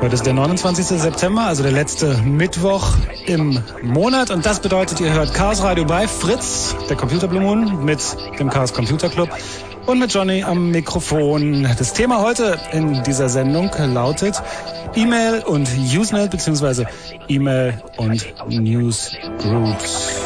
Heute ist der 29. September, also der letzte Mittwoch im Monat. Und das bedeutet, ihr hört Chaos Radio bei Fritz, der Computer Blue Moon, mit dem Chaos Computer Club und mit Johnny am Mikrofon. Das Thema heute in dieser Sendung lautet E-Mail und Usenet beziehungsweise E-Mail und Newsgroups.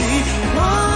you can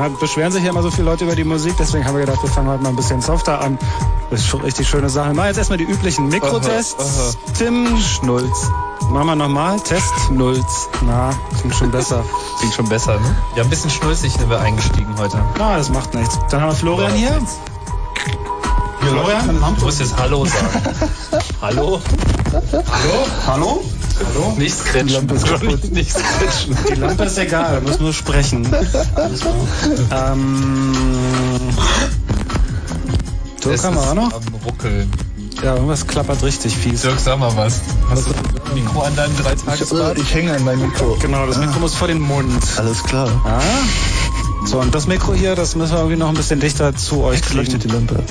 Man beschweren sich ja immer so viele Leute über die Musik, deswegen haben wir gedacht, wir fangen heute mal ein bisschen softer an. Das ist schon richtig schöne Sache. Machen jetzt erstmal die üblichen Mikrotests. Tim, Schnulz. machen wir nochmal. Test. Schnulz. Na, klingt schon besser. Klingt schon besser, ne? Ja, ein bisschen schnulzig sind wir eingestiegen heute. Ah, das macht nichts. Dann haben wir Florian hier. Florian? Du musst jetzt Hallo sagen. Hallo? Hallo? Hallo? Hallo? Nicht scratchen. Nicht, nicht scratchen. Die Lampe ist egal, wir müssen nur sprechen. ähm, Dirk haben wir ist auch noch? Am Ruckeln. Ja, irgendwas klappert richtig fies. Dirk, sag mal was. Hast du ein Mikro an deinem Ich, äh, Dreitagesbad? ich hänge an meinem Mikro. Genau, das Mikro muss vor den Mund. Alles klar. Ah. So, und das Mikro hier, das müssen wir irgendwie noch ein bisschen dichter zu euch Jetzt leuchtet die kriegen. Lampe.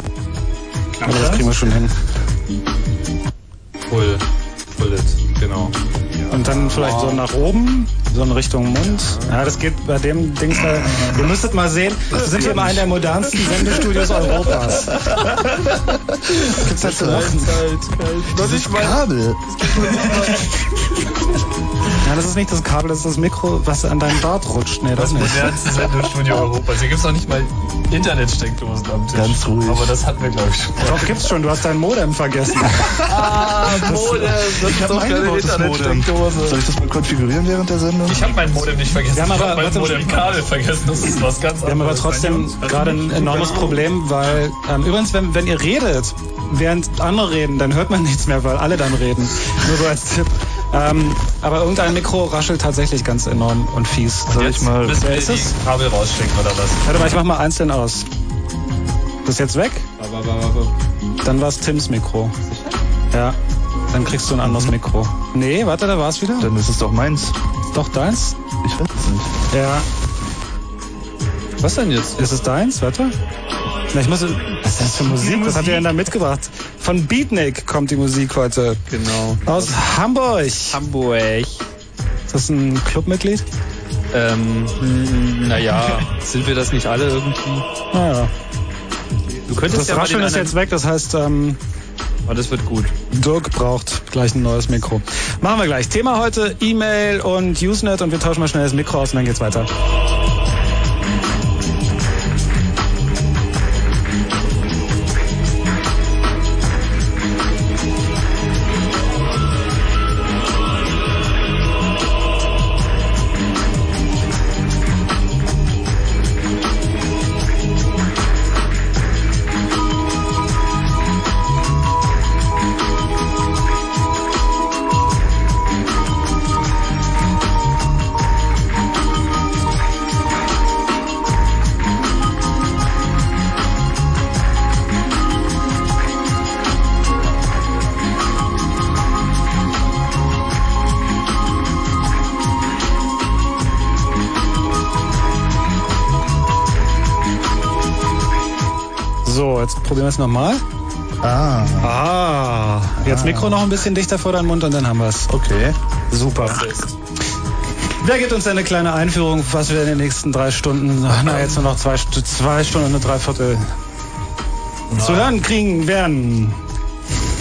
Aber das kriegen wir schon hin. Full. Dann vielleicht so nach oben, so in Richtung Mund. Ja, das geht bei dem Dings da. Ihr müsstet mal sehen, wir sind hier in einem der modernsten Sendestudios Europas. Gibt's halt zu lachen. Das ist Kabel. Ja, das ist nicht das Kabel, das ist das Mikro, was an deinem Bart rutscht. Nee, das Das nicht. modernste Sendestudio Europas. Hier gibt's noch nicht mal Internetsteckdosen am Tisch. Ganz ruhig. Aber das hatten wir, glaube ich, schon. Doch, gibt's schon. Du hast dein Modem vergessen. Ah, Modem. Das Ich habe ein eingebautes Modem. Soll ich das mal konfigurieren während der Sendung? Ich habe mein Modem nicht vergessen. Wir haben ich aber- habe mein Modemkabel vergessen. Das ist was ganz anderes. Wir haben aber trotzdem gerade ein enormes Problem, weil ähm, übrigens, wenn, wenn ihr redet, während andere reden, dann hört man nichts mehr, weil alle dann reden. Nur so als Tipp. Ähm, aber irgendein Mikro raschelt tatsächlich ganz enorm und fies. Soll ich mal. Müssen wir ist die es? Kabel rausstecken oder was? Warte mal, ich mach mal einzeln aus. Das ist jetzt weg? Dann war es Tims Mikro. Ja. Dann kriegst du ein anderes Mikro. Nee, warte, da war es wieder. Dann ist es doch meins. Doch deins? Ich weiß es nicht. Ja. Was denn jetzt? Ist es deins? Warte. Na, ich muss. Was ist das für Musik? Was habt ihr denn da mitgebracht? Von Beatnik kommt die Musik heute. Genau. Aus Hamburg. Hamburg. Ist das ein Clubmitglied? Ähm, hm, naja, sind wir das nicht alle irgendwie? Naja. Du könntest Das ja Rascheln ist jetzt weg, das heißt, ähm, Oh, das wird gut. Dirk braucht gleich ein neues Mikro. Machen wir gleich. Thema heute E-Mail und Usenet und wir tauschen mal schnell das Mikro aus und dann geht's weiter. Probieren wir es nochmal. Ah, Ah, jetzt Mikro noch ein bisschen dichter vor deinen Mund und dann haben wir es. okay. Super. Wer gibt uns eine kleine Einführung, was wir in den nächsten drei Stunden, na jetzt nur noch zwei, zwei Stunden und eine Dreiviertel zu hören kriegen werden?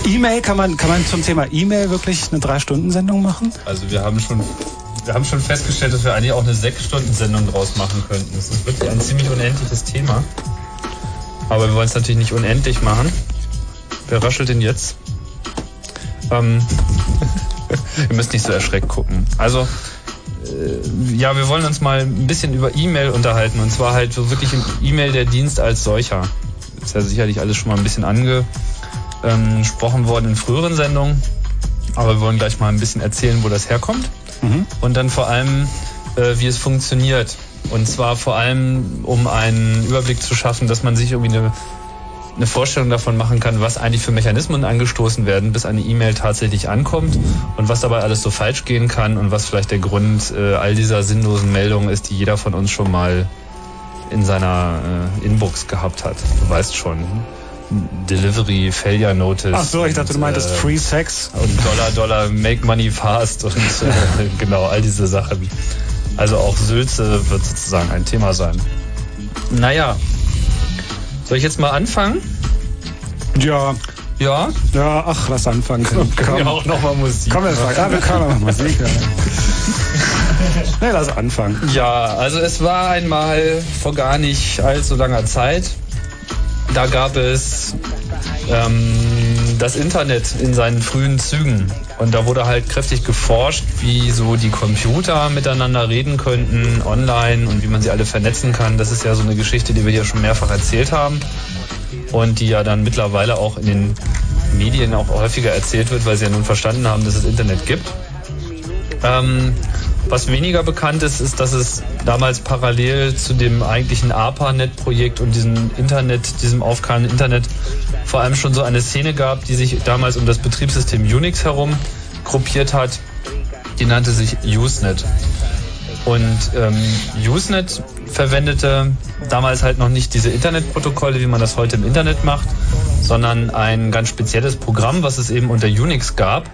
E-Mail, kann man, kann man zum Thema E-Mail wirklich eine Drei-Stunden-Sendung machen? Also wir haben schon, wir haben schon festgestellt, dass wir eigentlich auch eine sechs Stunden Sendung draus machen könnten. Das ist wirklich ein ziemlich unendliches Thema. Aber wir wollen es natürlich nicht unendlich machen. Wer raschelt denn jetzt? Ähm, ihr müsst nicht so erschreckt gucken. Also, äh, ja, wir wollen uns mal ein bisschen über E-Mail unterhalten. Und zwar halt so wirklich im E-Mail der Dienst als solcher. Ist ja sicherlich alles schon mal ein bisschen angesprochen worden in früheren Sendungen. Aber wir wollen gleich mal ein bisschen erzählen, wo das herkommt. Und dann vor allem, äh, wie es funktioniert. Und zwar vor allem, um einen Überblick zu schaffen, dass man sich irgendwie eine, eine Vorstellung davon machen kann, was eigentlich für Mechanismen angestoßen werden, bis eine E-Mail tatsächlich ankommt und was dabei alles so falsch gehen kann und was vielleicht der Grund äh, all dieser sinnlosen Meldungen ist, die jeder von uns schon mal in seiner äh, Inbox gehabt hat. Du weißt schon. Delivery, Failure Notice. Ach so, ich dachte, du und, meintest äh, Free Sex. und Dollar, Dollar, make money fast und äh, genau, all diese Sachen. Also auch Sülze wird sozusagen ein Thema sein. Naja, soll ich jetzt mal anfangen? Ja, Ja, ja, ach, lass anfangen. Komm, ja auch nochmal Musik. komm, wir fangen. Ja, wir können mal Musik hören. Nee, lass anfangen. Ja, also es war einmal vor gar nicht allzu langer Zeit. Da gab es ähm, das Internet in seinen frühen Zügen. Und da wurde halt kräftig geforscht, wie so die Computer miteinander reden könnten online und wie man sie alle vernetzen kann. Das ist ja so eine Geschichte, die wir hier schon mehrfach erzählt haben und die ja dann mittlerweile auch in den Medien auch häufiger erzählt wird, weil sie ja nun verstanden haben, dass es Internet gibt. Ähm, was weniger bekannt ist, ist, dass es damals parallel zu dem eigentlichen ARPANET-Projekt und diesem Internet, diesem aufkeimenden Internet, vor allem schon so eine Szene gab, die sich damals um das Betriebssystem Unix herum gruppiert hat. Die nannte sich Usenet. Und ähm, Usenet verwendete damals halt noch nicht diese Internetprotokolle, wie man das heute im Internet macht, sondern ein ganz spezielles Programm, was es eben unter Unix gab,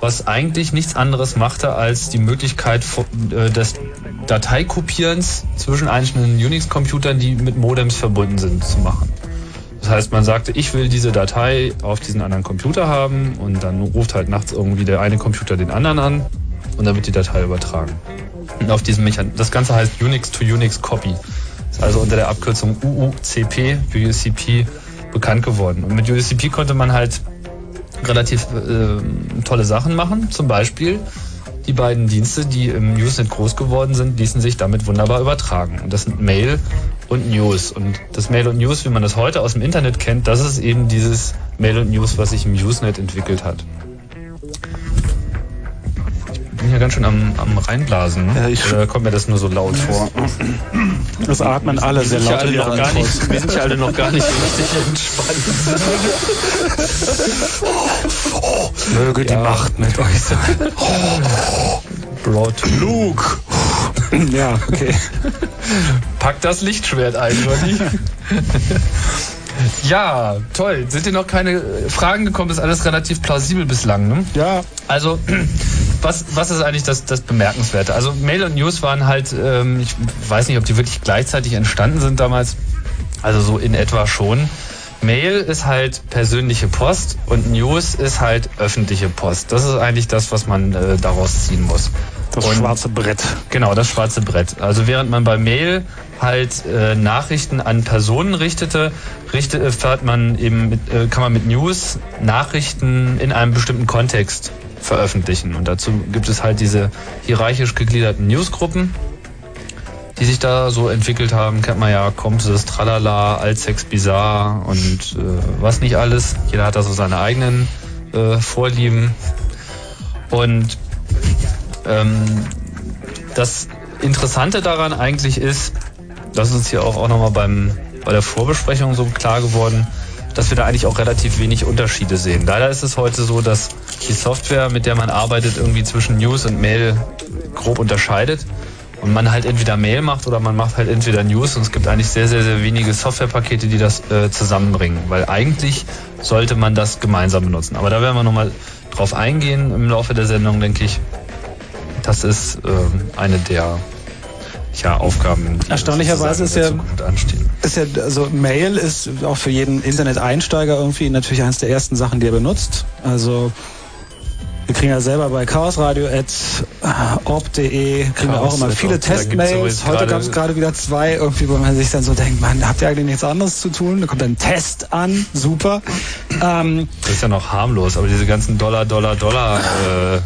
was eigentlich nichts anderes machte, als die Möglichkeit äh, des Dateikopierens zwischen einzelnen Unix-Computern, die mit Modems verbunden sind, zu machen. Das heißt, man sagte, ich will diese Datei auf diesen anderen Computer haben und dann ruft halt nachts irgendwie der eine Computer den anderen an und dann wird die Datei übertragen. Und auf diesem Mechan das Ganze heißt Unix to Unix Copy. Ist also unter der Abkürzung UUCP, UUCP bekannt geworden. Und mit UUCP konnte man halt relativ äh, tolle Sachen machen. Zum Beispiel die beiden Dienste, die im Usenet groß geworden sind, ließen sich damit wunderbar übertragen. Und das sind Mail und News. Und das Mail und News, wie man das heute aus dem Internet kennt, das ist eben dieses Mail und News, was sich im Usenet entwickelt hat. Hier ganz schön am, am reinblasen. Ne? Ja, ich- Oder kommt mir das nur so laut vor? Das atmen alle sehr laut alle noch gar nicht, wir sind ja alle noch gar nicht richtig entspannt. Möge die Macht mit euch sein. Broad Luke. Ja, okay. Pack das Lichtschwert ein, Johnny. ja, toll. Sind dir noch keine äh, Fragen gekommen? Ist alles relativ plausibel bislang, ne? Ja, Also, was, was ist eigentlich das, das Bemerkenswerte? Also, Mail und News waren halt, ähm, ich weiß nicht, ob die wirklich gleichzeitig entstanden sind damals. Also, so in etwa schon. Mail ist halt persönliche Post und News ist halt öffentliche Post. Das ist eigentlich das, was man äh, daraus ziehen muss. das Und- schwarze Brett. Genau, das schwarze Brett. Also während man bei Mail halt äh, Nachrichten an Personen richtete, richte, äh, fährt man eben mit, äh, kann man mit News Nachrichten in einem bestimmten Kontext veröffentlichen. Und dazu gibt es halt diese hierarchisch gegliederten Newsgruppen, die sich da so entwickelt haben. Kennt man ja, Comsys, Tralala, Altsex Bizarre und äh, was nicht alles. Jeder hat da so seine eigenen äh, Vorlieben. Und ähm, das Interessante daran eigentlich ist, das ist uns hier auch, auch nochmal beim, bei der Vorbesprechung so klar geworden, dass wir da eigentlich auch relativ wenig Unterschiede sehen. Leider ist es heute so, dass die Software, mit der man arbeitet, irgendwie zwischen News und Mail grob unterscheidet. Und man halt entweder Mail macht oder man macht halt entweder News und es gibt eigentlich sehr, sehr, sehr wenige Softwarepakete, die das äh, zusammenbringen. Weil eigentlich sollte man das gemeinsam benutzen. Aber da werden wir nochmal drauf eingehen im Laufe der Sendung, denke ich. Das ist ähm, eine der ja, Aufgaben, Erstaunlicherweise ist ja-. Ist ja, also Mail ist auch für jeden Internet-Einsteiger irgendwie natürlich eines der ersten Sachen, die er benutzt. Also wir kriegen ja selber bei chaosradio.orb.de kriegen wir auch immer viele Testmails. Heute gab es gerade wieder zwei, irgendwie, wo man sich dann so denkt, man, habt ihr eigentlich nichts anderes zu tun? Da kommt ein Test an, super. Ähm, Das ist ja noch harmlos, aber diese ganzen Dollar, Dollar, Dollar, äh,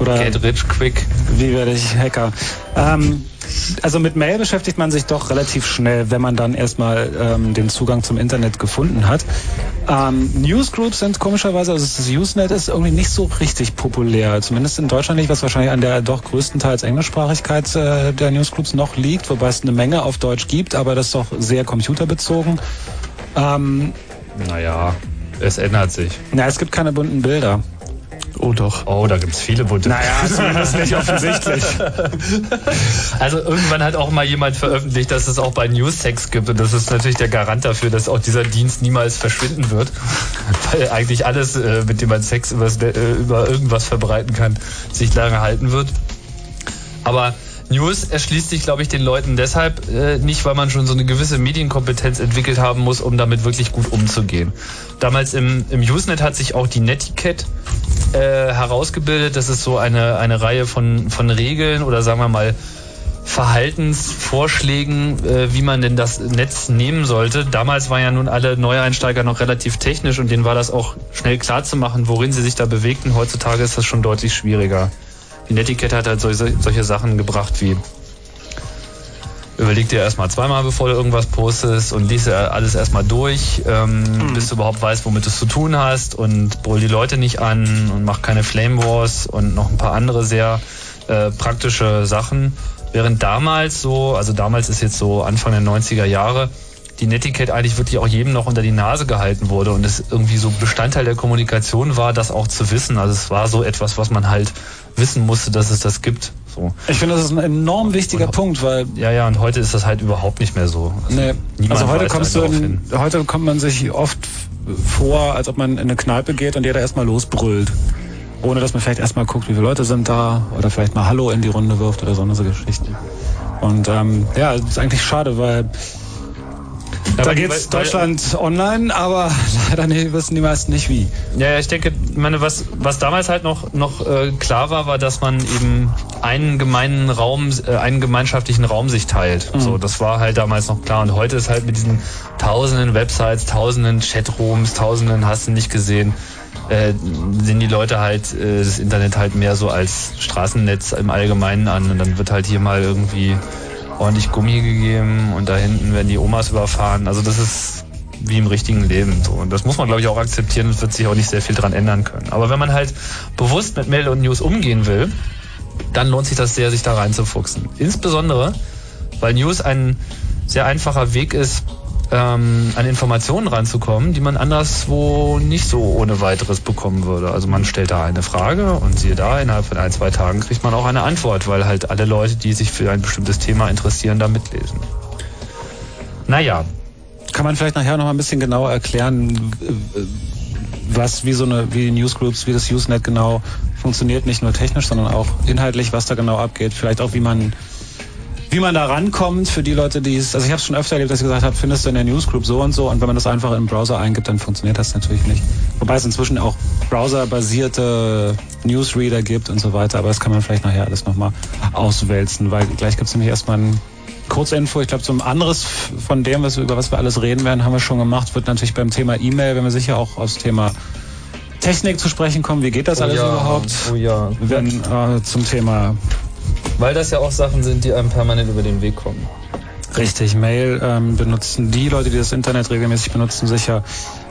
oder get rich quick. Wie werde ich Hacker? Ähm, also mit Mail beschäftigt man sich doch relativ schnell, wenn man dann erstmal ähm, den Zugang zum Internet gefunden hat. Ähm, Newsgroups sind komischerweise, also das Usenet ist irgendwie nicht so richtig populär, zumindest in Deutschland nicht, was wahrscheinlich an der doch größtenteils Englischsprachigkeit äh, der Newsgroups noch liegt, wobei es eine Menge auf Deutsch gibt, aber das ist doch sehr computerbezogen. Ähm, Naja, es ändert sich. na, es gibt keine bunten Bilder. Oh doch. Oh, da gibt's viele bunte. Naja, zumindest nicht offensichtlich. Also irgendwann hat auch mal jemand veröffentlicht, dass es auch bei Newssex gibt und das ist natürlich der Garant dafür, dass auch dieser Dienst niemals verschwinden wird, weil eigentlich alles, äh, mit dem man Sex äh, über irgendwas verbreiten kann, sich lange halten wird. Aber News erschließt sich, glaube ich, den Leuten deshalb äh, nicht, weil man schon so eine gewisse Medienkompetenz entwickelt haben muss, um damit wirklich gut umzugehen. Damals im, im Usenet hat sich auch die Netiquette äh, herausgebildet. Das ist so eine, eine Reihe von, von Regeln oder sagen wir mal Verhaltensvorschlägen, äh, wie man denn das Netz nehmen sollte. Damals waren ja nun alle Neueinsteiger noch relativ technisch und denen war das auch schnell klar zu machen, worin sie sich da bewegten. Heutzutage ist das schon deutlich schwieriger. Die Netiquette hat halt solche, solche Sachen gebracht wie Überleg dir erstmal zweimal, bevor du irgendwas postest und lies ja alles erstmal durch, ähm, bis du überhaupt weißt, womit du es zu tun hast und brüll die Leute nicht an und mach keine Flame Wars und noch ein paar andere sehr äh, praktische Sachen. Während damals so, also damals ist jetzt so Anfang der 90er Jahre, die Netiquette eigentlich wirklich auch jedem noch unter die Nase gehalten wurde und es irgendwie so Bestandteil der Kommunikation war, das auch zu wissen. Also es war so etwas, was man halt wissen musste, dass es das gibt, So. Ich finde, das ist ein enorm wichtiger Und- Punkt, weil Ja, ja, und heute ist das halt überhaupt nicht mehr so. Also Nee. Also heute kommst du einen in, heute kommt man sich oft vor, als ob man in eine Kneipe geht und jeder erstmal losbrüllt. Ohne dass man vielleicht erstmal guckt, wie viele Leute sind da oder vielleicht mal Hallo in die Runde wirft oder so eine so Geschichten. Und ähm, ja, das ist eigentlich schade, weil da weil- geht's weil- weil- Deutschland online, aber leider nie, wissen die meisten nicht wie. Ja, ich denke, meine, was, was damals halt noch, noch äh, klar war, war, dass man eben einen gemeinen Raum, äh, einen gemeinschaftlichen Raum sich teilt. So, das war halt damals noch klar. Und heute ist halt mit diesen tausenden Websites, tausenden Chatrooms, tausenden hast du nicht gesehen, äh, sehen die Leute halt äh, das Internet halt mehr so als Straßennetz im Allgemeinen an. Und dann wird halt hier mal irgendwie ordentlich Gummi gegeben und da hinten werden die Omas überfahren. Also das ist wie im richtigen Leben. So. Und das muss man, glaube ich, auch akzeptieren und wird sich auch nicht sehr viel dran ändern können. Aber wenn man halt bewusst mit Mail und News umgehen will, dann lohnt sich das sehr, sich da reinzufuchsen. Insbesondere, weil News ein sehr einfacher Weg ist, ähm, an Informationen ranzukommen, die man anderswo nicht so ohne weiteres bekommen würde. Also man stellt da eine Frage und siehe da, innerhalb von ein, zwei Tagen kriegt man auch eine Antwort, weil halt alle Leute, die sich für ein bestimmtes Thema interessieren, da mitlesen. Naja, Kann man vielleicht nachher noch mal ein bisschen genauer erklären, äh, was, wie so eine, wie Newsgroups, wie das Usenet genau funktioniert, nicht nur technisch, sondern auch inhaltlich, was da genau abgeht, vielleicht auch wie man wie man da rankommt für die Leute, die es, also ich habe es schon öfter erlebt, dass ich gesagt habe, findest du in der Newsgroup so und so und wenn man das einfach im Browser eingibt, dann funktioniert das natürlich nicht. Wobei es inzwischen auch browserbasierte Newsreader gibt und so weiter, aber das kann man vielleicht nachher alles nochmal auswälzen, weil gleich gibt es nämlich erstmal ein Kurzinfo, ich glaube, so ein anderes von dem, was wir, über was wir alles reden werden, haben wir schon gemacht, wird natürlich beim Thema E-Mail, wenn wir sicher auch aufs Thema Technik zu sprechen kommen. Wie geht das alles überhaupt? Oh ja. Wir werden äh, zum Thema Weil das ja auch Sachen sind, die einem permanent über den Weg kommen. Richtig, Mail ähm, benutzen die Leute, die das Internet regelmäßig benutzen, sicher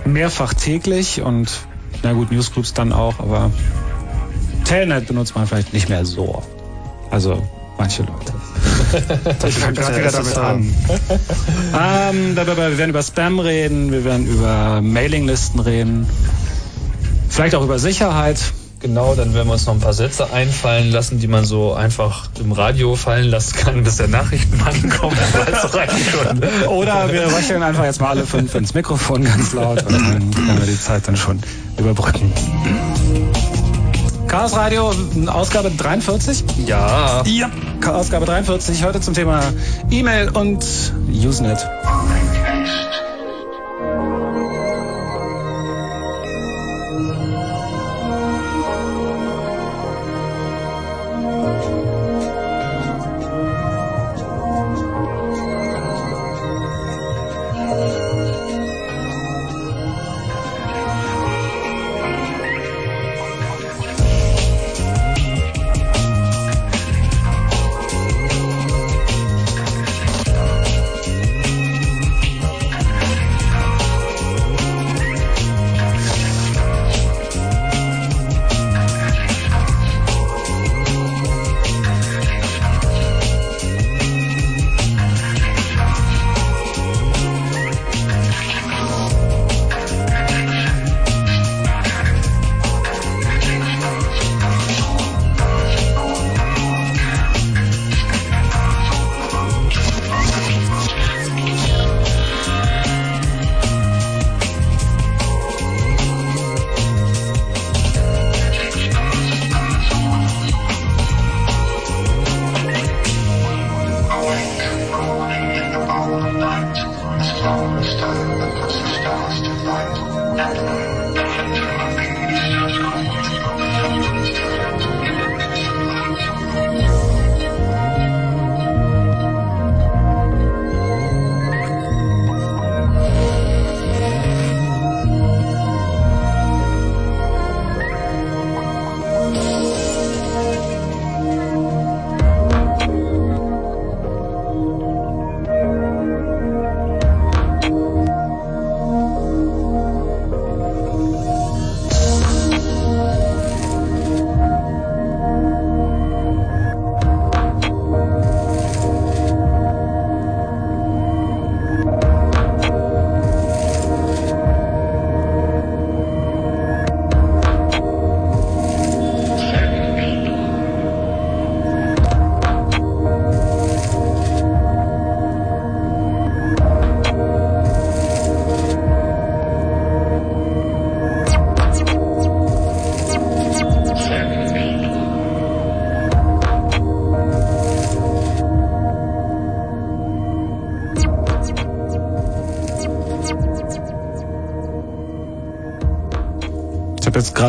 mehrfach täglich und na gut, Newsgroups dann auch, aber Telnet benutzt man vielleicht nicht mehr so. Also manche Leute. Ich fange gerade wieder damit an. ähm, da- da- da- wir werden über Spam reden, wir werden über Mailinglisten reden, vielleicht auch über Sicherheit. Genau, dann werden wir uns noch ein paar Sätze einfallen lassen, die man so einfach im Radio fallen lassen kann, bis der Nachrichtenmann kommt. Oder wir röcheln einfach jetzt mal alle fünf ins Mikrofon ganz laut und dann können wir die Zeit dann schon überbrücken. Chaos Radio, Ausgabe 43? Ja. Ja. Ausgabe 43, heute zum Thema E-Mail und Usenet.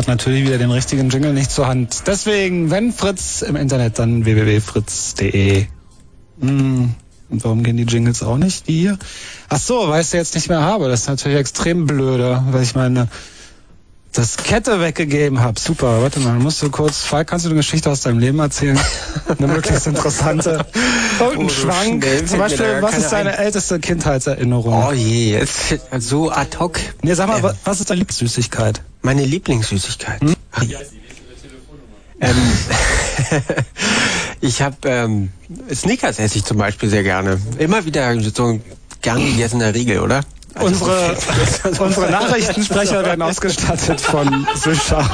Gerade natürlich wieder den richtigen Jingle nicht zur Hand. Deswegen, wenn Fritz im Internet, dann www.fritz.de. Hm. Und warum gehen die Jingles auch nicht, die hier? Ach so, weil ich sie jetzt nicht mehr habe. Das ist natürlich extrem blöde, weil ich meine das Kette weggegeben habe. Super, warte mal, musst du kurz, Falk, kannst du eine Geschichte aus deinem Leben erzählen? Eine möglichst interessante. Und ein Oh, Schwank. Zum Beispiel, was ist deine älteste Kindheitserinnerung? Oh je, jetzt so ad hoc. Nee, sag mal, Ähm, wa- was ist deine Lieblingssüßigkeit? Meine Lieblingssüßigkeit. Hm? Ach, ähm, ich habe ähm, Snickers esse ich zum Beispiel sehr gerne. Immer wieder so gern gegessener Riegel, oder? Also, Unsere, unsere Nachrichtensprecher werden ausgestattet von Syscha.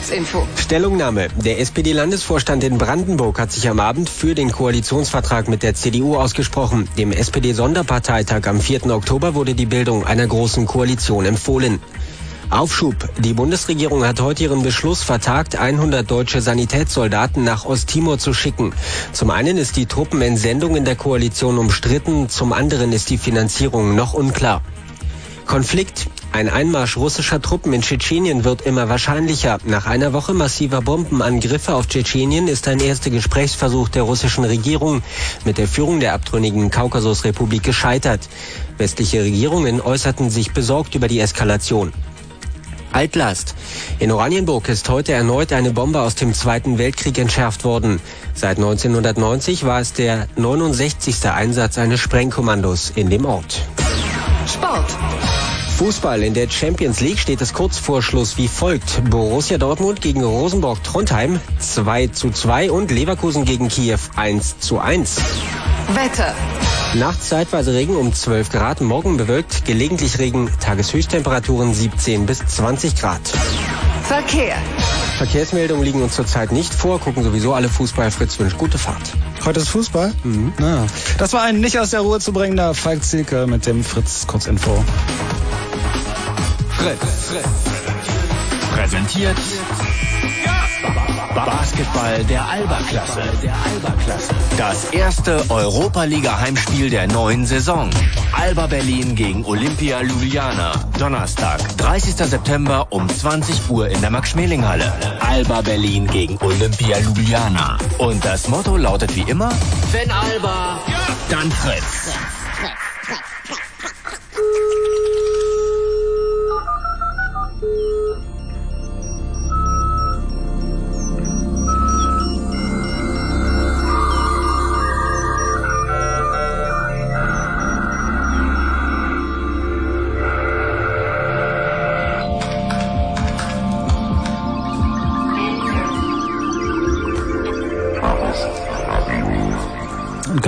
Kurzinfo. Stellungnahme. Der SPD-Landesvorstand in Brandenburg hat sich am Abend für den Koalitionsvertrag mit der CDU ausgesprochen. Dem SPD-Sonderparteitag am 4. Oktober wurde die Bildung einer großen Koalition empfohlen. Aufschub. Die Bundesregierung hat heute ihren Beschluss vertagt, 100 deutsche Sanitätssoldaten nach Osttimor zu schicken. Zum einen ist die Truppenentsendung in der Koalition umstritten, zum anderen ist die Finanzierung noch unklar. Konflikt. Ein Einmarsch russischer Truppen in Tschetschenien wird immer wahrscheinlicher. Nach einer Woche massiver Bombenangriffe auf Tschetschenien ist ein erster Gesprächsversuch der russischen Regierung mit der Führung der abtrünnigen Kaukasusrepublik gescheitert. Westliche Regierungen äußerten sich besorgt über die Eskalation. Altlast. In Oranienburg ist heute erneut eine Bombe aus dem Zweiten Weltkrieg entschärft worden. Seit 1990 war es der 69. Einsatz eines Sprengkommandos in dem Ort. Sport. Fußball in der Champions League steht es kurz vor Schluss wie folgt. Borussia Dortmund gegen Rosenborg Trondheim 2 zu 2 und Leverkusen gegen Kiew 1 zu 1. Wetter. Nachts zeitweise Regen um 12 Grad, morgen bewölkt, gelegentlich Regen, Tageshöchsttemperaturen 17 bis 20 Grad. Verkehr. Verkehrsmeldungen liegen uns zurzeit nicht vor, gucken sowieso alle Fußball. Fritz wünscht gute Fahrt. Heute ist Fußball? Mhm. Ja. Das war ein nicht aus der Ruhe zu bringender Falk Zielke mit dem Fritz Kurzinfo. Fritz. Präsentiert Basketball der Alba-Klasse. Das erste Europa-Liga-Heimspiel der neuen Saison. Alba Berlin gegen Olympia Ljubljana. Donnerstag, 30. September um 20 Uhr in der Max-Schmeling-Halle. Alba Berlin gegen Olympia Ljubljana. Und das Motto lautet wie immer, wenn Alba, dann Fritz.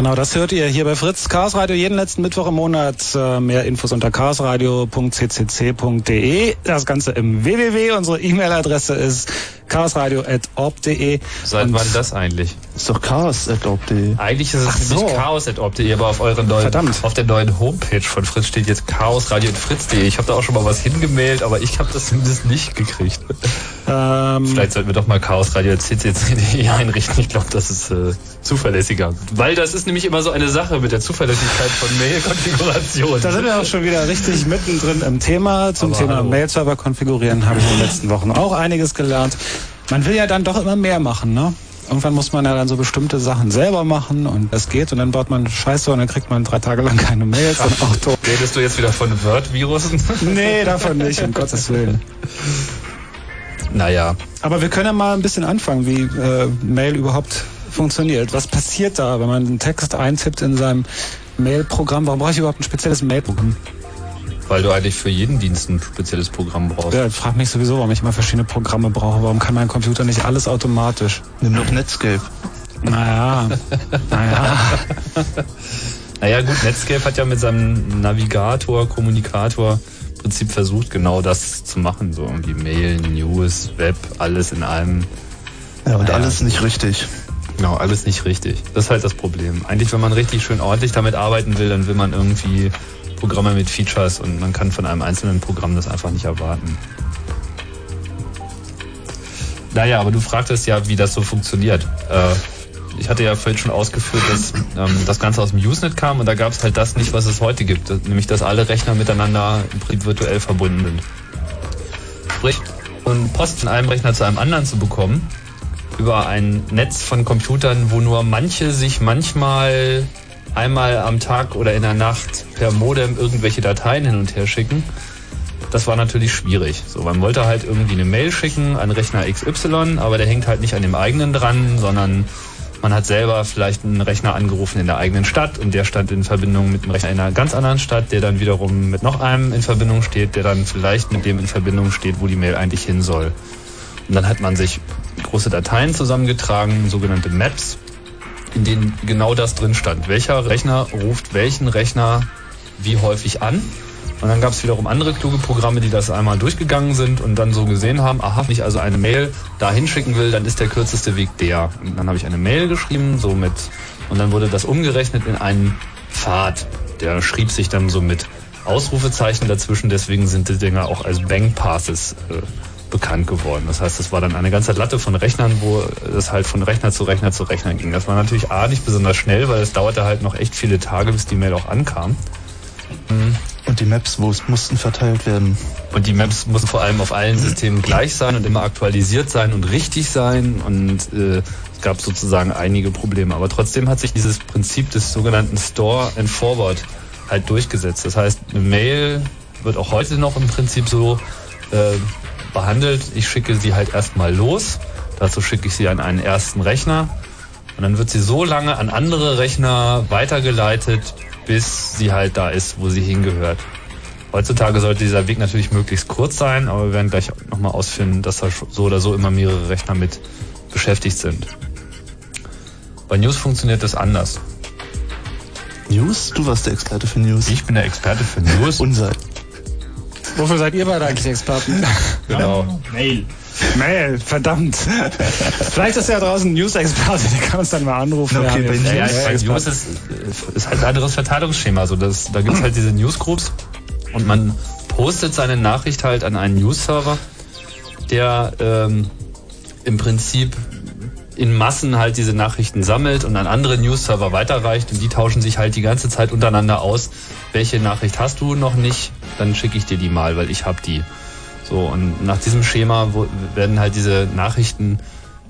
Genau das hört ihr hier bei Fritz Chaos Radio jeden letzten Mittwoch im Monat. Äh, Mehr Infos unter chaosradio.ccc.de. Das Ganze im www. Unsere E-Mail-Adresse ist chaosradio.orb.de. Seit Und wann das eigentlich? Ist doch chaos.orb.de. Eigentlich ist es Ach nicht so. chaos.orb.de, aber auf euren neuen, Verdammt. auf der neuen Homepage von Fritz steht jetzt chaosradio.fritz.de. Ich habe da auch schon mal was hingemailt, aber ich habe das zumindest nicht gekriegt. Ähm, Vielleicht sollten wir doch mal chaosradio.ccc.de einrichten. Ich glaube, das ist äh, zuverlässiger. Weil das ist nämlich immer so eine Sache mit der Zuverlässigkeit von Mail-Konfiguration. da sind wir auch schon wieder richtig mittendrin im Thema. Zum Aber Thema. Mail-Server konfigurieren habe ich in den letzten Wochen auch einiges gelernt. Man will ja dann doch immer mehr machen, ne? Irgendwann muss man ja dann so bestimmte Sachen selber machen und das geht und dann baut man Scheiße und dann kriegt man drei Tage lang keine Mails und auch tot. Redest du jetzt wieder von Word-Virusen? Nee, davon nicht, um Gottes Willen. naja, Aber wir können ja mal ein bisschen anfangen, wie äh, Mail überhaupt funktioniert. Was passiert da, wenn man einen Text eintippt in seinem Mail-Programm? Warum brauche ich überhaupt ein spezielles Mail-Programm? Weil du eigentlich für jeden Dienst ein spezielles Programm brauchst. Ja, ich frage mich sowieso, warum ich immer verschiedene Programme brauche. Warum kann mein Computer nicht alles automatisch? Nimm doch Netscape. Naja, naja. Naja gut, Netscape hat ja mit seinem Navigator, Kommunikator im Prinzip versucht, genau das zu machen. So irgendwie Mail, News, Web, alles in einem. Ja, und Naja. alles nicht richtig. Genau, alles nicht richtig. Das ist halt das Problem. Eigentlich, wenn man richtig schön ordentlich damit arbeiten will, dann will man irgendwie Programme mit Features und man kann von einem einzelnen Programm das einfach nicht erwarten. Naja, aber du fragtest ja, wie das so funktioniert. Äh, ich hatte ja vorhin schon ausgeführt, dass ähm, das Ganze aus dem Usenet kam und da gab es halt das nicht, was es heute gibt, nämlich dass alle Rechner miteinander im Prinzip virtuell verbunden sind. Sprich, um Post von einem Rechner zu einem anderen zu bekommen, über ein Netz von Computern, wo nur manche sich manchmal einmal am Tag oder in der Nacht per Modem irgendwelche Dateien hin und her schicken. Das war natürlich schwierig. So, man wollte halt irgendwie eine Mail schicken an Rechner XY, aber der hängt halt nicht an dem eigenen dran, sondern man hat selber vielleicht einen Rechner angerufen in der eigenen Stadt und der stand in Verbindung mit einem Rechner in einer ganz anderen Stadt, der dann wiederum mit noch einem in Verbindung steht, der dann vielleicht mit dem in Verbindung steht, wo die Mail eigentlich hin soll. Und dann hat man sich große Dateien zusammengetragen, sogenannte Maps, in denen genau das drin stand. Welcher Rechner ruft welchen Rechner wie häufig an? Und dann gab es wiederum andere kluge Programme, die das einmal durchgegangen sind und dann so gesehen haben, aha, wenn ich also eine Mail da hinschicken will, dann ist der kürzeste Weg der. Und dann habe ich eine Mail geschrieben, so mit, und dann wurde das umgerechnet in einen Pfad. Der schrieb sich dann so mit Ausrufezeichen dazwischen, deswegen sind die Dinger auch als Bank Passes äh, bekannt geworden. Das heißt, es war dann eine ganze Latte von Rechnern, wo es halt von Rechner zu Rechner zu Rechner ging. Das war natürlich A, nicht besonders schnell, weil es dauerte halt noch echt viele Tage, bis die Mail auch ankam. Mhm. Und die Maps wo es mussten verteilt werden. Und die Maps mussten vor allem auf allen Systemen gleich sein und immer aktualisiert sein und richtig sein. Und äh, es gab sozusagen einige Probleme. Aber trotzdem hat sich dieses Prinzip des sogenannten Store and Forward halt durchgesetzt. Das heißt, eine Mail wird auch heute noch im Prinzip so äh, behandelt. Ich schicke sie halt erstmal los. Dazu schicke ich sie an einen ersten Rechner. Und dann wird sie so lange an andere Rechner weitergeleitet, bis sie halt da ist, wo sie hingehört. Heutzutage sollte dieser Weg natürlich möglichst kurz sein, aber wir werden gleich nochmal ausfinden, dass da so oder so immer mehrere Rechner mit beschäftigt sind. Bei News funktioniert das anders. News? Du warst der Experte für News. Ich bin der Experte für News. Unser. Wofür seid ihr beide eigentlich Experten? Genau. Mail. Mail, verdammt. Vielleicht ist ja draußen ein News-Experte, der kann uns dann mal anrufen. Okay, Wir bei Ja, ja, Ja. News ist, ist halt ein anderes Verteilungsschema. So, das, da gibt es halt diese Newsgroups und man postet seine Nachricht halt an einen News-Server, der ähm, im Prinzip in Massen halt diese Nachrichten sammelt und an andere News-Server weiterreicht und die tauschen sich halt die ganze Zeit untereinander aus. Welche Nachricht hast du noch nicht? Dann schicke ich dir die mal, weil ich habe die. So, und nach diesem Schema werden halt diese Nachrichten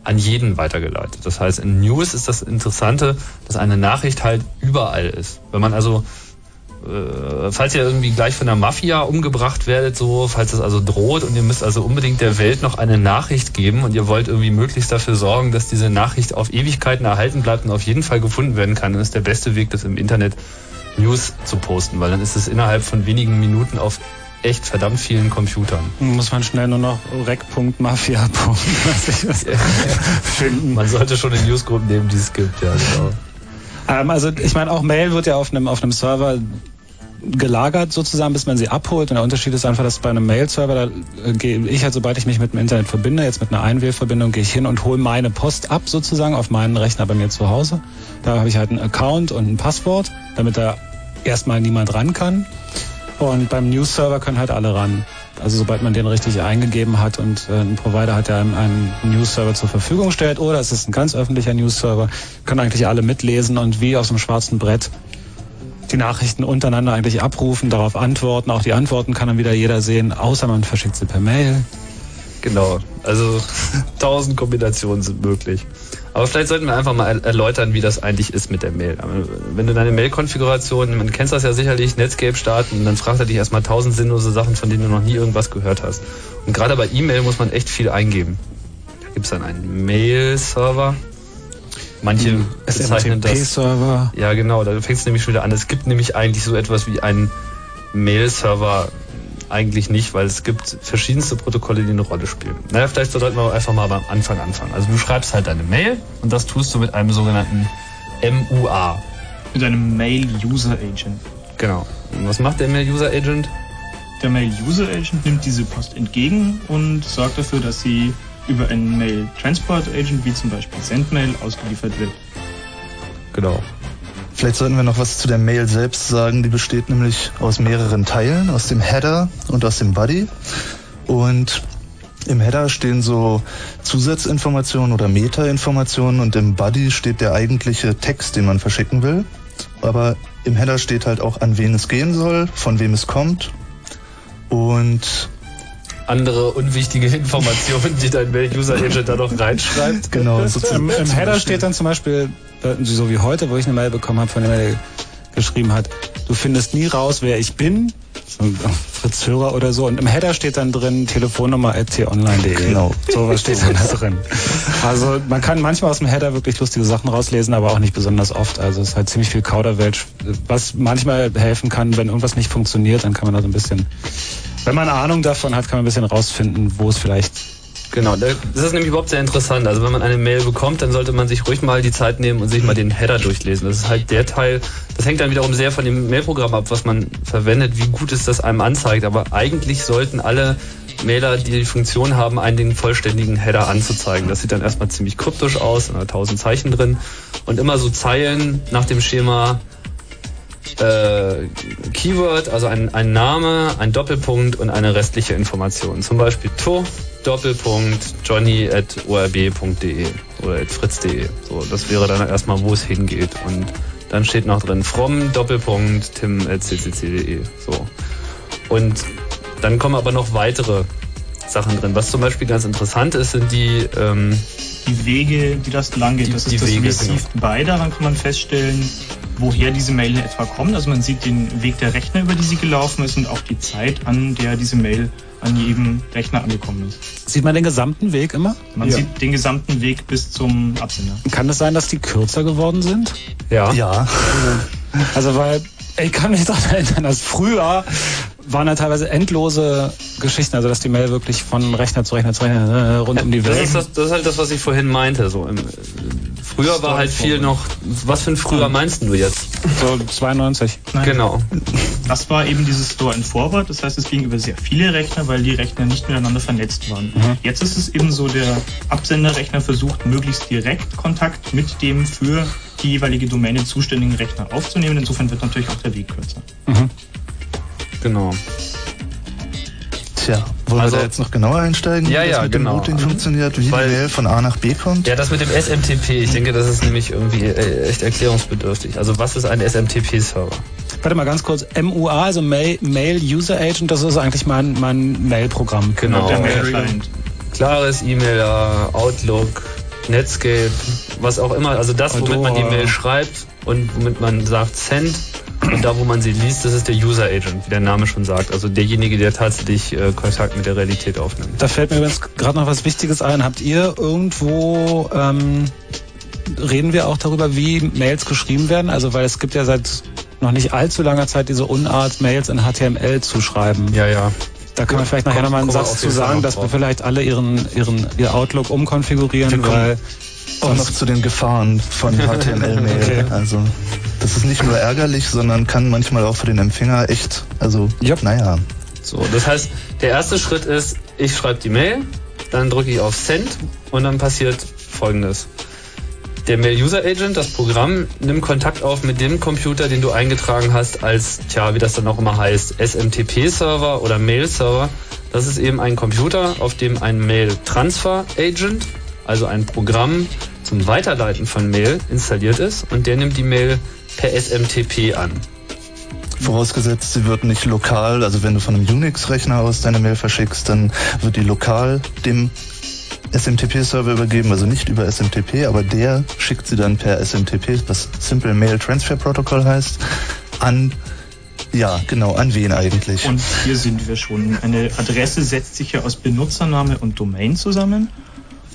an jeden weitergeleitet. Das heißt, in News ist das Interessante, dass eine Nachricht halt überall ist. Wenn man also, äh, falls ihr irgendwie gleich von der Mafia umgebracht werdet, so, falls es also droht und ihr müsst also unbedingt der Welt noch eine Nachricht geben und ihr wollt irgendwie möglichst dafür sorgen, dass diese Nachricht auf Ewigkeiten erhalten bleibt und auf jeden Fall gefunden werden kann, dann ist der beste Weg, das im Internet News zu posten, weil dann ist es innerhalb von wenigen Minuten auf echt verdammt vielen Computern. Muss man schnell nur noch rec.mafia. finden. Man sollte schon eine Newsgroup nehmen, die es gibt, ja, genau. Ähm, also ich meine, auch Mail wird ja auf einem, auf einem Server gelagert sozusagen, bis man sie abholt. Und der Unterschied ist einfach, dass bei einem Mail-Server, da äh, gehe ich halt, sobald ich mich mit dem Internet verbinde, jetzt mit einer Einwählverbindung, gehe ich hin und hole meine Post ab sozusagen auf meinen Rechner bei mir zu Hause. Da habe ich halt einen Account und ein Passwort, damit da erstmal niemand ran kann. Und beim News-Server können halt alle ran. Also sobald man den richtig eingegeben hat und äh, ein Provider hat, der einem einen News-Server zur Verfügung stellt, oder es ist ein ganz öffentlicher News-Server, können eigentlich alle mitlesen und wie aus einem schwarzen Brett die Nachrichten untereinander eigentlich abrufen, darauf antworten. Auch die Antworten kann dann wieder jeder sehen, außer man verschickt sie per Mail. Genau. Also tausend Kombinationen sind möglich. Aber vielleicht sollten wir einfach mal er- erläutern, wie das eigentlich ist mit der Mail. Wenn du deine Mail-Konfiguration, man kennt das ja sicherlich, Netscape starten, und dann fragt er dich erstmal tausend sinnlose Sachen, von denen du noch nie irgendwas gehört hast. Und gerade bei E-Mail muss man echt viel eingeben. Da gibt es dann einen Mail-Server. Manche bezeichnen das. Ja, genau, da fängt es nämlich schon wieder an. Es gibt nämlich eigentlich so etwas wie einen Mail-Server eigentlich nicht, weil es gibt verschiedenste Protokolle, die eine Rolle spielen. Naja, vielleicht sollten wir einfach mal beim Anfang anfangen. Also du schreibst halt deine Mail und das tust du mit einem sogenannten MUA. Mit einem Mail User Agent. Genau. Und was macht der Mail User Agent? Der Mail User Agent nimmt diese Post entgegen und sorgt dafür, dass sie über einen Mail Transport Agent wie zum Beispiel Sendmail ausgeliefert wird. Genau. Vielleicht sollten wir noch was zu der Mail selbst sagen. Die besteht nämlich aus mehreren Teilen, aus dem Header und aus dem Body. Und Im Header stehen so Zusatzinformationen oder Meta-Informationen und im Body steht der eigentliche Text, den man verschicken will. Aber im Header steht halt auch, an wen es gehen soll, von wem es kommt und andere unwichtige Informationen, die dein Mail-User-Agent da noch reinschreibt. Genau. Im, Im Header steht dann zum Beispiel, so wie heute, wo ich eine Mail bekommen habe, von dem er geschrieben hat, du findest nie raus, wer ich bin. So, Fritz Hörer oder so. Und im Header steht dann drin Telefonnummer t-online.de. Genau. So was steht dann da drin. Also man kann manchmal aus dem Header wirklich lustige Sachen rauslesen, aber auch nicht besonders oft. Also es ist halt ziemlich viel Kauderwelsch, was manchmal helfen kann, wenn irgendwas nicht funktioniert, dann kann man da so ein bisschen, wenn man Ahnung davon hat, kann man ein bisschen rausfinden, wo es vielleicht Genau, das ist nämlich überhaupt sehr interessant. Also wenn man eine Mail bekommt, dann sollte man sich ruhig mal die Zeit nehmen und sich mal den Header durchlesen. Das ist halt der Teil, das hängt dann wiederum sehr von dem Mailprogramm ab, was man verwendet, wie gut es das einem anzeigt. Aber eigentlich sollten alle Mailer, die die Funktion haben, einen den vollständigen Header anzuzeigen. Das sieht dann erstmal ziemlich kryptisch aus, da 1000 Zeichen drin und immer so Zeilen nach dem Schema äh, Keyword, also ein, ein Name, ein Doppelpunkt und eine restliche Information. Zum Beispiel to Doppelpunkt Johnny at orb.de oder at fritz.de. So, das wäre dann erstmal, wo es hingeht. Und dann steht noch drin from Doppelpunkt tim at ccc.de. So. Und dann kommen aber noch weitere Sachen drin. Was zum Beispiel ganz interessant ist, sind die ähm, Die Wege, die das lang geht, Die- das die ist das Wege, Receive genau. by. Daran kann man feststellen, woher diese Mail in etwa kommt. Also man sieht den Weg der Rechner, über die sie gelaufen ist und auch die Zeit, an der diese Mail an jedem Rechner angekommen ist. Sieht man den gesamten Weg immer? Man Ja. sieht den gesamten Weg bis zum Absender. Kann es sein, dass die kürzer geworden sind? ja. ja, Also weil ich kann mich daran erinnern, dass früher waren da teilweise endlose Geschichten, also dass die Mail wirklich von Rechner zu Rechner zu Rechner äh, rund um die Das Welt. ist, das, das ist halt das, was ich vorhin meinte. So im, äh, früher war halt viel noch. Was für ein früher meinst du jetzt? So 92. Nein. Genau. Das war eben dieses Store and Forward, das heißt, es ging über sehr viele Rechner, weil die Rechner nicht miteinander vernetzt waren. Jetzt ist es eben so, der Absenderrechner versucht, möglichst direkt Kontakt mit dem für die jeweilige Domäne zuständigen Rechner aufzunehmen. Insofern wird natürlich auch der Weg kürzer. Genau. tja, wollen Also- wir da jetzt noch genauer einsteigen, Ja, wie das ja, mit genau. dem Routing funktioniert, wie Weil- die Mail von A nach B kommt? Ja, das mit dem SMTP, ich denke, das ist nämlich irgendwie äh, echt erklärungsbedürftig. Also was ist ein SMTP-Server? Warte mal ganz kurz. MUA, also Mail, Mail User Agent, das ist eigentlich mein, mein Mail-Programm. Genau. Der. Mail-Client. Klares E-Mailer, Outlook, Netscape, was auch immer. Also das, womit man die. Mail schreibt und womit man sagt Send. Und da, wo man sie liest, das ist der User Agent, wie der Name schon sagt. Also derjenige, der tatsächlich äh, Kontakt mit der Realität aufnimmt. Da fällt mir übrigens gerade noch was Wichtiges ein. Habt ihr irgendwo, ähm, reden wir auch darüber, wie Mails geschrieben werden? Also weil es gibt ja seit noch nicht allzu langer Zeit diese Unart, Mails in HTML zu schreiben. Ja, ja. Da kann man vielleicht nachher nochmal einen wir Satz zu sagen, dass wir vielleicht alle ihren, ihren, ihr Outlook umkonfigurieren, Wir weil Auch noch zu den Gefahren von HTML-Mail. Okay. Also, das ist nicht nur ärgerlich, sondern kann manchmal auch für den Empfänger echt, also, Jupp. naja, So, das heißt, der erste Schritt ist, ich schreibe die Mail, dann drücke ich auf Send und dann passiert folgendes. Der Mail User Agent, das Programm, nimmt Kontakt auf mit dem Computer, den du eingetragen hast als, tja, wie das dann auch immer heißt, SMTP-Server oder Mail-Server. Das ist eben ein Computer, auf dem ein Mail-Transfer-Agent, also ein Programm zum Weiterleiten von Mail installiert ist und der nimmt die Mail per SMTP an. Vorausgesetzt, sie wird nicht lokal, also wenn du von einem Unix-Rechner aus deine Mail verschickst, dann wird die lokal dem SMTP-Server übergeben, also nicht über SMTP, aber der schickt sie dann per SMTP, was Simple Mail Transfer Protocol heißt, an, ja, genau, an wen eigentlich? Und hier sind wir schon. Eine Adresse setzt sich ja aus Benutzername und Domain zusammen.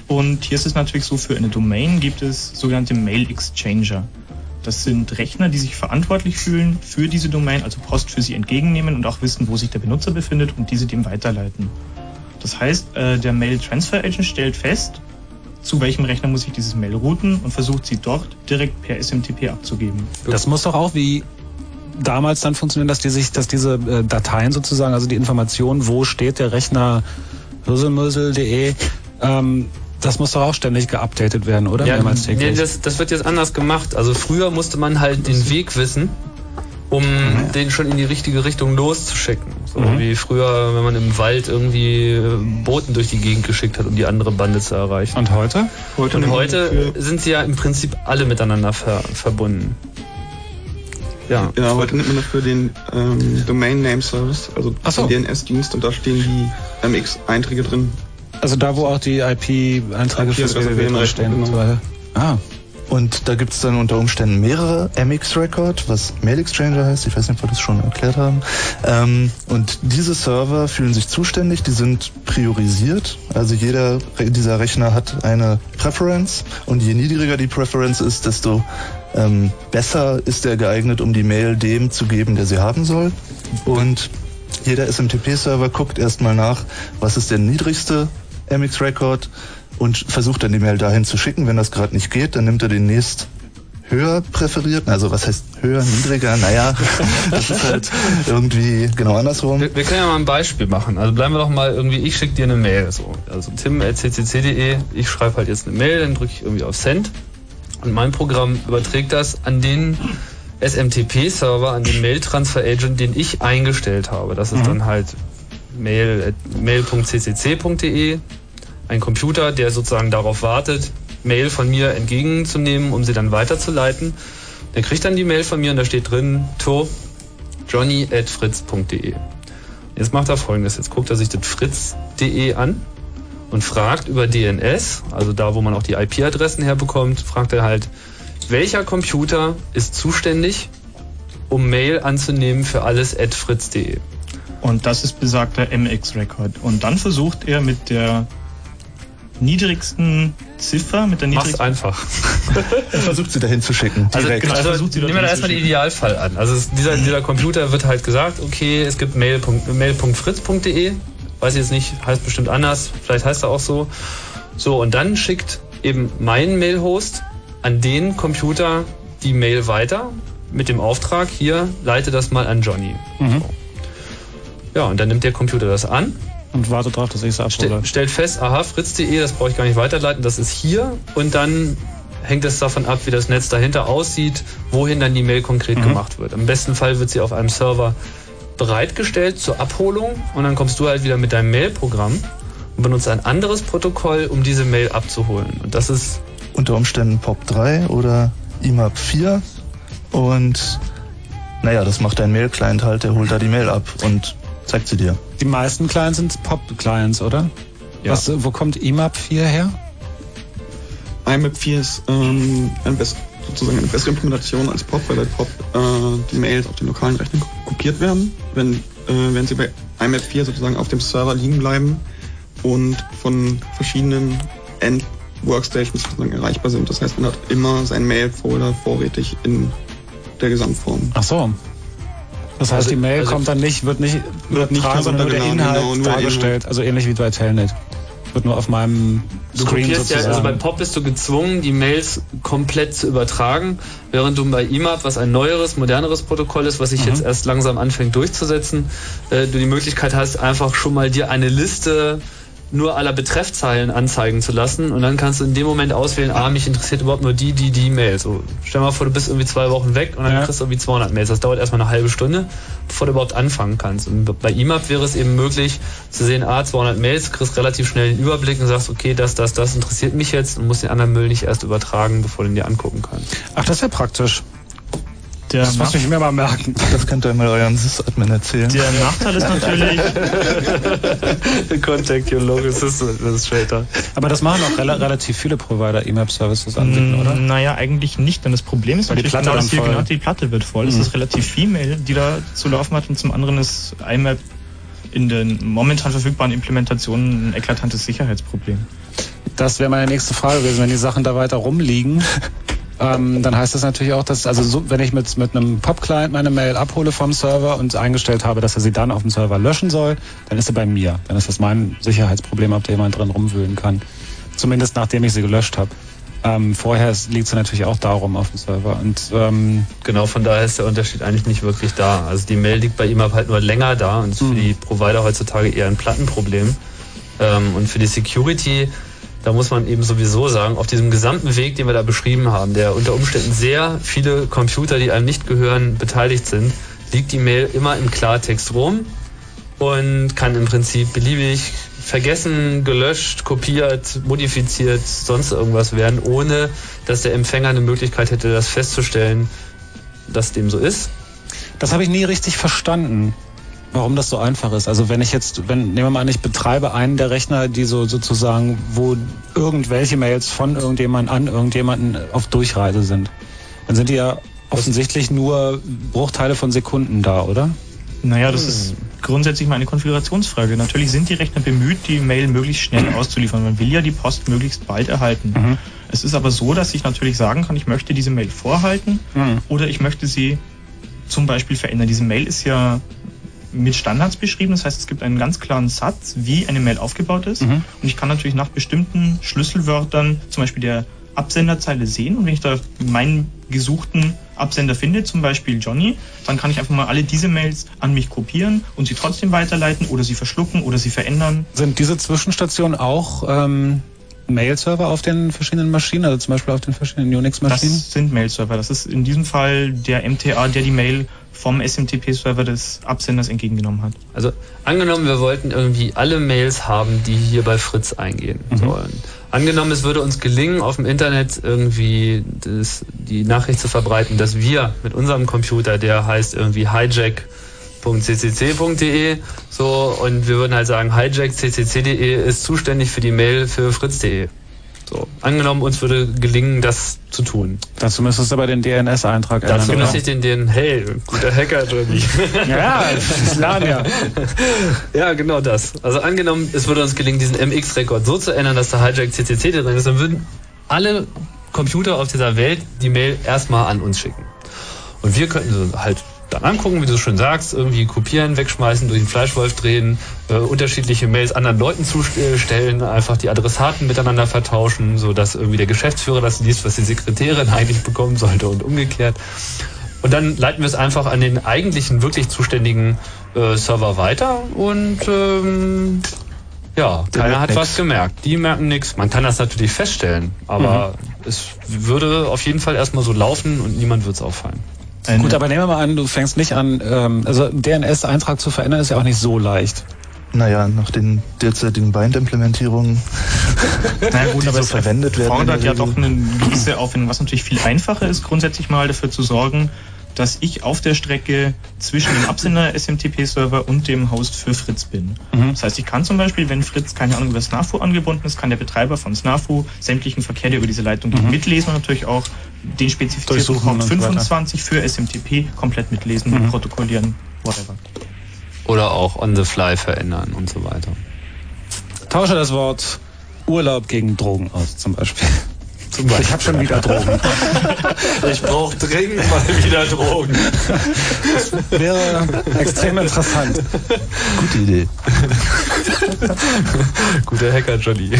Und hier ist es natürlich so, für eine Domain gibt es sogenannte Mail Exchanger. Das sind Rechner, die sich verantwortlich fühlen für diese Domain, also Post für sie entgegennehmen und auch wissen, wo sich der Benutzer befindet und diese dem weiterleiten. Das heißt, äh, der Mail Transfer Agent stellt fest, zu welchem Rechner muss ich dieses Mail routen und versucht sie dort direkt per SMTP abzugeben. das muss doch auch wie damals dann funktionieren, dass die sich, dass diese äh, Dateien sozusagen, also die Information, wo steht der Rechner hirselmürsel.de, ähm, das muss doch auch ständig geupdatet werden, oder? Ja, Mehrmals nee, täglich. das, das wird jetzt anders gemacht. Also früher musste man halt den Weg wissen um den schon in die richtige Richtung loszuschicken. So Mhm. wie früher, wenn man im Wald irgendwie äh, Boten durch die Gegend geschickt hat, um die andere Bande zu erreichen. Und heute? Heute Und heute sind sie ja im Prinzip alle miteinander ver verbunden. Ja. Ja, heute nimmt man dafür den ähm, Domain Name Service, also so. den DNS-Dienst und da stehen die MX-Einträge drin. Also da, wo auch die IP-Einträge fürs IP-Adresse www stehen und so genau. weiter. Ah, Und da gibt es dann unter Umständen mehrere MX-Record, was Mail Exchanger heißt. Ich weiß nicht, ob wir das schon erklärt haben. Ähm, und diese Server fühlen sich zuständig, die sind priorisiert. Also jeder dieser Rechner hat eine Preference und je niedriger die Preference ist, desto ähm, besser ist er geeignet, um die Mail dem zu geben, der sie haben soll. Und jeder SMTP-Server guckt erstmal nach, was ist der niedrigste MX-Record und versucht dann die Mail dahin zu schicken. Wenn das gerade nicht geht, dann nimmt er den nächst höher präferierten. Also was heißt höher, niedriger? Naja, das ist halt irgendwie genau andersrum. Wir, wir können ja mal ein Beispiel machen. Also bleiben wir doch mal irgendwie, ich schicke dir eine Mail. So. Also tim.ccc.de, ich schreibe halt jetzt eine Mail, dann drücke ich irgendwie auf Send und mein Programm überträgt das an den SMTP-Server, an den Mail-Transfer-Agent, den ich eingestellt habe. Das ist Mhm. dann halt mail.ccc.de, ein Computer, der sozusagen darauf wartet, Mail von mir entgegenzunehmen, um sie dann weiterzuleiten. Der kriegt dann die Mail von mir und da steht drin, to johnny.fritz.de. Jetzt macht er folgendes, jetzt guckt er sich das fritz.de an und fragt über DNS, also da, wo man auch die IP-Adressen herbekommt, fragt er halt, welcher Computer ist zuständig, um Mail anzunehmen für alles at fritz.de. Und das ist besagter MX-Record. Und dann versucht er mit der niedrigsten Ziffer, mit der Mach's niedrigsten... einfach. Er versucht sie dahin zu schicken. Also, Direkt. genau, er also versucht sie nehmen wir da erstmal den Idealfall an. Also es, dieser, dieser Computer wird halt gesagt, okay, es gibt mail. mail.fritz.de, weiß ich jetzt nicht, heißt bestimmt anders, vielleicht heißt er auch so. So, und dann schickt eben mein Mail-Host an den Computer die Mail weiter mit dem Auftrag, hier, leite das mal an Johnny. Mhm. Ja, und dann nimmt der Computer das an und warte drauf, dass ich es abhole. Ste stellt fest, aha, fritz.de, das brauche ich gar nicht weiterleiten, das ist hier und dann hängt es davon ab, wie das Netz dahinter aussieht, wohin dann die Mail konkret Mhm. gemacht wird. Im besten Fall wird sie auf einem Server bereitgestellt zur Abholung und dann kommst du halt wieder mit deinem Mail-Programm und benutzt ein anderes Protokoll, um diese Mail abzuholen. Und das ist Unter Umständen POP3 oder IMAP 4 und naja, das macht dein Mail-Client halt, der holt da die Mail ab und zeigt sie dir. Die meisten Clients sind Pop-Clients, oder? Ja. Was, wo kommt IMAP 4 her? IMAP 4 ist ähm, eine bess sozusagen eine bessere Implementation als POP, weil bei POP äh, die Mails auf den lokalen Rechnern ko- kopiert werden. Wenn, äh, wenn sie bei IMAP 4 sozusagen auf dem Server liegen bleiben und von verschiedenen End-Workstations sozusagen erreichbar sind. Das heißt, man hat immer seinen Mail-Folder vorrätig in der Gesamtform. Ach so. Das heißt, Also- die Mail also- kommt dann nicht, wird nicht Wird nicht übertragen, sondern nur der heruntergeladen, Inhalt genau, nur der dargestellt. Also ähnlich wie bei Telnet. Wird nur auf meinem Du Screen kopierst ja, sozusagen. also bei POP bist du gezwungen, die Mails komplett zu übertragen, während du bei IMAP, was ein neueres, moderneres Protokoll ist, was sich Mhm. jetzt erst langsam anfängt durchzusetzen, äh, du die Möglichkeit hast, einfach schon mal dir eine Liste nur aller Betreffzeilen anzeigen zu lassen und dann kannst du in dem Moment auswählen, ah, mich interessiert überhaupt nur die, die, die Mails. So, stell mal vor, du bist irgendwie zwei Wochen weg und dann Ja. kriegst du irgendwie 200 Mails. Das dauert erstmal eine halbe Stunde, bevor du überhaupt anfangen kannst. Und bei IMAP wäre es eben möglich zu sehen, ah, 200 Mails, kriegst relativ schnell den Überblick und sagst, okay, das, das, das interessiert mich jetzt und musst den anderen Müll nicht erst übertragen, bevor du ihn dir angucken kannst. Ach, das ist ja praktisch. Der, Das muss ich mir mal merken. Das könnt ihr mal euren Sys-Admin erzählen. der Nachteil ist natürlich, Contact your local system administrator. Aber das machen auch rela relativ viele Provider IMAP-Services anbieten, oder? naja, eigentlich nicht, denn das Problem ist Weil die natürlich Platte genau hier genannt, die Platte wird voll. Es Mhm. ist relativ viel Mail, die da zu laufen hat und zum anderen ist IMAP in den momentan verfügbaren Implementationen ein eklatantes Sicherheitsproblem. Das wäre meine nächste Frage gewesen, wenn die Sachen da weiter rumliegen. Ähm, dann heißt das natürlich auch, dass, also so, wenn ich mit, mit einem Pop-Client meine Mail abhole vom Server und eingestellt habe, dass er sie dann auf dem Server löschen soll, dann ist sie bei mir. Dann ist das mein Sicherheitsproblem, ob da jemand drin rumwühlen kann. Zumindest nachdem ich sie gelöscht habe. Ähm, vorher liegt sie natürlich auch darum auf dem Server. Und ähm, Genau, von daher ist der Unterschied eigentlich nicht wirklich da. Also die Mail liegt bei IMAP halt nur länger da und ist für Mhm. die Provider heutzutage eher ein Plattenproblem. Ähm, und für die Security da muss man eben sowieso sagen, auf diesem gesamten Weg, den wir da beschrieben haben, der unter Umständen sehr viele Computer, die einem nicht gehören, beteiligt sind, liegt die Mail immer im Klartext rum und kann im Prinzip beliebig vergessen, gelöscht, kopiert, modifiziert, sonst irgendwas werden, ohne dass der Empfänger eine Möglichkeit hätte, das festzustellen, dass dem so ist. Das habe ich nie richtig verstanden, warum das so einfach ist. Also wenn ich jetzt, wenn, nehmen wir mal an, ich betreibe einen der Rechner, die so sozusagen, wo irgendwelche Mails von irgendjemandem an irgendjemanden auf Durchreise sind, dann sind die ja offensichtlich nur Bruchteile von Sekunden da, oder? Naja, das ist grundsätzlich mal eine Konfigurationsfrage. Natürlich sind die Rechner bemüht, die Mail möglichst schnell auszuliefern. Man will ja die Post möglichst bald erhalten. Mhm. Es ist aber so, dass ich natürlich sagen kann, ich möchte diese Mail vorhalten Mhm. oder ich möchte sie zum Beispiel verändern. Diese Mail ist ja mit Standards beschrieben, das heißt, es gibt einen ganz klaren Satz, wie eine Mail aufgebaut ist. Mhm. Und ich kann natürlich nach bestimmten Schlüsselwörtern, zum Beispiel der Absenderzeile sehen. Und wenn ich da meinen gesuchten Absender finde, zum Beispiel Johnny, dann kann ich einfach mal alle diese Mails an mich kopieren und sie trotzdem weiterleiten oder sie verschlucken oder sie verändern. Sind diese Zwischenstationen auch ähm, Mail-Server auf den verschiedenen Maschinen, also zum Beispiel auf den verschiedenen Unix-Maschinen? Das sind Mail-Server. Das ist in diesem Fall der MTA, der die Mail vom SMTP-Server des Absenders entgegengenommen hat. Also angenommen, wir wollten irgendwie alle Mails haben, die hier bei Fritz eingehen sollen. Angenommen, es würde uns gelingen, auf dem Internet irgendwie das, die Nachricht zu verbreiten, dass wir mit unserem Computer, der heißt irgendwie hijack.ccc.de, so, und wir würden halt sagen, hijack.ccc.de ist zuständig für die Mail für fritz.de. So, angenommen, uns würde gelingen, das zu tun. Dazu müsstest du aber den DNS-Eintrag ändern. Dazu müsste ich den, den, hey, guter Hacker, Johnny. Ja, das lernen ja. Ja, genau das. Also angenommen, es würde uns gelingen, diesen MX-Rekord so zu ändern, dass der Hijack CCC drin ist, dann würden alle Computer auf dieser Welt die Mail erstmal an uns schicken. Und wir könnten so halt dann angucken, wie du schon sagst, irgendwie kopieren, wegschmeißen, durch den Fleischwolf drehen, äh, unterschiedliche Mails anderen Leuten zustellen, einfach die Adressaten miteinander vertauschen, so dass irgendwie der Geschäftsführer das liest, was die Sekretärin eigentlich bekommen sollte und umgekehrt. Und dann leiten wir es einfach an den eigentlichen, wirklich zuständigen äh, Server weiter und ähm, ja, Der keiner hat nix. was gemerkt. Die merken nichts. Man kann das natürlich feststellen, aber es würde auf jeden Fall erstmal so laufen und niemand wird es auffallen. Gut, aber nehmen wir mal an, du fängst nicht an, ähm, also DNS-Eintrag zu verändern ist ja auch nicht so leicht. Naja, nach den derzeitigen Bind-Implementierungen, Na gut, die aber so es verwendet werden. fordert der ja doch eine gewisse Aufwendung, was natürlich viel einfacher ist, grundsätzlich mal dafür zu sorgen, dass ich auf der Strecke zwischen dem Absender SMTP-Server und dem Host für Fritz bin. Mhm. Das heißt, ich kann zum Beispiel, wenn Fritz keine Ahnung über SNAFU angebunden ist, kann der Betreiber von SNAFU sämtlichen Verkehr, der über diese Leitung geht, Mhm. mitlesen und natürlich auch den spezifizierten Port und so weiter. 25 für SMTP komplett mitlesen, Mhm. protokollieren, whatever. Oder auch on the fly verändern und so weiter. Tausche das Wort Urlaub gegen Drogen aus, zum Beispiel. Zum Beispiel. Ich habe schon wieder Drogen. Ich brauche dringend mal wieder Drogen. Wäre extrem interessant. Gute Idee. Guter Hacker, Johnny.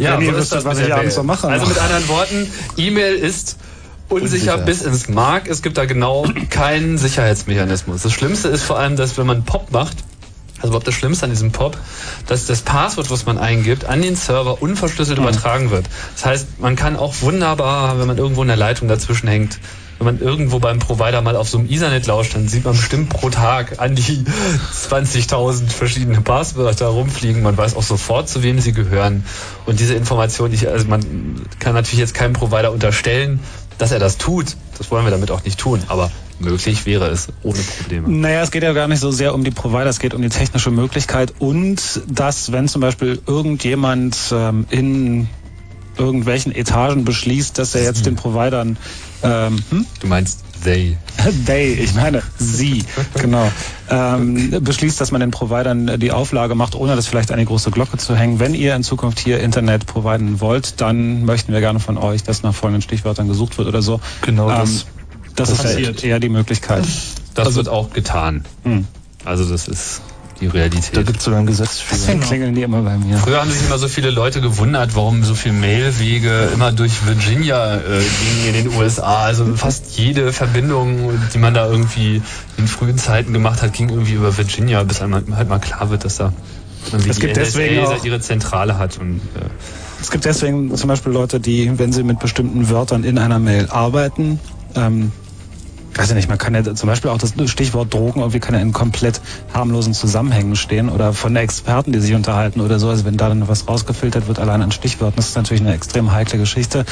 Ja, Wenn ihr so ist wüsstet, das was ich abends so mache. Also mit anderen Worten, E-Mail ist unsicher Unsicher. bis ins Mark. Es gibt da genau keinen Sicherheitsmechanismus. Das Schlimmste ist vor allem, dass wenn man Pop macht, also überhaupt das Schlimmste an diesem Pop, dass das Passwort, was man eingibt, an den Server unverschlüsselt übertragen wird. Das heißt, man kann auch wunderbar, wenn man irgendwo in der Leitung dazwischen hängt, wenn man irgendwo beim Provider mal auf so einem Ethernet lauscht, dann sieht man bestimmt pro Tag an die 20.000 verschiedene Passwörter rumfliegen. Man weiß auch sofort, zu wem sie gehören. Und diese Information, ich, also man kann natürlich jetzt keinem Provider unterstellen, dass er das tut. Das wollen wir damit auch nicht tun. Aber möglich wäre es ohne Probleme. Naja, es geht ja gar nicht so sehr um die Provider, es geht um die technische Möglichkeit und dass, wenn zum Beispiel irgendjemand ähm, in irgendwelchen Etagen beschließt, dass er jetzt den Providern ähm, hm? Du meinst they. They, ich meine sie, genau, ähm, beschließt, dass man den Providern die Auflage macht, ohne das vielleicht die große Glocke zu hängen. Wenn ihr in Zukunft hier Internet providen wollt, dann möchten wir gerne von euch, dass nach folgenden Stichwörtern gesucht wird oder so. Genau Ähm, das. das ist passiert. ja eher die Möglichkeit. Das wird auch getan. Hm. Also das ist die Da Realität. gibt es sogar ein Gesetz für. Deswegen klingeln die immer bei mir. Früher haben sich immer so viele Leute gewundert, warum so viele Mailwege immer durch Virginia äh, gingen in den USA. Also fast jede Verbindung, die man da irgendwie in frühen Zeiten gemacht hat, ging irgendwie über Virginia, bis einem halt mal klar wird, dass da Und wie Es die gibt NSA deswegen auch- ihre Zentrale hat und äh, Es gibt deswegen zum Beispiel Leute, die, wenn sie mit bestimmten Wörtern in einer Mail arbeiten, ähm, weiß ich nicht, man kann ja zum Beispiel auch das Stichwort Drogen irgendwie kann ja in komplett harmlosen Zusammenhängen stehen oder von Experten, die sich unterhalten oder so. Also wenn da dann was rausgefiltert wird, allein an Stichworten, das ist natürlich eine extrem heikle Geschichte.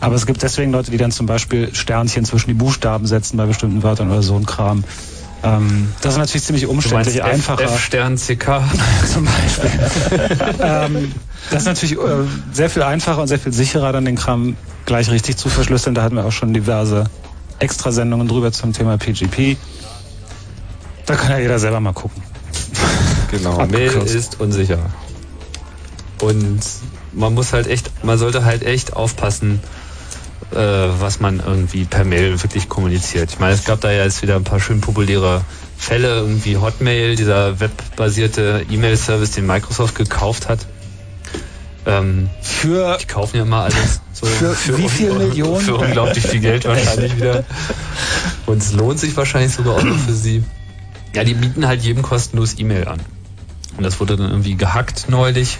Aber es gibt deswegen Leute, die dann zum Beispiel Sternchen zwischen die Buchstaben setzen bei bestimmten Wörtern oder so ein Kram. Ähm, das ist natürlich ziemlich du meinst umständlich, F, einfacher. F-Stern CK. zum Beispiel. ähm, das ist natürlich äh, sehr viel einfacher und sehr viel sicherer, dann den Kram gleich richtig zu verschlüsseln. Da hatten wir auch schon diverse Extrasendungen drüber zum Thema PGP. Da kann ja jeder selber mal gucken. Genau, Mail ist unsicher. Und man muss halt echt, man sollte halt echt aufpassen, äh, was man irgendwie per Mail wirklich kommuniziert. Ich meine, es gab da ja jetzt wieder ein paar schön populäre Fälle, irgendwie Hotmail, dieser webbasierte E-Mail-Service, den Microsoft gekauft hat. Ähm, Für die kaufen ja immer alles. So Für wie viel Millionen? Für unglaublich viel Geld wahrscheinlich wieder. Und es lohnt sich wahrscheinlich sogar auch noch für sie. Ja, die bieten halt jedem kostenlos E-Mail an. Und das wurde dann irgendwie gehackt neulich.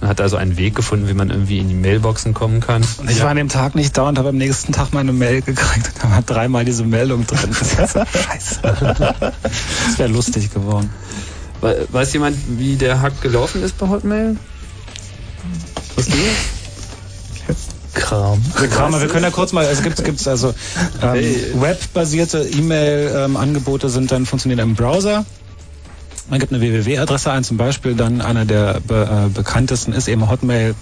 Man hat also einen Weg gefunden, wie man irgendwie in die Mailboxen kommen kann. Und ich war an dem Tag nicht da und habe am nächsten Tag meine Mail gekriegt und da war dreimal diese Meldung drin. Das ist so scheiße. Das wäre lustig geworden. We- Weiß jemand, wie der Hack gelaufen ist bei Hotmail? Was du? Kram. Kramer, wir können ja kurz mal, also gibt es also ähm, Hey. webbasierte E-Mail-Angebote sind dann funktionieren im Browser. Man gibt eine www-Adresse ein, zum Beispiel dann einer der be, äh, bekanntesten ist eben Hotmail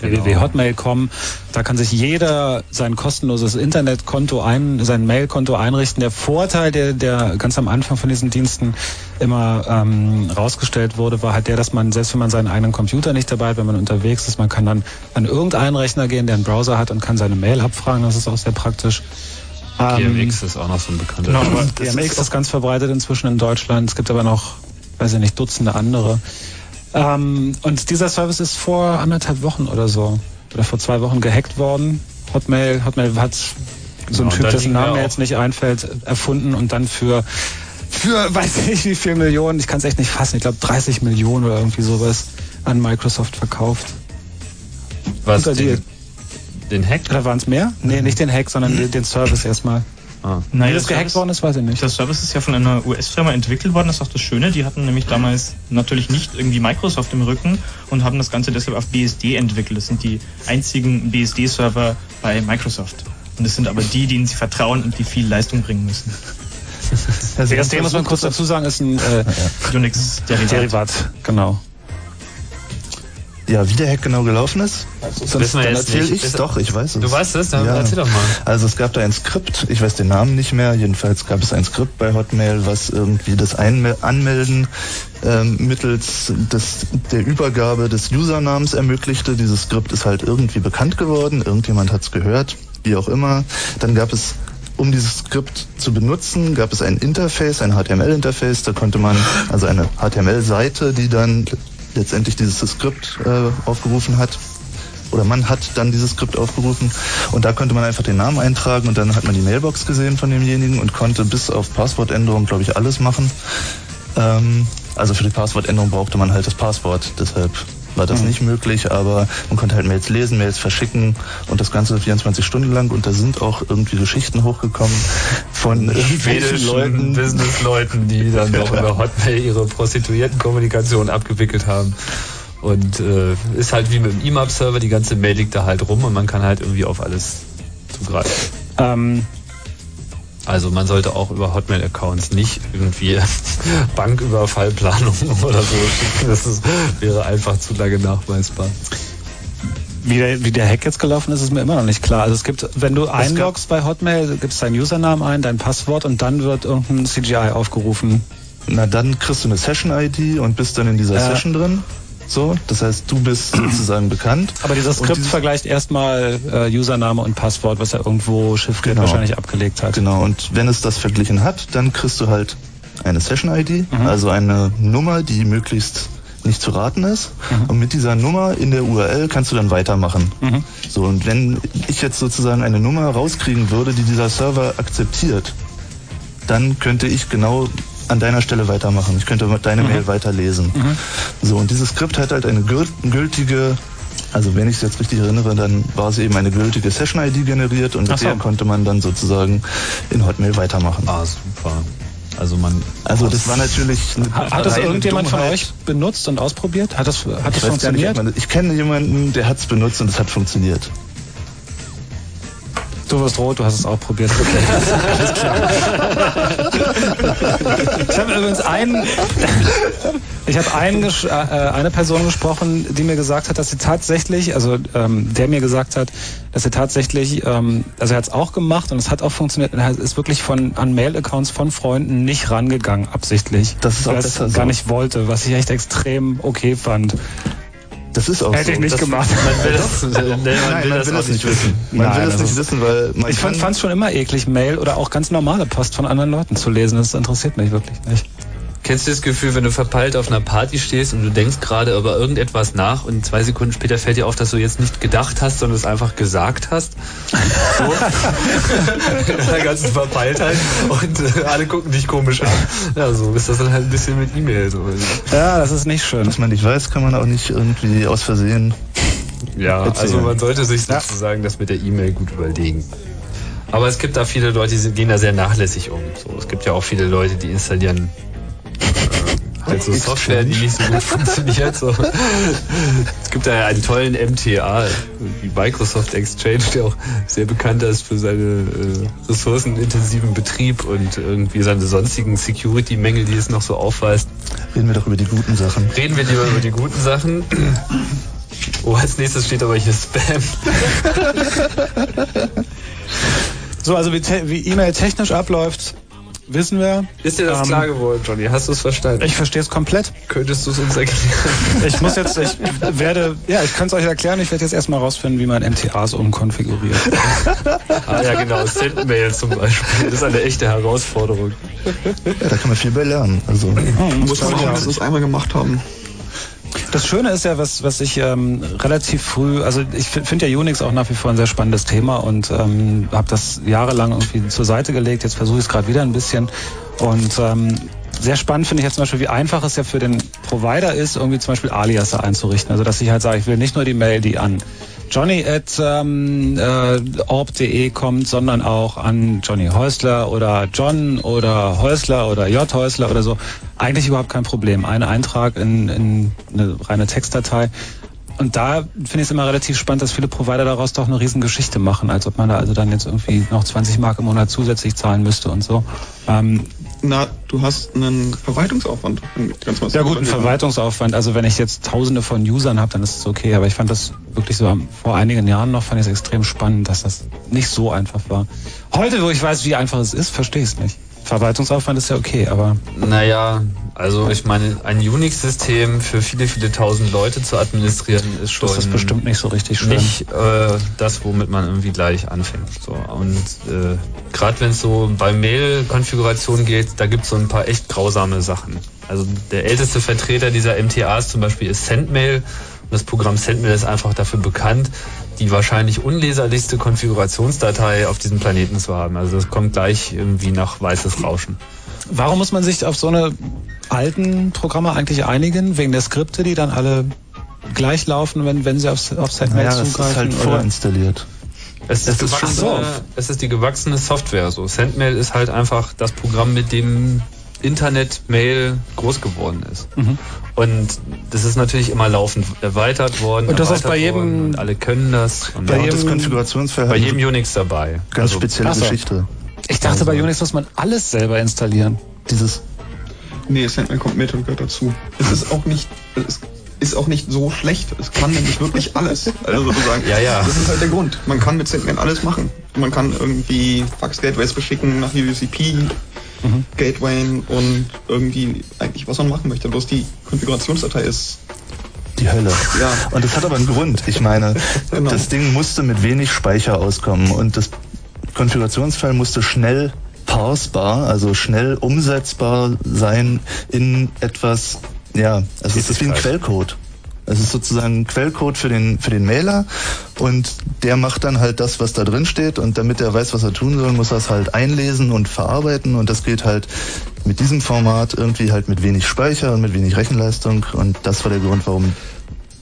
Genau. www.hotmail.com. Da kann sich jeder sein kostenloses Internetkonto ein, sein Mailkonto einrichten. Der Vorteil, der, der ganz am Anfang von diesen Diensten immer ähm, rausgestellt wurde, war halt der, dass man, selbst wenn man seinen eigenen Computer nicht dabei hat, wenn man unterwegs ist, man kann dann an irgendeinen Rechner gehen, der einen Browser hat und kann seine Mail abfragen. Das ist auch sehr praktisch. Ähm, GMX ist auch noch so ein bekannter. Genau, DMX ist ist, ganz verbreitet inzwischen in Deutschland. Es gibt aber noch, weiß ich nicht, Dutzende andere. Ähm, und dieser Service ist vor anderthalb Wochen oder so, oder vor zwei Wochen gehackt worden. Hotmail, Hotmail hat so Genau, einen und Typ, dessen Name mir jetzt nicht einfällt, erfunden und dann für, für weiß ich nicht wie viel Millionen, ich kann es echt nicht fassen, ich glaube 30 Millionen oder irgendwie sowas an Microsoft verkauft. Was, den, den Hack? Oder waren es mehr? Nee, nicht den Hack, sondern den Service erstmal. Ah. Wie Nein, das gehackt worden ist, weiß ich nicht. Der Service ist ja von einer US-Firma entwickelt worden, das ist auch das Schöne. Die hatten nämlich damals natürlich nicht irgendwie Microsoft im Rücken und haben das Ganze deshalb auf BSD entwickelt. Das sind die einzigen BSD-Server bei Microsoft. Und es sind aber die, denen sie vertrauen und die viel Leistung bringen müssen. Also BSD muss man kurz dazu sagen, ist ein äh, Unix-Derivat. Derivat, genau. Ja, wie der Hack genau gelaufen ist? Sonst Wissen wir dann erzähle nicht. ich doch, ich weiß es. Du weißt es? Dann erzähl doch mal. Also es gab da ein Skript, ich weiß den Namen nicht mehr, jedenfalls gab es ein Skript bei Hotmail, was irgendwie das Einmel Anmelden ähm, mittels des, der Übergabe des Usernamens ermöglichte. Dieses Skript ist halt irgendwie bekannt geworden, irgendjemand hat es gehört, wie auch immer. Dann gab es um dieses Skript zu benutzen, gab es ein Interface, ein HTML-Interface, da konnte man, also eine HTML-Seite, die dann letztendlich dieses Skript äh, aufgerufen hat. Oder man hat dann dieses Skript aufgerufen und da konnte man einfach den Namen eintragen und dann hat man die Mailbox gesehen von demjenigen und konnte bis auf Passwortänderung, glaube ich, alles machen. Ähm, also für die Passwortänderung brauchte man halt das Passwort, deshalb war das nicht möglich, aber man konnte halt Mails lesen, Mails verschicken und das Ganze 24 Stunden lang und da sind auch irgendwie Geschichten hochgekommen von schwedischen Leuten. Businessleuten, die dann doch über Hotmail ihre Prostituiertenkommunikation abgewickelt haben. Und äh, ist halt wie mit dem IMAP-Server, die ganze Mail liegt da halt rum und man kann halt irgendwie auf alles zugreifen. Ähm, Also man sollte auch über Hotmail-Accounts nicht irgendwie Banküberfallplanung oder so schicken. Das ist, wäre einfach zu lange nachweisbar. Wie der, wie der Hack jetzt gelaufen ist, ist mir immer noch nicht klar. Also es gibt, wenn du einloggst bei Hotmail, gibst deinen Usernamen ein, dein Passwort und dann wird irgendein CGI aufgerufen. Na, dann kriegst du eine Session-ID und bist dann in dieser Ja. Session drin. So, das heißt, du bist sozusagen bekannt. Aber dieser Skript vergleicht erstmal äh, Username und Passwort, was er irgendwo chiffriert Genau. wahrscheinlich abgelegt hat. Genau, und wenn es das verglichen hat, dann kriegst du halt eine Session-ID, Mhm. also eine Nummer, die möglichst nicht zu raten ist. Mhm. Und mit dieser Nummer in der URL kannst du dann weitermachen. Mhm. So, und wenn ich jetzt sozusagen eine Nummer rauskriegen würde, die dieser Server akzeptiert, dann könnte ich genau an deiner Stelle weitermachen. Ich könnte deine Mhm. Mail weiterlesen. So, und dieses Skript hat halt eine gül- gültige, also wenn ich es jetzt richtig erinnere, dann war es eben eine gültige Session-ID generiert und mit so. der konnte man dann sozusagen in Hotmail weitermachen. Ah, super. Also man. Also das war natürlich. eine Hat, hat das irgendjemand von Dummheit. euch benutzt und ausprobiert? Hat das, hat das Ich, nicht, ob funktioniert? man, ich kenne jemanden, der hat es benutzt und es hat funktioniert. Du wirst rot, du hast es auch probiert. Okay. Alles klar. Ich habe übrigens einen, ich habe einen, äh, eine Person gesprochen, die mir gesagt hat, dass sie tatsächlich, also ähm, der mir gesagt hat, dass er tatsächlich, ähm, also er hat es auch gemacht und es hat auch funktioniert. und Er ist wirklich von an Mail-Accounts von Freunden nicht rangegangen, absichtlich. Das ist auch weil er es besser so. gar nicht wollte, was ich echt extrem okay fand. Das ist auch Hätte so. ich nicht das, gemacht. Man will das, nee, man Nein, will man das will auch es nicht wissen. Man Nein, will das nicht ist- wissen, weil man Ich fand es schon immer eklig, Mail oder auch ganz normale Post von anderen Leuten zu lesen. Das interessiert mich wirklich nicht. Kennst du das Gefühl, wenn du verpeilt auf einer Party stehst und du denkst gerade über irgendetwas nach und zwei Sekunden später fällt dir auf, dass du jetzt nicht gedacht hast, sondern es einfach gesagt hast? So. In der ganzen Verpeiltheit und äh, alle gucken dich komisch an. Ja, so ist das dann halt ein bisschen mit E-Mail. So. Ja, das ist nicht schön. was man nicht weiß, kann man auch nicht irgendwie aus Versehen. Ja, Erzählen. also man sollte sich sozusagen das mit der E-Mail gut überlegen. Aber es gibt da viele Leute, die gehen da sehr nachlässig um. So, es gibt ja auch viele Leute, die installieren halt so Software, die nicht so gut funktioniert. So. Es gibt da ja einen tollen MTA, wie Microsoft Exchange, der auch sehr bekannt ist für seine äh, ressourcenintensiven Betrieb und irgendwie seine sonstigen Security-Mängel, die es noch so aufweist. Reden wir doch über die guten Sachen. Reden wir lieber über die guten Sachen. Oh, als nächstes steht aber hier Spam. So, also wie E-Mail technisch abläuft, wissen wir. Ist dir das Ähm, klar geworden, Johnny? Hast du es verstanden? Ich verstehe es komplett. Könntest du es uns erklären? Ich muss jetzt, ich werde, ja, ich kann es euch erklären. Ich werde jetzt erstmal rausfinden, wie man MTAs umkonfiguriert. ah ja, genau. Sendmail zum Beispiel. Das ist eine echte Herausforderung. Ja, da kann man viel bei lernen. Also Muss man auch mindestens einmal gemacht haben. Das Schöne ist ja, was, was ich ähm, relativ früh, also ich finde ja Unix auch nach wie vor ein sehr spannendes Thema und ähm, habe das jahrelang irgendwie zur Seite gelegt. Jetzt versuche ich es gerade wieder ein bisschen. Und ähm, sehr spannend finde ich jetzt zum Beispiel, wie einfach es ja für den Provider ist, irgendwie zum Beispiel Alias einzurichten. Also dass ich halt sage, ich will nicht nur die Mail, die an Johnny at ähm, äh, orb.de kommt, sondern auch an Johnny Häusler oder John oder Häusler oder J Häusler oder so. Eigentlich überhaupt kein Problem. Ein Eintrag in, in eine reine Textdatei. Und da finde ich es immer relativ spannend, dass viele Provider daraus doch eine Riesengeschichte machen, als ob man da also dann jetzt irgendwie noch 20 Mark im Monat zusätzlich zahlen müsste und so. Ähm, Na, du hast einen Verwaltungsaufwand. Ganz ja gut, ein Verwaltungsaufwand. Also wenn ich jetzt tausende von Usern habe, dann ist es okay. Aber ich fand das wirklich so vor einigen Jahren noch, fand ich es extrem spannend, dass das nicht so einfach war. Heute, wo ich weiß, wie einfach es ist, verstehe ich es nicht. Verwaltungsaufwand ist ja okay, aber Naja, also ich meine, ein Unix-System für viele, viele tausend Leute zu administrieren ist schon das ist bestimmt nicht so richtig schön. nicht äh, das, womit man irgendwie gleich anfängt. So. Und äh, gerade wenn es so bei Mail-Konfiguration geht, da gibt es so ein paar echt grausame Sachen. Also der älteste Vertreter dieser MTAs zum Beispiel ist Sendmail. Und das Programm Sendmail ist einfach dafür bekannt, die wahrscheinlich unleserlichste Konfigurationsdatei auf diesem Planeten zu haben. Also das kommt gleich irgendwie nach weißes Rauschen. Warum muss man sich auf so eine alten Programme eigentlich einigen? Wegen der Skripte, die dann alle gleich laufen, wenn, wenn sie aufs, aufs Setmail naja, zugreifen? ist halt vorinstalliert. Es ist, Es ist schon so. es ist die gewachsene Software. So Sendmail ist halt einfach das Programm, mit dem Internet-Mail groß geworden ist. Mhm. Und das ist natürlich immer laufend erweitert worden. Und das ist bei jedem- alle können das. Und bei ja, Und das jedem- Konfigurationsfeld bei jedem Unix dabei. ganz Also, spezielle Ach so. Geschichte. Ich dachte, bei Unix muss man alles selber installieren. Dieses Nee, Sandman kommt mit und gehört dazu. Es ist auch nicht, es ist auch nicht so schlecht. Es kann nämlich wirklich alles. Also sozusagen. Ja, ja. Das ist halt der Grund. Man kann mit Sandman alles machen. Man kann irgendwie Fax-Gateways beschicken nach UCP. Gateway und irgendwie eigentlich was man machen möchte. Bloß die Konfigurationsdatei ist die Hölle. Ja. Und das hat aber einen Grund. Ich meine, Genau. das Ding musste mit wenig Speicher auskommen und das Konfigurationsfile musste schnell parsbar, also schnell umsetzbar sein in etwas, ja, also es ist wie ein. Quellcode. Es ist sozusagen ein Quellcode für den, für den Mailer und der macht dann halt das, was da drin steht und damit er weiß, was er tun soll, muss er es halt einlesen und verarbeiten und das geht halt mit diesem Format irgendwie halt mit wenig Speicher und mit wenig Rechenleistung und das war der Grund, warum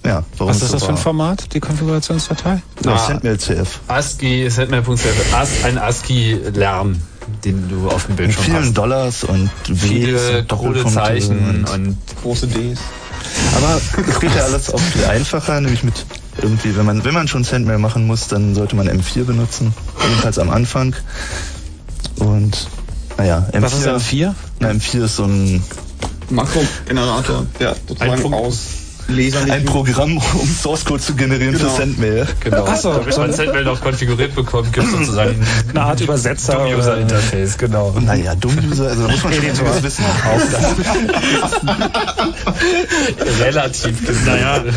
ja, warum Was ist so das für ein. Format, die Konfigurationsdatei? Ja, Ah. Sendmail CF. ASCII, Sendmail.cf, As- ein ASCII-Lärm, den du auf dem Mit Bildschirm vielen hast. Dollars und Ws Viele und krude Zeichen und und Große Ds. Aber es geht ja alles auch viel einfacher, nämlich mit irgendwie, wenn man, wenn man schon Sendmail machen muss, dann sollte man M4 benutzen. Jedenfalls am Anfang. Und naja, M4. Was ist M4? Na, M4 ist so ein, Makrogenerator, der sozusagen aus Lesern ein Programm, um Source Code zu generieren Genau. für Sendmail. Genau. Ach so, Damit man Sendmail noch konfiguriert bekommt, gibt es sozusagen Eine Art Übersetzer ein oder- User-Interface, genau. Und naja, Dumm-User, also da muss man schon Editor. was wissen. Relativ. Naja.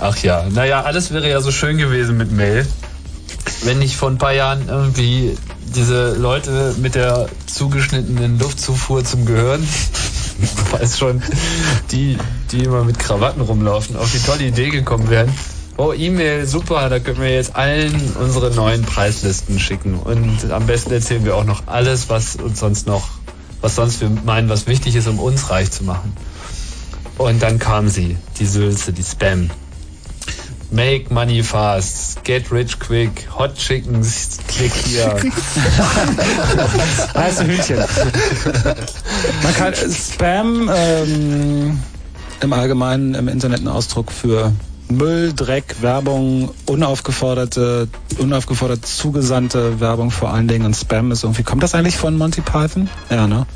Ach ja, naja, alles wäre ja so schön gewesen mit Mail, wenn nicht vor ein paar Jahren irgendwie diese Leute mit der zugeschnittenen Luftzufuhr zum Gehirn, du weißt schon, die, die immer mit Krawatten rumlaufen, auf die tolle Idee gekommen wären. Oh, E-Mail, super, da können wir jetzt allen unsere neuen Preislisten schicken. Und am besten erzählen wir auch noch alles, was uns sonst noch, was sonst wir meinen, was wichtig ist, um uns reich zu machen. Und dann kam sie, die Sülze, die Spam. Make money fast, get rich quick, hot chickens, klick hier. Heiße Hühnchen. Man kann Spam ähm, im Allgemeinen im Internet ein Ausdruck für Müll, Dreck, Werbung, unaufgeforderte, unaufgefordert zugesandte Werbung vor allen Dingen und Spam ist irgendwie. Kommt das eigentlich von Monty Python? Ja, ne?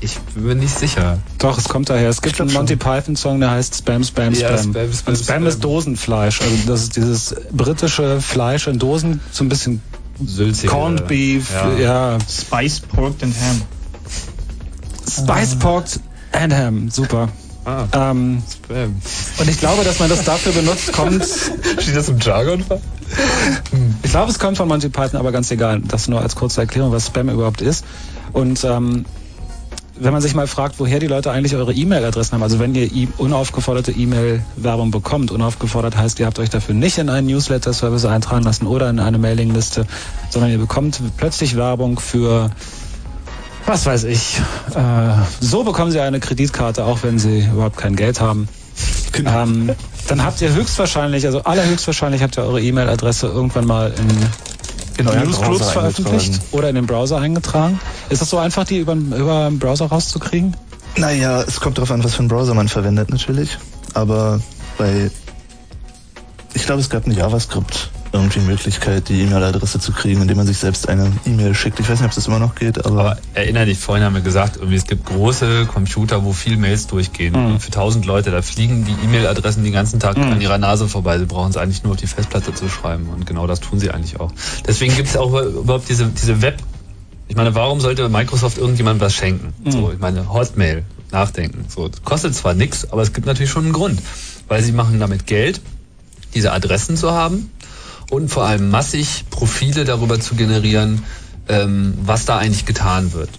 Ich bin nicht sicher. Doch, es kommt daher. Es gibt einen Monty Python-Song, der heißt Spam, Spam, Ja, Spam. Spam, Spam, und Spam ist Spam. Dosenfleisch. Also das ist dieses britische Fleisch in Dosen, so ein bisschen Sülzige. Corned Beef, Ja. ja. Spiced Pork and Ham. Spice Pork and Ham, super. Ah, Ähm, Spam. und ich glaube, dass man das dafür benutzt, kommt. Steht das im Jargon? Ich glaube, es kommt von Monty Python, aber ganz egal. Das nur als kurze Erklärung, was Spam überhaupt ist. Und ähm, wenn man sich mal fragt, woher die Leute eigentlich eure E-Mail-Adressen haben, also wenn ihr unaufgeforderte E-Mail-Werbung bekommt, unaufgefordert heißt, ihr habt euch dafür nicht in einen Newsletter-Service eintragen lassen oder in eine Mailingliste, sondern ihr bekommt plötzlich Werbung für was weiß ich. Äh, so bekommen sie eine Kreditkarte, auch wenn sie überhaupt kein Geld haben. Ähm, dann habt ihr höchstwahrscheinlich, also allerhöchstwahrscheinlich habt ihr eure E-Mail-Adresse irgendwann mal in, In euren Newsgroups veröffentlicht oder in den Browser eingetragen. Ist das so einfach, die über, über den Browser rauszukriegen? Naja, es kommt darauf an, was für einen Browser man verwendet natürlich. Aber bei ich glaube, es gab eine JavaScript irgendwie Möglichkeit, die E-Mail-Adresse zu kriegen, indem man sich selbst eine E-Mail schickt. Ich weiß nicht, ob das immer noch geht, aber, Aber erinnere dich, vorhin haben wir gesagt, irgendwie, es gibt große Computer, wo viel Mails durchgehen. Mhm. Für tausend Leute, da fliegen die E-Mail-Adressen den ganzen Tag Mhm. an ihrer Nase vorbei. Sie brauchen es eigentlich nur auf die Festplatte zu schreiben. Und genau das tun sie eigentlich auch. Deswegen gibt es auch überhaupt diese, diese Web... Ich meine, warum sollte Microsoft irgendjemandem was schenken? Mhm. So, ich meine, Hotmail, nachdenken. So, kostet zwar nichts, aber es gibt natürlich schon einen Grund. Weil sie machen damit Geld, diese Adressen zu haben und vor allem massig Profile darüber zu generieren, ähm, was da eigentlich getan wird.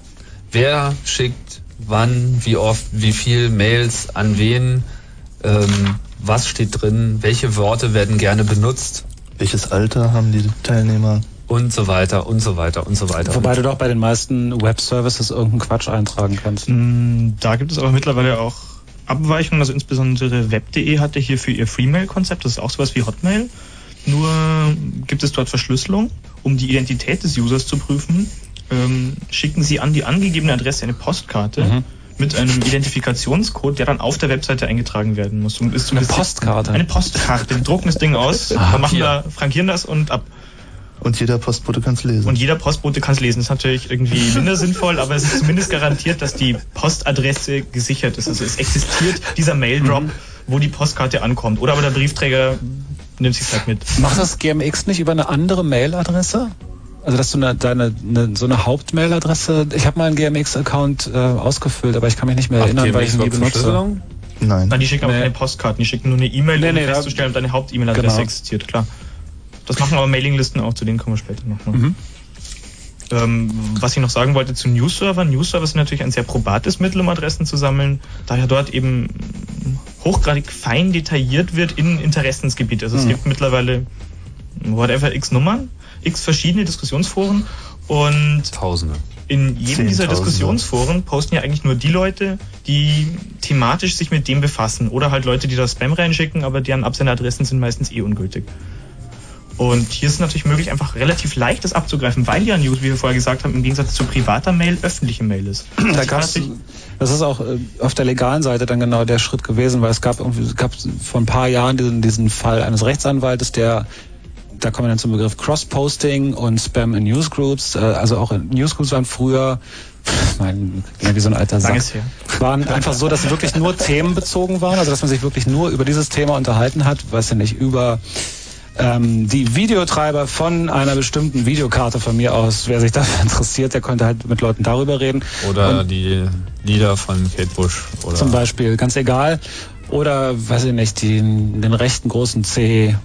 Wer schickt wann, wie oft, wie viel Mails an wen, ähm, was steht drin, welche Worte werden gerne benutzt welches Alter haben die Teilnehmer? und so weiter und so weiter und so weiter. Wobei du doch bei den meisten Web-Services irgendeinen Quatsch eintragen kannst. Mm, Da gibt es aber mittlerweile auch Abweichungen, also insbesondere web.de hatte hier für ihr Freemail-Konzept, das ist auch sowas wie Hotmail. Nur gibt es dort Verschlüsselung, um die Identität des Users zu prüfen. Ähm, schicken Sie an die angegebene Adresse eine Postkarte Mhm. mit einem Identifikationscode, der dann auf der Webseite eingetragen werden muss. Und ist Eine zumindest- Postkarte. Eine Postkarte. Wir drucken das Ding aus, Ah, machen da, frankieren das und ab. Und jeder Postbote kann es lesen. Und jeder Postbote kann es lesen. Das ist natürlich irgendwie minder sinnvoll, aber es ist zumindest garantiert, dass die Postadresse gesichert ist. Also es existiert dieser Maildrop, wo die Postkarte ankommt. Oder aber der Briefträger nimmt sich halt mit. Macht das GMX nicht über eine andere Mailadresse? Also dass du eine, deine eine, so eine Hauptmailadresse. Ich habe mal einen GMX-Account äh, ausgefüllt, aber ich kann mich nicht mehr Macht erinnern, weil GMX ich ihn nie benutze. Nein. Nein, die schicken aber Nee. keine Postkarten, die schicken nur eine E-Mail, Nee, um nee, festzustellen, ob deine Hauptemail-Adresse Genau. existiert, klar. Das machen aber Mailinglisten auch, zu denen kommen wir später nochmal. Mhm. Ähm, was ich noch sagen wollte zu News-Servern. News-Server sind natürlich ein sehr probates Mittel, um Adressen zu sammeln, da ja dort eben hochgradig fein detailliert wird in Interessensgebiet. Also es Mhm. gibt mittlerweile whatever x Nummern, x verschiedene Diskussionsforen und Tausende. in jedem dieser. Diskussionsforen posten ja eigentlich nur die Leute, die thematisch sich mit dem befassen. Oder halt Leute, die da Spam reinschicken, aber deren Absenderadressen sind meistens eh ungültig. Und hier ist es natürlich möglich, einfach relativ leicht das abzugreifen, weil ja News, wie wir vorher gesagt haben, im Gegensatz zu privater Mail öffentliche Mail ist. Da gab's, das ist auch äh, auf der legalen Seite dann genau der Schritt gewesen, weil es gab irgendwie, es gab vor ein paar Jahren diesen, diesen Fall eines Rechtsanwaltes, der da kommen wir dann zum Begriff Cross-Posting und Spam in Newsgroups. Äh, also auch in Newsgroups waren früher, mein, wie so ein alter Sack, waren einfach so, dass sie wirklich nur themenbezogen waren, also dass man sich wirklich nur über dieses Thema unterhalten hat, weiß ja nicht, über ähm, die Videotreiber von einer bestimmten Videokarte von mir aus. Wer sich dafür interessiert, der konnte halt mit Leuten darüber reden. Oder Und die Lieder von Kate Bush. Oder zum Beispiel, ganz egal. Oder, weiß ich nicht, den, den rechten großen C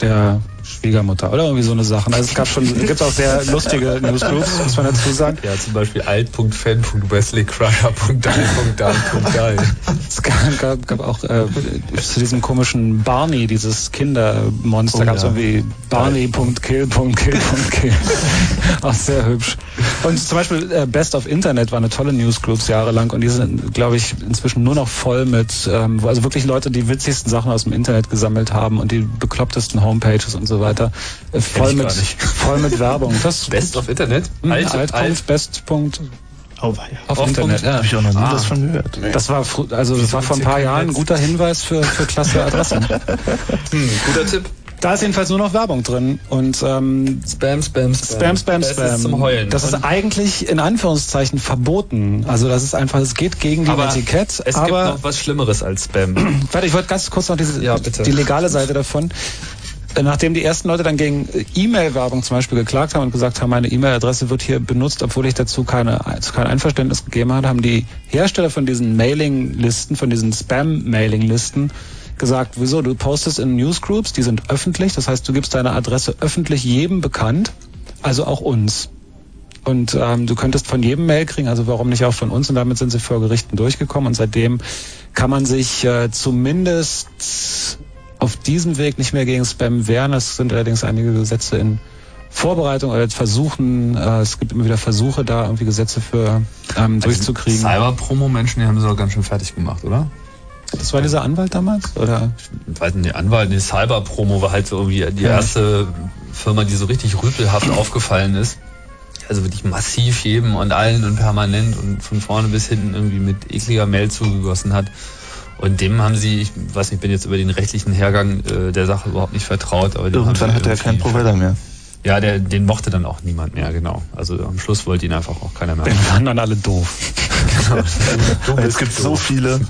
der Schwiegermutter oder irgendwie so eine Sache. Also es gab schon, es gibt auch sehr lustige Newsgroups, muss man dazu sagen. Ja, zum Beispiel alt.fan.wesleycrusher.dan.dan. Es gab, gab, gab auch äh, zu diesem komischen Barney, dieses Kindermonster, Oh, gab es ja. irgendwie Barney.kill.kill.kill. auch sehr hübsch. Und zum Beispiel äh, Best of Internet war eine tolle Newsgroups jahrelang und die sind, glaube ich, inzwischen nur noch voll mit, ähm, also wirklich Leute die witzigsten Sachen aus dem Internet gesammelt haben und die beklopptesten Homepages und so weiter. Äh, voll, mit, voll mit Werbung. Das Best of Internet? Mhm, Alt- alt, alt- Best. Punkt, Oh, auf Auf Internet. Punkt? Ja. Habe ich auch noch nie Ah. was von gehört. Das war, also das war vor ein paar Jahren ein guter Hinweis für, für klasse Adressen. Hm, guter Tipp. Da ist jedenfalls nur noch Werbung drin und ähm, Spam, Spam, Spam, Spam, Das Spam. ist zum Heulen. Das ist eigentlich in Anführungszeichen verboten. Also das ist einfach, es geht gegen die aber Etikett. es gibt aber noch was Schlimmeres als Spam. warte, ich wollte ganz kurz noch diese, Ja, bitte. die legale Seite davon. Nachdem die ersten Leute dann gegen äh, E-Mail-Werbung zum Beispiel geklagt haben und gesagt haben, meine E-Mail-Adresse wird hier benutzt, obwohl ich dazu keine, kein Einverständnis gegeben habe, haben die Hersteller von diesen Mailing-Listen, von diesen Spam-Mailing-Listen gesagt, wieso, du postest in Newsgroups, die sind öffentlich, das heißt, du gibst deine Adresse öffentlich jedem bekannt, also auch uns. Und ähm, du könntest von jedem Mail kriegen, also warum nicht auch von uns? Und damit sind sie vor Gerichten durchgekommen. Und seitdem kann man sich äh, zumindest auf diesem Weg nicht mehr gegen Spam wehren. Es sind allerdings einige Gesetze in Vorbereitung oder versuchen, äh, es gibt immer wieder Versuche, da irgendwie Gesetze für ähm, durchzukriegen. Cyber-Promo-Menschen, die haben sie doch ganz schön fertig gemacht, oder? Das war dieser Anwalt damals? Oder? Ich weiß nicht, Anwalt, die Cyber-Promo war halt so irgendwie die Ja. erste Firma, die so richtig rüpelhaft aufgefallen ist. Also wirklich massiv jedem und allen und permanent und von vorne bis hinten irgendwie mit ekliger Mail zugegossen hat. Und dem haben sie, ich weiß nicht, ich bin jetzt über den rechtlichen Hergang äh, der Sache überhaupt nicht vertraut, aber Irgendwann hat er keinen Provider mehr. Ja, der, den mochte dann auch niemand mehr, genau. Also am Schluss wollte ihn einfach auch keiner mehr. Den waren dann alle doof. Es gibt so viele.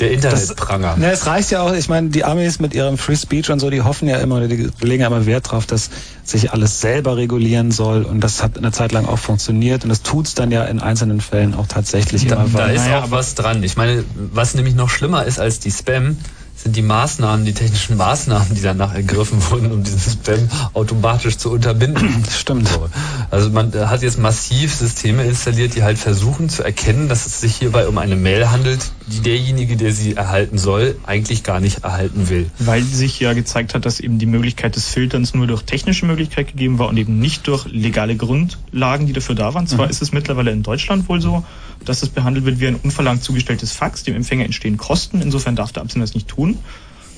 Der Internetpranger. Ne, es reicht ja auch, ich meine, die Amis mit ihrem Free Speech und so, die hoffen ja immer, oder die legen ja immer Wert drauf, dass sich alles selber regulieren soll und das hat eine Zeit lang auch funktioniert und das tut's dann ja in einzelnen Fällen auch tatsächlich Da, immer da ist Naja, auch was dran. Ich meine, was nämlich noch schlimmer ist als die Spam, die Maßnahmen, die technischen Maßnahmen, die danach ergriffen wurden, um diesen Spam automatisch zu unterbinden. Stimmt. So. Also man äh, hat jetzt massiv Systeme installiert, die halt versuchen zu erkennen, dass es sich hierbei um eine Mail handelt, die derjenige, der sie erhalten soll, eigentlich gar nicht erhalten will. Weil sich ja gezeigt hat, dass eben die Möglichkeit des Filterns nur durch technische Möglichkeit gegeben war und eben nicht durch legale Grundlagen, die dafür da waren. Zwar ist es mittlerweile in Deutschland wohl so, dass es behandelt wird wie ein unverlangt zugestelltes Fax. Dem Empfänger entstehen Kosten. Insofern darf der Absender das nicht tun.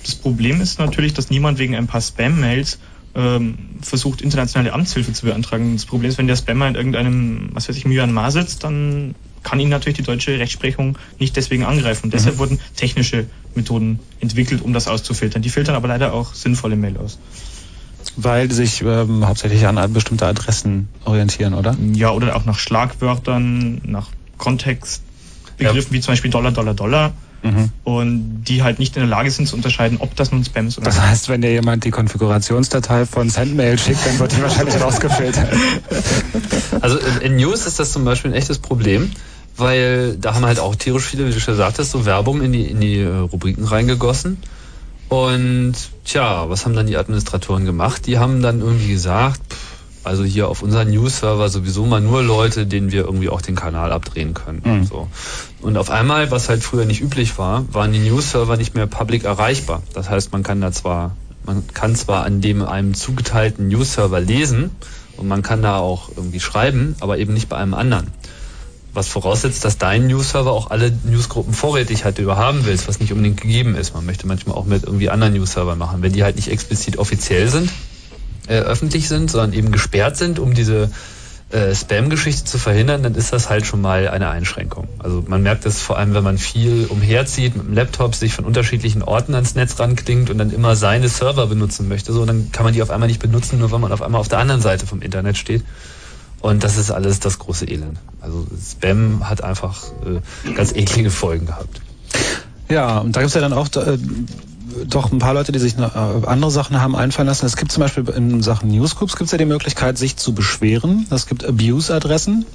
Das Problem ist natürlich, dass niemand wegen ein paar Spam-Mails ähm, versucht, internationale Amtshilfe zu beantragen. Das Problem ist, wenn der Spammer in irgendeinem, was weiß ich, Myanmar sitzt, dann kann ihn natürlich die deutsche Rechtsprechung nicht deswegen angreifen. Und deshalb wurden technische Methoden entwickelt, um das auszufiltern. Die filtern aber leider auch sinnvolle Mail aus. Weil die sich ähm, hauptsächlich an bestimmte Adressen orientieren, oder? Ja, oder auch nach Schlagwörtern, nach Kontextbegriffen wie zum Beispiel Dollar, Dollar, Dollar. Mhm. Und die halt nicht in der Lage sind zu unterscheiden, ob das nun Spam ist oder Das heißt, wenn dir jemand die Konfigurationsdatei von Sendmail schickt, dann wird die wahrscheinlich rausgefiltert. Also in, in News ist das zum Beispiel ein echtes Problem, weil da haben halt auch tierisch viele, wie du schon sagtest, so Werbung in die, in die äh, Rubriken reingegossen. Und tja, was haben dann die Administratoren gemacht? Die haben dann irgendwie gesagt, pff, Also hier auf unseren News-Server sowieso mal nur Leute, denen wir irgendwie auch den Kanal abdrehen können. Mhm. So. Und auf einmal, was halt früher nicht üblich war, waren die News-Server nicht mehr public erreichbar. Das heißt, man kann da zwar, man kann zwar an dem einem zugeteilten News-Server lesen und man kann da auch irgendwie schreiben, aber eben nicht bei einem anderen. Was voraussetzt, dass dein News-Server auch alle Newsgruppen vorrätig hat, die du haben willst, was nicht unbedingt gegeben ist. Man möchte manchmal auch mit irgendwie anderen News-Servern machen. Wenn die halt nicht explizit offiziell sind, äh, öffentlich sind, sondern eben gesperrt sind, um diese äh, Spam-Geschichte zu verhindern, dann ist das halt schon mal eine Einschränkung. Also man merkt das vor allem, wenn man viel umherzieht mit dem Laptop, sich von unterschiedlichen Orten ans Netz ranklingt und dann immer seine Server benutzen möchte, so dann kann man die auf einmal nicht benutzen, nur wenn man auf einmal auf der anderen Seite vom Internet steht. Und das ist alles das große Elend. Also Spam hat einfach äh, ganz eklige Folgen gehabt. Ja, und da gibt's ja dann auch äh, doch ein paar Leute, die sich noch, äh, andere Sachen haben einfallen lassen. Es gibt zum Beispiel in Sachen Newsgroups gibt's ja die Möglichkeit, sich zu beschweren. Es gibt Abuse-Adressen.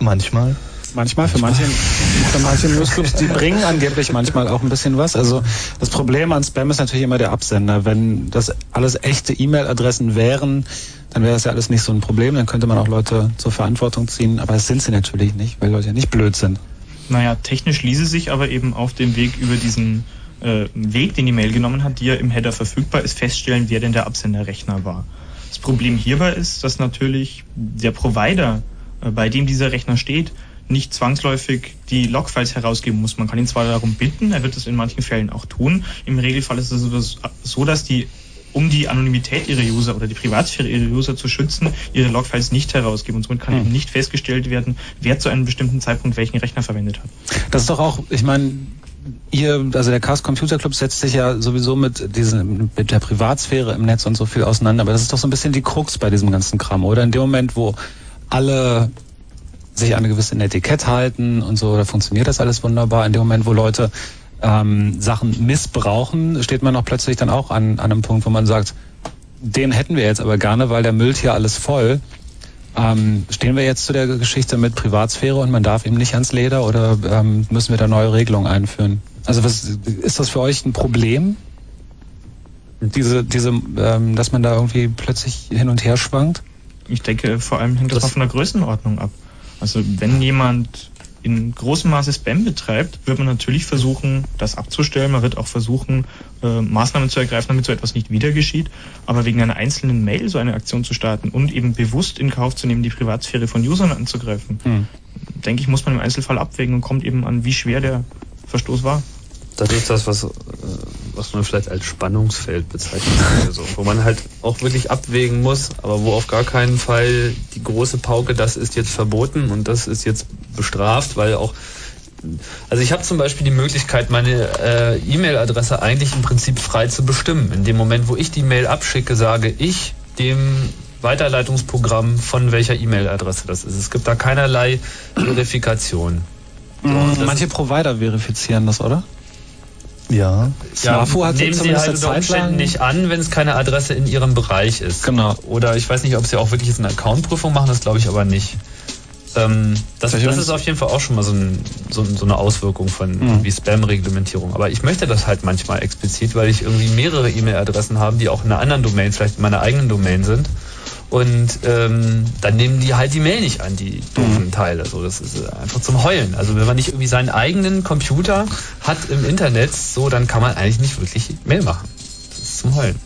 Manchmal. Manchmal, für manche, für manche Newsgroups, die bringen angeblich manchmal auch ein bisschen was. Also das Problem an Spam ist natürlich immer der Absender. Wenn das alles echte E-Mail-Adressen wären, dann wäre das ja alles nicht so ein Problem. Dann könnte man auch Leute zur Verantwortung ziehen. Aber das sind sie natürlich nicht, weil Leute ja nicht blöd sind. Naja, technisch ließe sich aber eben auf dem Weg über diesen äh, Weg, den die Mail genommen hat, die ja im Header verfügbar ist, feststellen, wer denn der Absenderrechner war. Das Problem hierbei ist, dass natürlich der Provider, äh, bei dem dieser Rechner steht, nicht zwangsläufig die Logfiles herausgeben muss. Man kann ihn zwar darum bitten, er wird es in manchen Fällen auch tun. Im Regelfall ist es so, dass die um die Anonymität ihrer User oder die Privatsphäre ihrer User zu schützen, ihre Logfiles nicht herausgeben. Und somit kann eben nicht festgestellt werden, wer zu einem bestimmten Zeitpunkt welchen Rechner verwendet hat. Das ist doch auch, ich meine, ihr, also der Chaos Computer Club setzt sich ja sowieso mit diesen, mit der Privatsphäre im Netz und so viel auseinander. Aber das ist doch so ein bisschen die Krux bei diesem ganzen Kram, oder? In dem Moment, wo alle sich an eine gewisse Etikett halten und so, da funktioniert das alles wunderbar. In dem Moment, wo Leute ähm, Sachen missbrauchen, steht man auch plötzlich dann auch an, an einem Punkt, wo man sagt, den hätten wir jetzt aber gerne, weil der müllt hier alles voll. Ähm, stehen wir jetzt zu der Geschichte mit Privatsphäre und man darf ihm nicht ans Leder oder ähm, müssen wir da neue Regelungen einführen? Also was ist das für euch ein Problem? Diese, diese, ähm, dass man da irgendwie plötzlich hin und her schwankt? Ich denke, vor allem hängt das, das mal von der Größenordnung ab. Also wenn jemand in großem Maße Spam betreibt, wird man natürlich versuchen, das abzustellen. Man wird auch versuchen, äh, Maßnahmen zu ergreifen, damit so etwas nicht wieder geschieht. Aber wegen einer einzelnen Mail so eine Aktion zu starten und eben bewusst in Kauf zu nehmen, die Privatsphäre von Usern anzugreifen, hm. denke ich, muss man im Einzelfall abwägen und kommt eben an, wie schwer der Verstoß war. Das ist das, was, äh, was man vielleicht als Spannungsfeld bezeichnen könnte, so, wo man halt auch wirklich abwägen muss, aber wo auf gar keinen Fall die große Pauke, das ist jetzt verboten und das ist jetzt bestraft, weil auch also ich habe zum Beispiel die Möglichkeit, meine äh, E-Mail-Adresse eigentlich im Prinzip frei zu bestimmen. In dem Moment, wo ich die Mail abschicke, sage ich dem Weiterleitungsprogramm, von welcher E-Mail-Adresse das ist. Es gibt da keinerlei Verifikation. So, Manche Provider verifizieren das, oder? Ja. Snafu hat nehmen sie halt unter Umständen nicht an, wenn es keine Adresse in ihrem Bereich ist. Genau. Oder ich weiß nicht, ob sie auch wirklich jetzt eine Accountprüfung machen, das glaube ich aber nicht. Ähm, das, das ist auf jeden Fall auch schon mal so, ein, so, so eine Auswirkung von mhm. Spam-Reglementierung. Aber ich möchte das halt manchmal explizit, weil ich irgendwie mehrere E-Mail-Adressen habe, die auch in einer anderen Domain, vielleicht in meiner eigenen Domain sind. Und ähm, dann nehmen die halt die Mail nicht an, die doofen Teile. So, das ist einfach zum Heulen. Also wenn man nicht irgendwie seinen eigenen Computer hat im Internet, so dann kann man eigentlich nicht wirklich Mail machen. Das ist zum Heulen.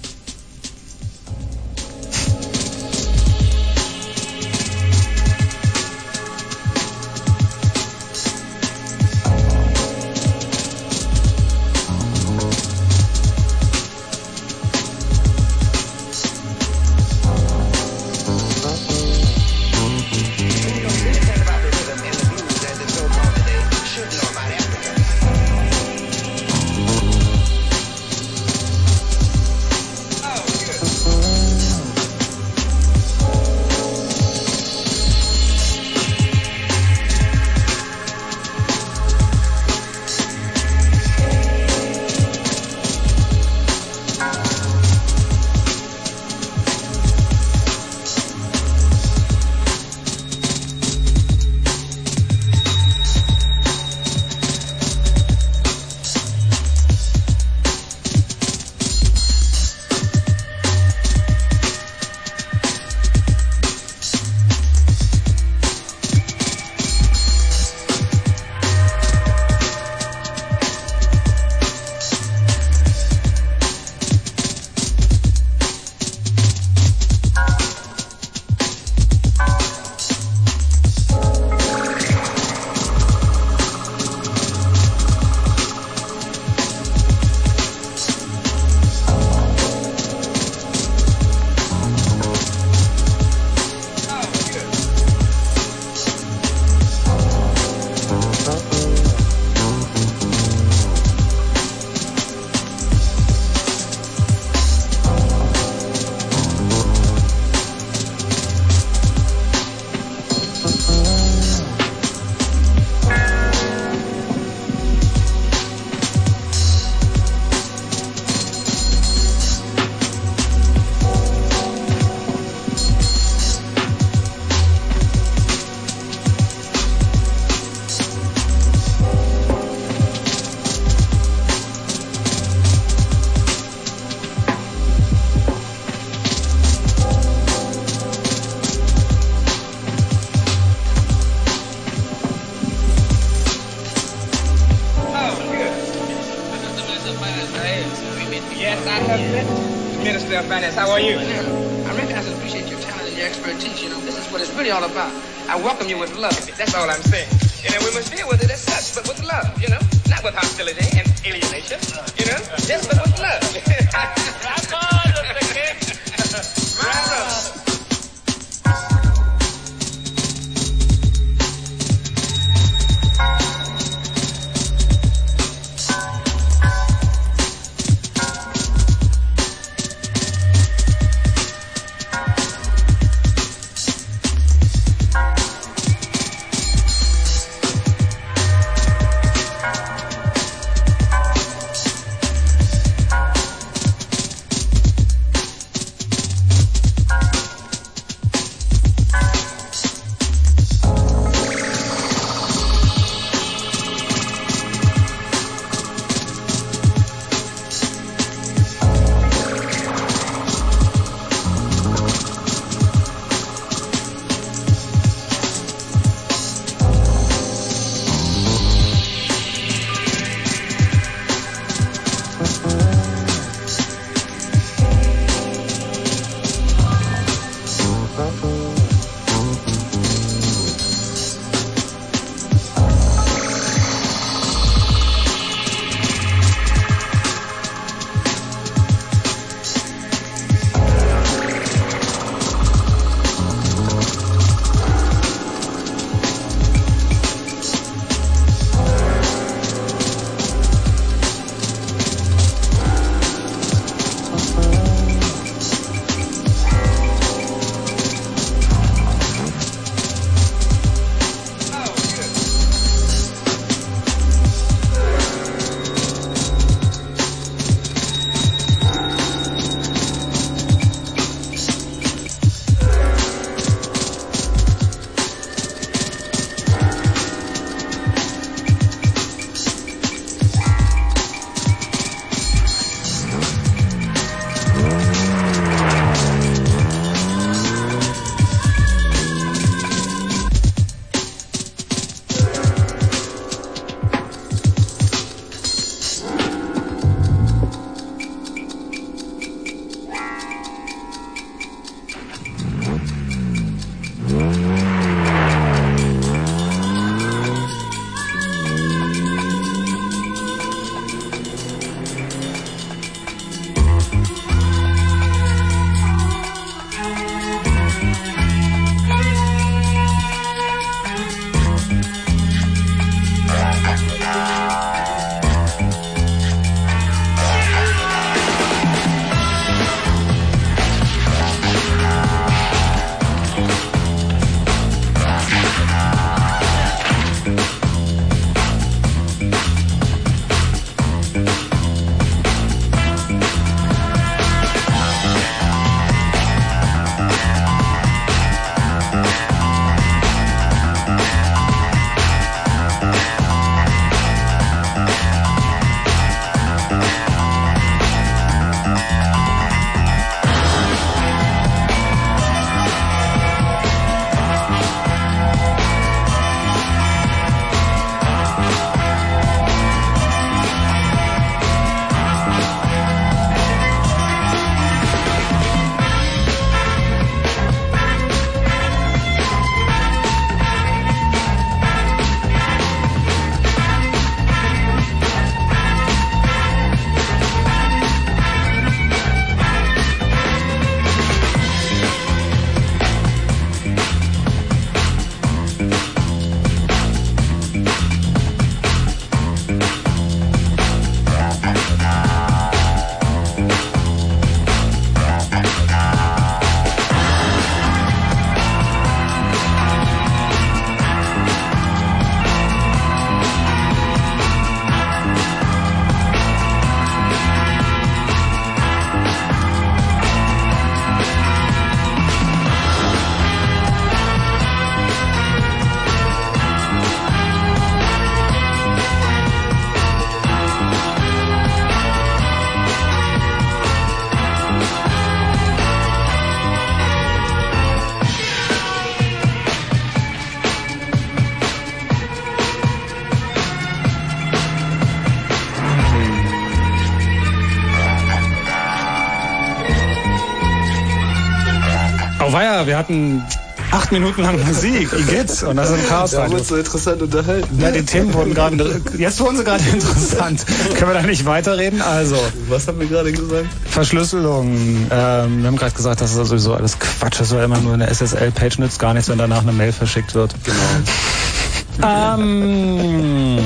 Wir hatten acht Minuten lang Musik. Wie geht's? Und das ist Chaos Da uns so interessant unterhalten. Ja, die Themen wurden gerade, jetzt wurden sie gerade interessant. Können wir da nicht weiterreden? Also. Was haben wir gerade gesagt? Verschlüsselung. Ähm, wir haben gerade gesagt, das ist sowieso alles Quatsch. Das war immer nur eine SSL-Page, nützt gar nichts, wenn danach eine Mail verschickt wird. Genau. ähm,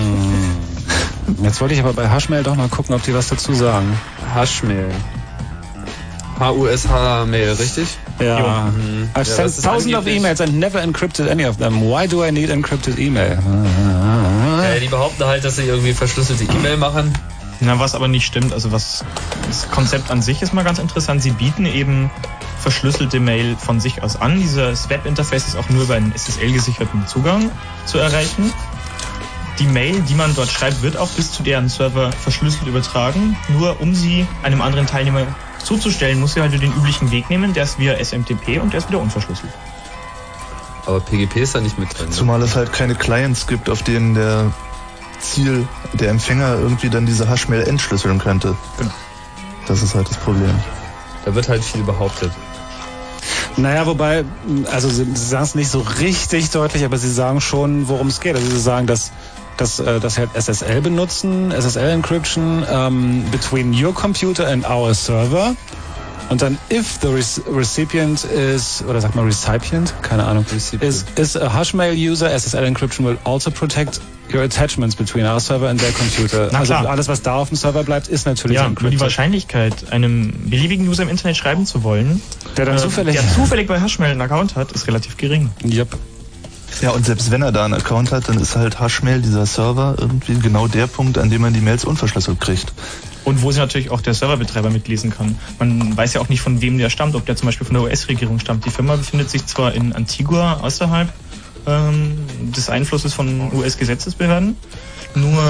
jetzt wollte ich aber bei Hashmail doch mal gucken, ob die was dazu sagen. Hashmail. H-U-S-H-Mail, richtig? Ja. Mhm. I've Ja, sent thousands of emails and never encrypted any of them. Why do I need encrypted email? Äh, die behaupten halt, dass sie irgendwie verschlüsselte E-Mail machen. Na, was aber nicht stimmt, also was das Konzept an sich ist mal ganz interessant. Sie bieten eben verschlüsselte Mail von sich aus an. Dieses Webinterface ist auch nur über einen SSL-gesicherten Zugang zu erreichen. Die Mail, die man dort schreibt, wird auch bis zu deren Server verschlüsselt übertragen. Nur um sie einem anderen Teilnehmer zuzustellen, muss sie halt den üblichen Weg nehmen. Der ist via SMTP und der ist wieder unverschlüsselt. Aber PGP ist da nicht mit drin. ne? Zumal es halt keine Clients gibt, auf denen der Ziel, der Empfänger irgendwie dann diese Hashmail entschlüsseln könnte. Genau. Das ist halt das Problem. Da wird halt viel behauptet. Naja, wobei, also sie, sie sagen es nicht so richtig deutlich, aber sie sagen schon, worum es geht. Also sie sagen, dass, dass, äh, dass halt SSL benutzen, SSL Encryption ähm, between your computer and our server. Und dann, if the rec recipient is, oder sag mal recipient, keine Ahnung, is, is a Hashmail user, SSL Encryption will also protect your attachments between our server and their computer. Na also klar. alles, was da auf dem Server bleibt, ist natürlich Ja, nur encrypted. die Wahrscheinlichkeit, einem beliebigen User im Internet schreiben zu wollen, Der dann äh, zufällig- der zufällig bei Hashmail einen Account hat, ist relativ gering. Yep. Ja, und selbst wenn er da einen Account hat, dann ist halt Hashmail, dieser Server, irgendwie genau der Punkt, an dem man die Mails unverschlüsselt kriegt. Und wo sie natürlich auch der Serverbetreiber mitlesen kann. Man weiß ja auch nicht, von wem der stammt, ob der zum Beispiel von der US-Regierung stammt. Die Firma befindet sich zwar in Antigua außerhalb ähm, des Einflusses von US-Gesetzesbehörden, nur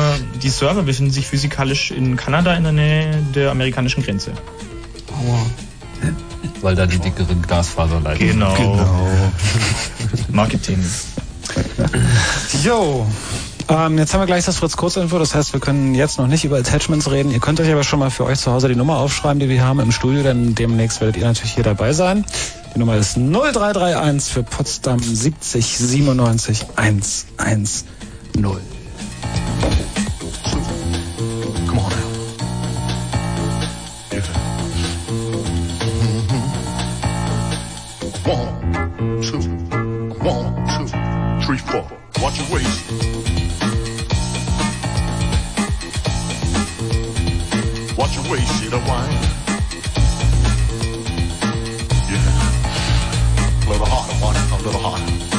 die Server befinden sich physikalisch in Kanada in der Nähe der amerikanischen Grenze. Weil da die dickeren Glasfaserleitungen Genau. Genau. Marketing. Jo. Ähm, jetzt haben wir gleich das Fritz Kurzinfo, das heißt, wir können jetzt noch nicht über Attachments reden. Ihr könnt euch aber schon mal für euch zu Hause die Nummer aufschreiben, die wir haben im Studio, denn demnächst werdet ihr natürlich hier dabei sein. Die Nummer ist 0331 für Potsdam 70 97 110. One, two, one, two, three, four. Watch your waist. Watch your waist, you know why? Yeah. A little harder, one, a little harder.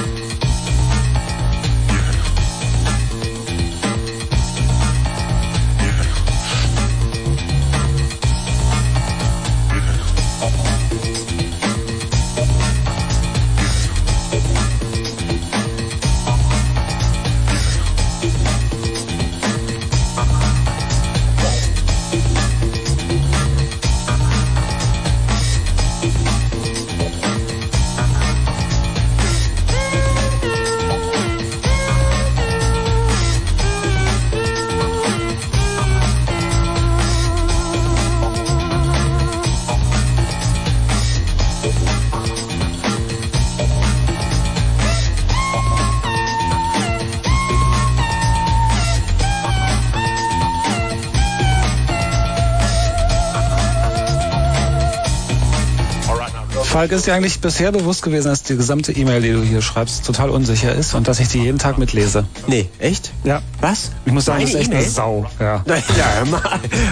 Falk, ist dir eigentlich bisher bewusst gewesen, dass die gesamte E-Mail, die du hier schreibst, total unsicher ist und dass ich die jeden Tag mitlese? Nee, echt? Ja. Was? Ich muss sagen, Meine das ist echt eine? Sau. Ja. Ja.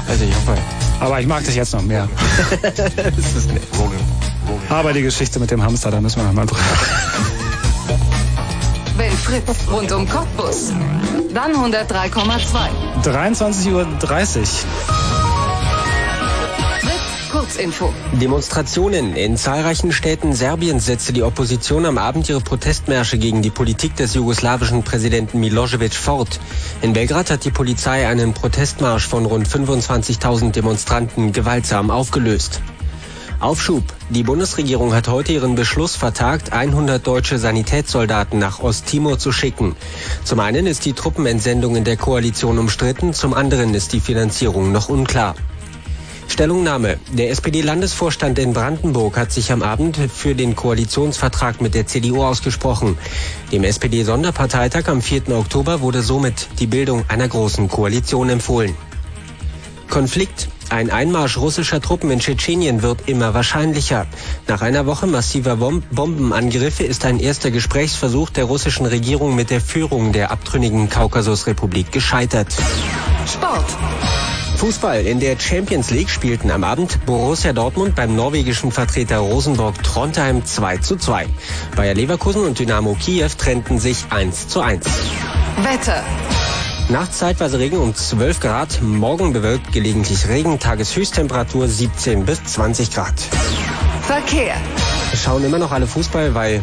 Also ich hoffe. Aber ich mag dich jetzt noch mehr. das ist nett. Aber die Geschichte mit dem Hamster, da müssen wir noch mal drüber. Wenn Fritz rund um Cottbus, dann 103,2. 23.30 Uhr. Kurzinfo. Demonstrationen in zahlreichen Städten Serbiens setzte die Opposition am Abend ihre Protestmärsche gegen die Politik des jugoslawischen Präsidenten Milosevic fort. In Belgrad hat die Polizei einen Protestmarsch von rund 25.000 Demonstranten gewaltsam aufgelöst. Aufschub. Die Bundesregierung hat heute ihren Beschluss vertagt, 100 deutsche Sanitätssoldaten nach Osttimor zu schicken. Zum einen ist die Truppenentsendung in der Koalition umstritten, zum anderen ist die Finanzierung noch unklar. Stellungnahme. Der SPD-Landesvorstand in Brandenburg hat sich am Abend für den Koalitionsvertrag mit der CDU ausgesprochen. Dem SPD-Sonderparteitag am 4. Oktober wurde somit die Bildung einer großen Koalition empfohlen. Konflikt. Ein Einmarsch russischer Truppen in Tschetschenien wird immer wahrscheinlicher. Nach einer Woche massiver Bom Bombenangriffe ist ein erster Gesprächsversuch der russischen Regierung mit der Führung der abtrünnigen Kaukasusrepublik gescheitert. Sport. Fußball. In der Champions League spielten am Abend Borussia Dortmund beim norwegischen Vertreter Rosenborg Trondheim 2 zu 2. Bayer Leverkusen und Dynamo Kiew trennten sich 1 zu 1. Wetter. Nachts zeitweise Regen um 12 Grad, morgen bewölkt gelegentlich Regen, Tageshöchsttemperatur 17 bis 20 Grad. Verkehr. Wir schauen immer noch alle Fußball, weil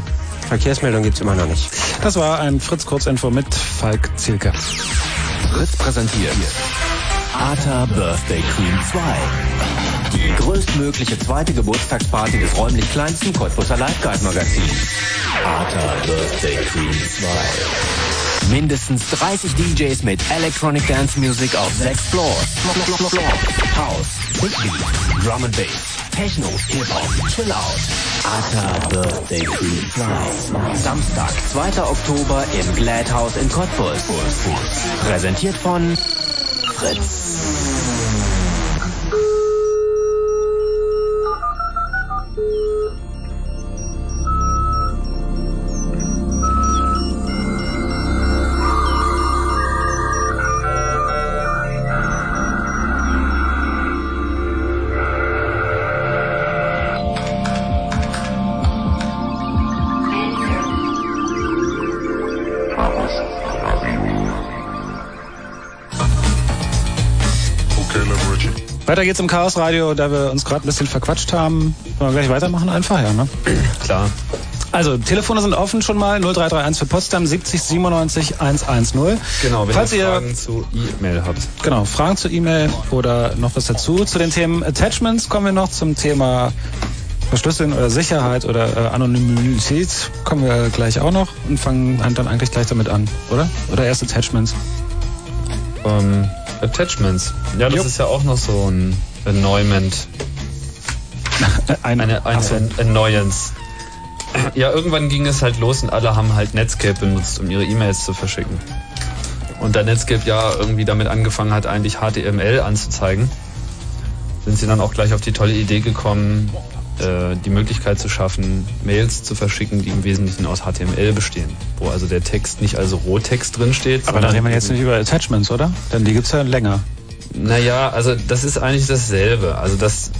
Verkehrsmeldung gibt's immer noch nicht. Das war ein Fritz Kurzinfo mit Falk Zielke. Fritz präsentiert ATA Birthday Queen 2. Die größtmögliche zweite Geburtstagsparty des räumlich kleinsten Cottbusser Live Magazins. ATA Birthday Queen 2. Mindestens 30 DJs mit Electronic Dance Music auf sechs Floors. House, Hickbeat, Drum and Bass, Techno, Hip-Hop, Chill Out. ATA Birthday Queen 2. Samstag, 2. Oktober im Glad House in Cottbus. Präsentiert von Fritz. Weiter geht's im Chaos Radio, da wir uns gerade ein bisschen verquatscht haben. Wollen wir gleich weitermachen? Einfach, ja, ne? Klar. Also, Telefone sind offen schon mal. 0331 für Potsdam 70 97 110. Genau, wenn Falls ihr Fragen zu E-Mail habt. Genau, Fragen zur E-Mail oder noch was dazu. Zu den Themen Attachments kommen wir noch zum Thema Verschlüsseln oder Sicherheit oder äh, Anonymität kommen wir gleich auch noch und fangen dann eigentlich gleich damit an, oder? Oder erst Attachments. Ähm, Attachments. Ja, das Jupp. ist ja auch noch so ein Annoyment. Eine, eine, eine so. An Annoyance. Ja, irgendwann ging es halt los und alle haben halt Netscape benutzt, um ihre E-Mails zu verschicken. Und da Netscape ja irgendwie damit angefangen hat, eigentlich HTML anzuzeigen, sind sie dann auch gleich auf die tolle Idee gekommen, äh, die Möglichkeit zu schaffen, Mails zu verschicken, die im Wesentlichen aus HTML bestehen. Wo also der Text nicht als Rohtext drin steht. Aber da reden wir jetzt nicht über Attachments, oder? Denn die gibt's ja länger. Naja, also das ist eigentlich dasselbe. Also das,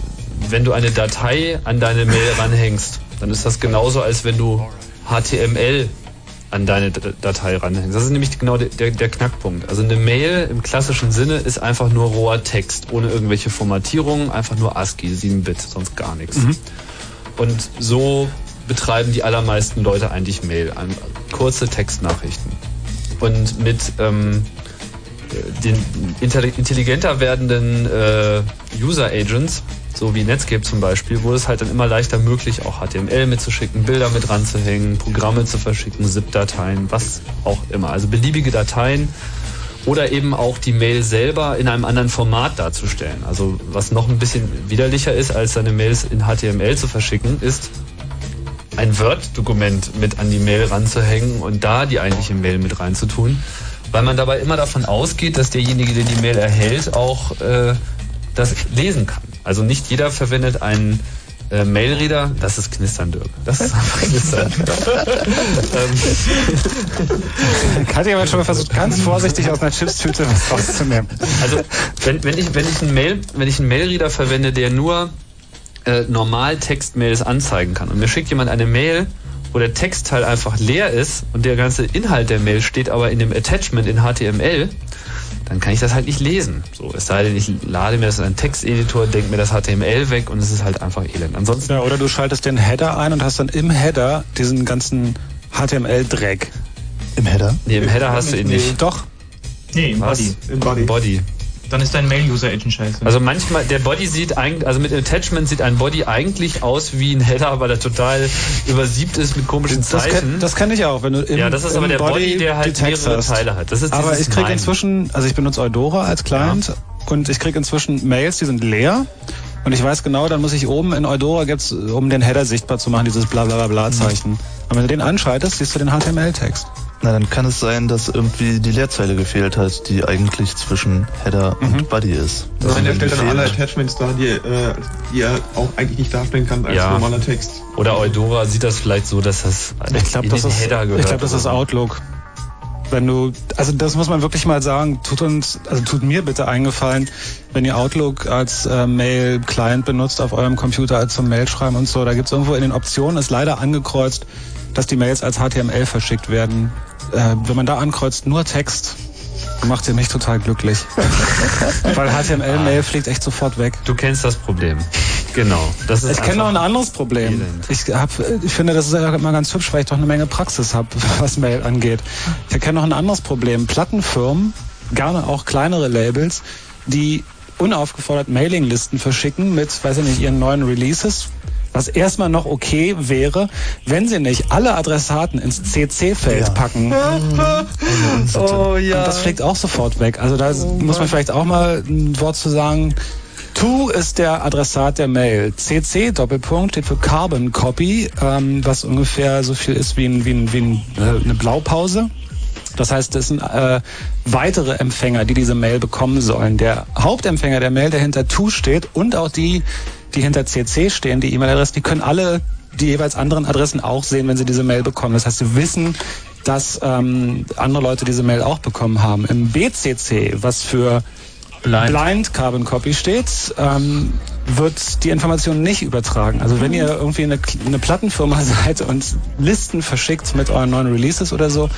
wenn du eine Datei an deine Mail ranhängst, dann ist das genauso, als wenn du HTML an deine Datei ranhängst. Das ist nämlich genau der, der, Knackpunkt. Also eine Mail im klassischen Sinne ist einfach nur roher Text, ohne irgendwelche Formatierungen, einfach nur ASCII, 7-Bit, sonst gar nichts. Und so betreiben die allermeisten Leute eigentlich Mail, an kurze Textnachrichten. Und mit ähm, den intelli- intelligenter werdenden äh, User Agents, so wie Netscape zum Beispiel, wurde es halt dann immer leichter möglich, auch HTML mitzuschicken, Bilder mit ranzuhängen, Programme zu verschicken, ZIP-Dateien, was auch immer. Also beliebige Dateien oder eben auch die Mail selber in einem anderen Format darzustellen. Also was noch ein bisschen widerlicher ist, als seine Mails in HTML zu verschicken, ist ein Word-Dokument mit an die Mail ranzuhängen und da die eigentliche Mail mit reinzutun, weil man dabei immer davon ausgeht, dass derjenige, der die Mail erhält, auch äh, das lesen kann. Also nicht jeder verwendet einen äh, Mailreader, das ist Knistern, Dirk. Das ist einfach Knistern. ähm, Katja hat schon mal versucht, ganz vorsichtig aus einer Chipstüte was rauszunehmen. Also wenn, wenn ich wenn ich einen Mail wenn ich einen Mailreader verwende, der nur äh, normal Textmails anzeigen kann und mir schickt jemand eine Mail, wo der Textteil einfach leer ist und der ganze Inhalt der Mail steht aber in dem Attachment in HTML, dann kann ich das halt nicht lesen. So, es sei denn, ich lade mir das in einen Texteditor, denke mir das HTML weg und es ist halt einfach elend. Ansonsten Ja, oder du schaltest den Header ein und hast dann im Header diesen ganzen HTML-Dreck. Im Header? Nee, im Header hast du ihn nicht. Doch. Nee, im Was? Body. Im Body. Body. Dann ist dein Mail-User-Agent scheiße. Also manchmal, der Body sieht eigentlich, also mit Attachment sieht ein Body eigentlich aus wie ein Header, weil er total übersiebt ist mit komischen Das, Zeichen. kenn, das kenne ich auch, wenn du im, Ja, das ist im aber der Body, der halt mehrere hast. Teile hat. Das ist aber ich kriege inzwischen, also ich benutze Eudora als Client und ich kriege inzwischen Mails, die sind leer. Und ich weiß genau, dann muss ich oben in Eudora gibt's, um den Header sichtbar zu machen, dieses bla bla bla bla Zeichen. Und wenn du den anschaltest, siehst du den HTML-Text. Na, dann kann es sein, dass irgendwie die Leerzeile gefehlt hat, die eigentlich zwischen Header Mhm. und Body ist. Das Nein, der stellt dann alle Attachments dar, die, äh, die er auch eigentlich nicht darstellen kann als Ja. normaler Text. Oder Eudora sieht das vielleicht so, dass das Ich glaube, in das den ist, Header gehört. ich glaube, das ist Outlook. Wenn du, also das muss man wirklich mal sagen, tut uns, also tut mir bitte eingefallen, wenn ihr Outlook als äh, Mail-Client benutzt auf eurem Computer als zum Mailschreiben und so, da gibt's irgendwo in den Optionen, ist leider angekreuzt, dass die Mails als HTML verschickt werden. Äh, wenn man da ankreuzt, nur Text, macht ihr mich total glücklich. Weil HTML-Mail fliegt echt sofort weg. Du kennst das Problem. Genau. Das ist Ich kenne noch ein anderes Problem. Ich, hab, ich finde, das ist ja immer ganz hübsch, weil ich doch eine Menge Praxis habe, was Mail angeht. Ich kenne noch ein anderes Problem. Plattenfirmen, gerne auch kleinere Labels, die unaufgefordert Mailinglisten verschicken mit, weiß ich nicht, ihren neuen Releases. Was erstmal noch okay wäre, wenn sie nicht alle Adressaten ins CC-Feld packen. Oh ja. Und das fliegt auch sofort weg. Also da muss man vielleicht auch mal ein Wort zu sagen. To ist der Adressat der Mail. CC Doppelpunkt steht für Carbon Copy, ähm, was ungefähr so viel ist wie, ein, wie, ein, wie ein, äh, eine Blaupause. Das heißt, das sind äh, weitere Empfänger, die diese Mail bekommen sollen. Der Hauptempfänger der Mail, der hinter To steht und auch die, die hinter CC stehen, die E-Mail-Adressen, die können alle die jeweils anderen Adressen auch sehen, wenn sie diese Mail bekommen. Das heißt, sie wissen, dass ähm, andere Leute diese Mail auch bekommen haben. Im BCC, was für Blind, Carbon Copy steht, ähm, wird die Information nicht übertragen. Also wenn ihr irgendwie eine, eine Plattenfirma seid und Listen verschickt mit euren neuen Releases oder so,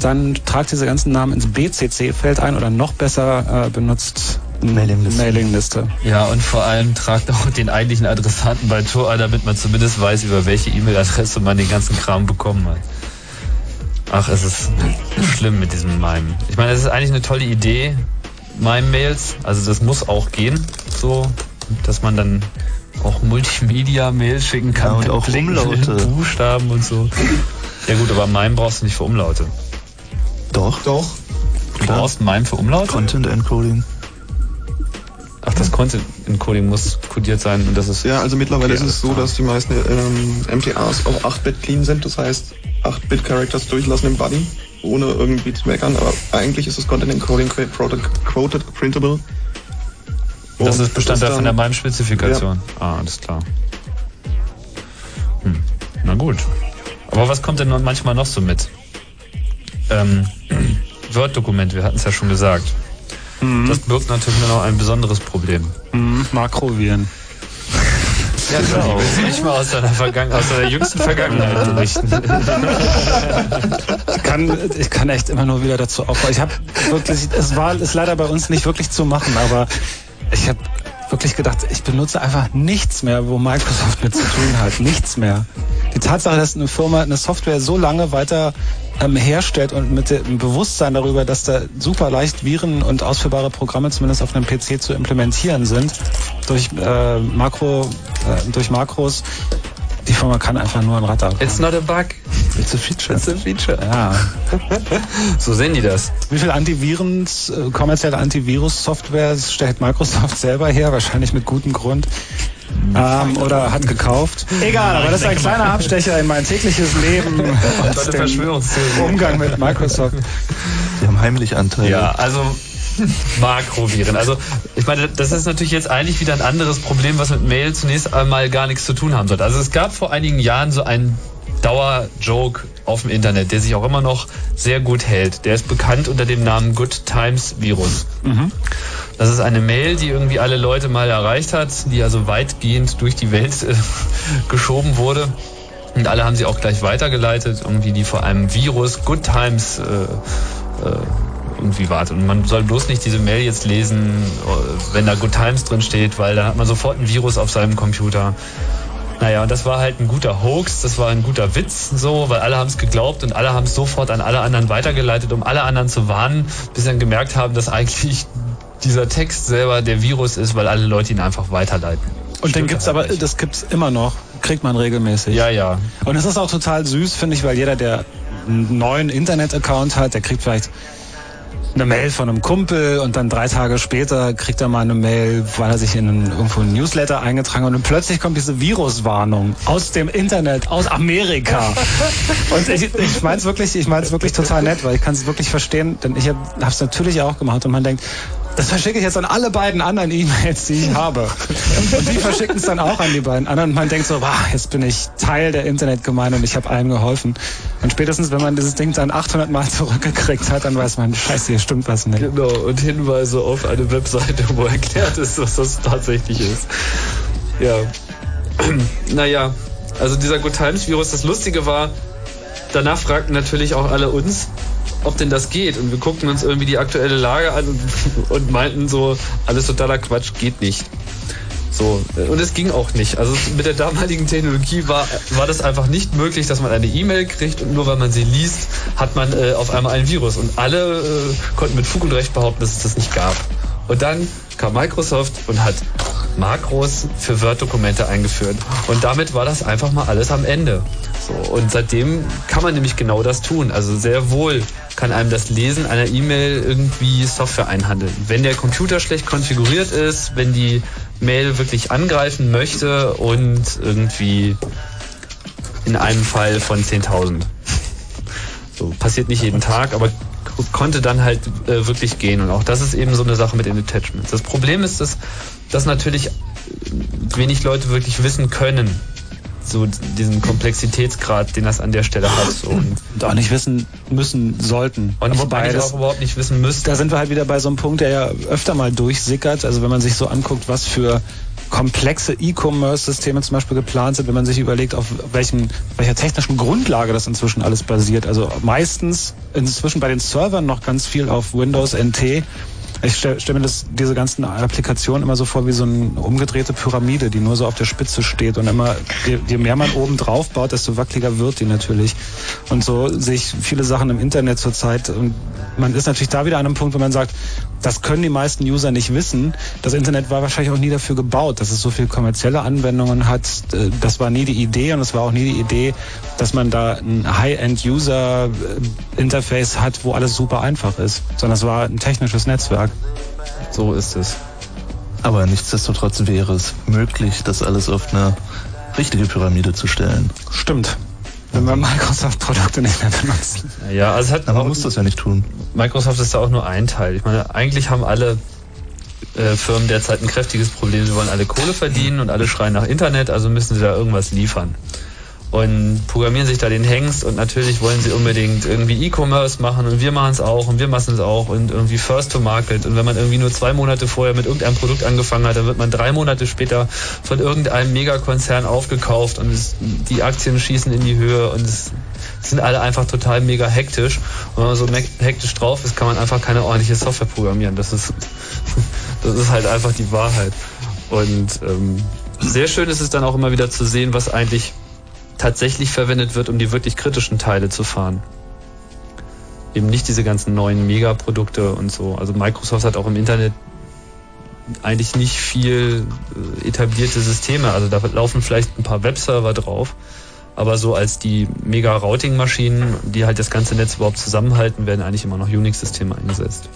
dann tragt diese ganzen Namen ins BCC-Feld ein oder noch besser äh, benutzt Mailingliste. Mailingliste. Ja, und vor allem tragt auch den eigentlichen Adressaten bei Tor damit man zumindest weiß, über welche E-Mail-Adresse man den ganzen Kram bekommen hat. Ach, es ist schlimm mit diesem Mime. Ich meine, es ist eigentlich eine tolle Idee, Mime-Mails. Also das muss auch gehen, so, dass man dann auch Multimedia-Mails schicken kann. Ja, und auch blinkenden Umlaute. Buchstaben und so. Ja gut, aber Mime brauchst du nicht für Umlaute. Doch. Doch. Du brauchst Mime für Umlaute? Content Encoding. Ach, das Content Encoding muss kodiert sein und das ist. Ja, also mittlerweile Okay, ist es so, dass die meisten ähm, MTAs auf 8-Bit clean sind, das heißt 8-Bit-Characters durchlassen im Body, ohne irgendwie zu meckern, aber eigentlich ist das Content Encoding quoted, printable. Das Und ist Bestandteil dann- von der MIME-Spezifikation. Ah, alles klar. Hm. Na gut. Aber was kommt denn manchmal noch so mit? Ähm, Word-Dokument, wir hatten es ja schon gesagt. Das birgt natürlich nur noch ein besonderes Problem. Mhm, Makroviren. Ja, genau. Willst du nicht mal aus deiner, Vergangen aus deiner jüngsten Vergangenheit berichten? Ich kann, ich kann echt immer nur wieder dazu aufrufen. Ich habe wirklich, es war, ist leider bei uns nicht wirklich zu machen, aber ich habe wirklich gedacht, ich benutze einfach nichts mehr, wo Microsoft mit zu tun hat. Nichts mehr. Die Tatsache, dass eine Firma eine Software so lange weiter ähm, herstellt und mit dem Bewusstsein darüber, dass da super leicht Viren und ausführbare Programme zumindest auf einem PC zu implementieren sind, durch, äh, Makro, äh, durch Makros, die Firma kann einfach nur ein Rad abhaben. It's not a bug. It's a feature. It's a feature. Ja. So sehen die das. Wie viel Antiviren, äh, kommerzielle Antivirus-Software stellt Microsoft selber her? Wahrscheinlich mit gutem Grund. Ähm, oder hat gekauft. Egal, aber das ist ein kleiner Abstecher in mein tägliches Leben dem Verschwörungstheorie. Umgang mit Microsoft. Die haben heimlich Anteile. Ja, also Makroviren. Also ich meine, das ist natürlich jetzt eigentlich wieder ein anderes Problem, was mit Mail zunächst einmal gar nichts zu tun haben sollte. Also es gab vor einigen Jahren so einen Dauerjoke auf dem Internet, der sich auch immer noch sehr gut hält. Der ist bekannt unter dem Namen Good Times Virus. Das ist eine Mail, die irgendwie alle Leute mal erreicht hat, die also weitgehend durch die Welt äh, geschoben wurde. Und alle haben sie auch gleich weitergeleitet, irgendwie die vor einem Virus Good Times äh, äh, irgendwie wartet. Und man soll bloß nicht diese Mail jetzt lesen, äh, wenn da Good Times drin steht, weil da hat man sofort ein Virus auf seinem Computer. Naja, und das war halt ein guter Hoax, das war ein guter Witz, so, weil alle haben es geglaubt und alle haben es sofort an alle anderen weitergeleitet, um alle anderen zu warnen, bis sie dann gemerkt haben, dass eigentlich dieser Text selber der Virus ist, weil alle Leute ihn einfach weiterleiten. Und den gibt's aber, das gibt's immer noch, kriegt man regelmäßig. Ja, ja. Und es ist auch total süß, finde ich, weil jeder, der einen neuen Internet-Account hat, der kriegt vielleicht eine Mail von einem Kumpel und dann drei Tage später kriegt er mal eine Mail, weil er sich in einen, irgendwo einen Newsletter eingetragen hat und dann plötzlich kommt diese Viruswarnung aus dem Internet, aus Amerika. und ich, ich meine es wirklich, ich meine es wirklich total nett, weil ich kann es wirklich verstehen, denn ich habe es natürlich auch gemacht und man denkt, das verschicke ich jetzt an alle beiden anderen E-Mails, die ich habe. Und die verschicken es dann auch an die beiden anderen. Und man denkt so, wow, jetzt bin ich Teil der Internetgemeinde und ich habe allen geholfen. Und spätestens, wenn man dieses Ding dann 800 Mal zurückgekriegt hat, dann weiß man, scheiße, hier stimmt was nicht. Genau, und Hinweise auf eine Webseite, wo erklärt ist, dass das tatsächlich ist. Ja. naja, also dieser Good Times Virus, das Lustige war, danach fragten natürlich auch alle uns, ob denn das geht. Und wir guckten uns irgendwie die aktuelle Lage an und, und meinten so, alles totaler Quatsch, geht nicht. So, und es ging auch nicht. Also mit der damaligen Technologie war, war das einfach nicht möglich, dass man eine E-Mail kriegt und nur weil man sie liest, hat man äh, auf einmal ein Virus. Und alle äh, konnten mit Fug und Recht behaupten, dass es das nicht gab. Und dann kam Microsoft und hat Makros für Word-Dokumente eingeführt. Und damit war das einfach mal alles am Ende. So, und seitdem kann man nämlich genau das tun. Also sehr wohl kann einem das Lesen einer E-Mail irgendwie Software einhandeln. Wenn der Computer schlecht konfiguriert ist, wenn die Mail wirklich angreifen möchte und irgendwie in einem Fall von 10.000. So, passiert nicht jeden Tag, aber konnte dann halt äh, wirklich gehen. Und auch das ist eben so eine Sache mit den Attachments. Das Problem ist, dass, dass natürlich wenig Leute wirklich wissen können, so diesen Komplexitätsgrad, den das an der Stelle hat. So. Und, Und auch nicht wissen müssen sollten. und Wobei das, auch überhaupt nicht wissen müsste. da sind wir halt wieder bei so einem Punkt, der ja öfter mal durchsickert. Also wenn man sich so anguckt, was für komplexe E-Commerce-Systeme zum Beispiel geplant sind, wenn man sich überlegt, auf welchen, welcher technischen Grundlage das inzwischen alles basiert. Also meistens inzwischen bei den Servern noch ganz viel auf Windows NT. Ich stelle stell mir das, diese ganzen Applikationen immer so vor wie so eine umgedrehte Pyramide, die nur so auf der Spitze steht und immer, je, je mehr man oben drauf baut, desto wackeliger wird die natürlich. Und so sehe ich viele Sachen im Internet zurzeit und man ist natürlich da wieder an einem Punkt, wo man sagt, das können die meisten User nicht wissen. Das Internet war wahrscheinlich auch nie dafür gebaut, dass es so viele kommerzielle Anwendungen hat. Das war nie die Idee und es war auch nie die Idee, dass man da ein High-End-User-Interface hat, wo alles super einfach ist, sondern es war ein technisches Netzwerk. So ist es. Aber nichtsdestotrotz wäre es möglich, das alles auf eine richtige Pyramide zu stellen. Stimmt. Wenn wir Microsoft-Produkte nicht mehr benutzen. Ja, also hat Aber auch, man muss das ja nicht tun. Microsoft ist da auch nur ein Teil. Ich meine, eigentlich haben alle äh, Firmen derzeit ein kräftiges Problem. Sie wollen alle Kohle verdienen und alle schreien nach Internet, also müssen sie da irgendwas liefern. Und programmieren sich da den Hengst und natürlich wollen sie unbedingt irgendwie E-Commerce machen und wir machen es auch und wir machen es auch und irgendwie First to Market. Und wenn man irgendwie nur zwei Monate vorher mit irgendeinem Produkt angefangen hat, dann wird man drei Monate später von irgendeinem Megakonzern aufgekauft und es, die Aktien schießen in die Höhe und es sind alle einfach total mega hektisch. Und wenn man so hektisch drauf ist, kann man einfach keine ordentliche Software programmieren. Das ist, das ist halt einfach die Wahrheit. Und ähm, sehr schön ist es dann auch immer wieder zu sehen, was eigentlich tatsächlich verwendet wird, um die wirklich kritischen Teile zu fahren. Eben nicht diese ganzen neuen Megaprodukte und so. Also Microsoft hat auch im Internet eigentlich nicht viel äh, etablierte Systeme. Also da laufen vielleicht ein paar Webserver drauf. Aber so als die Mega-Routing-Maschinen, die halt das ganze Netz überhaupt zusammenhalten, werden eigentlich immer noch Unix-Systeme eingesetzt.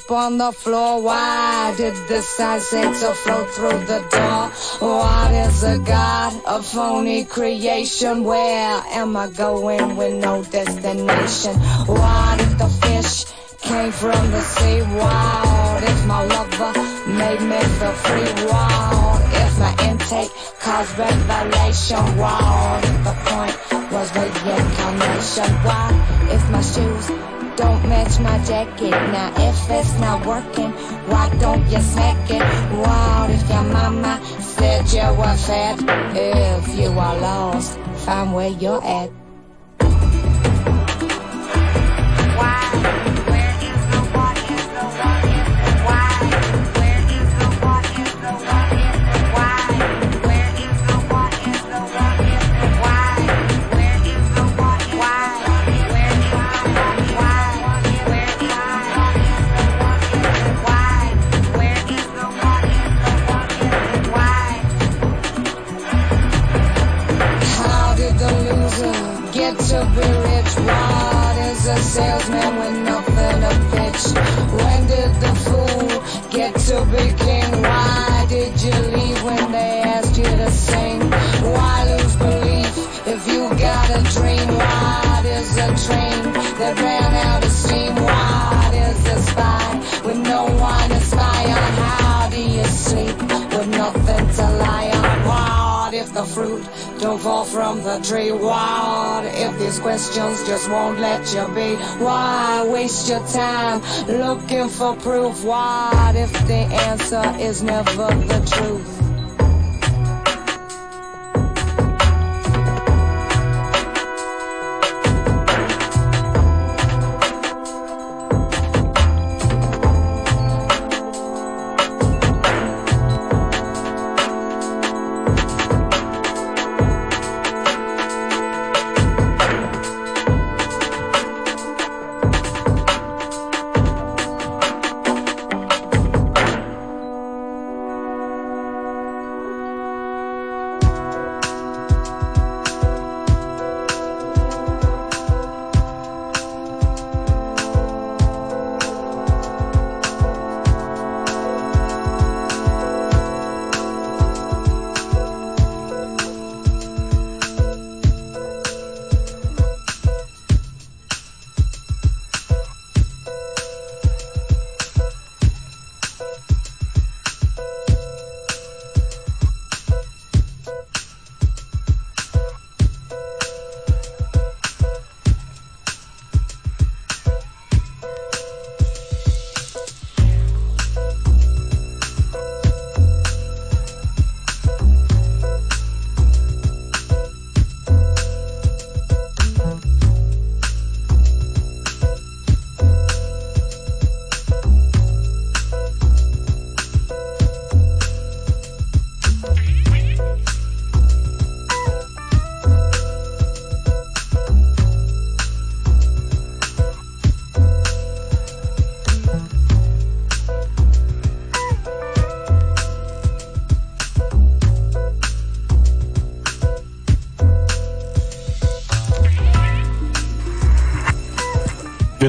up on the floor. Why did this Isaac so flow through the door? What is a God, a phony creation? Where am I going with no destination? Why did the fish came from the sea? Wild if my lover made me feel free. Wild if my intake caused revelation. Wild if the point was reincarnation. Why if my shoes don't match my jacket. Now if it's not working, why don't you smack it? What if your mama said you were fat? If you are lost, find where you're at. fall from the tree. What if these questions just won't let you be? Why waste your time looking for proof? What if the answer is never the truth?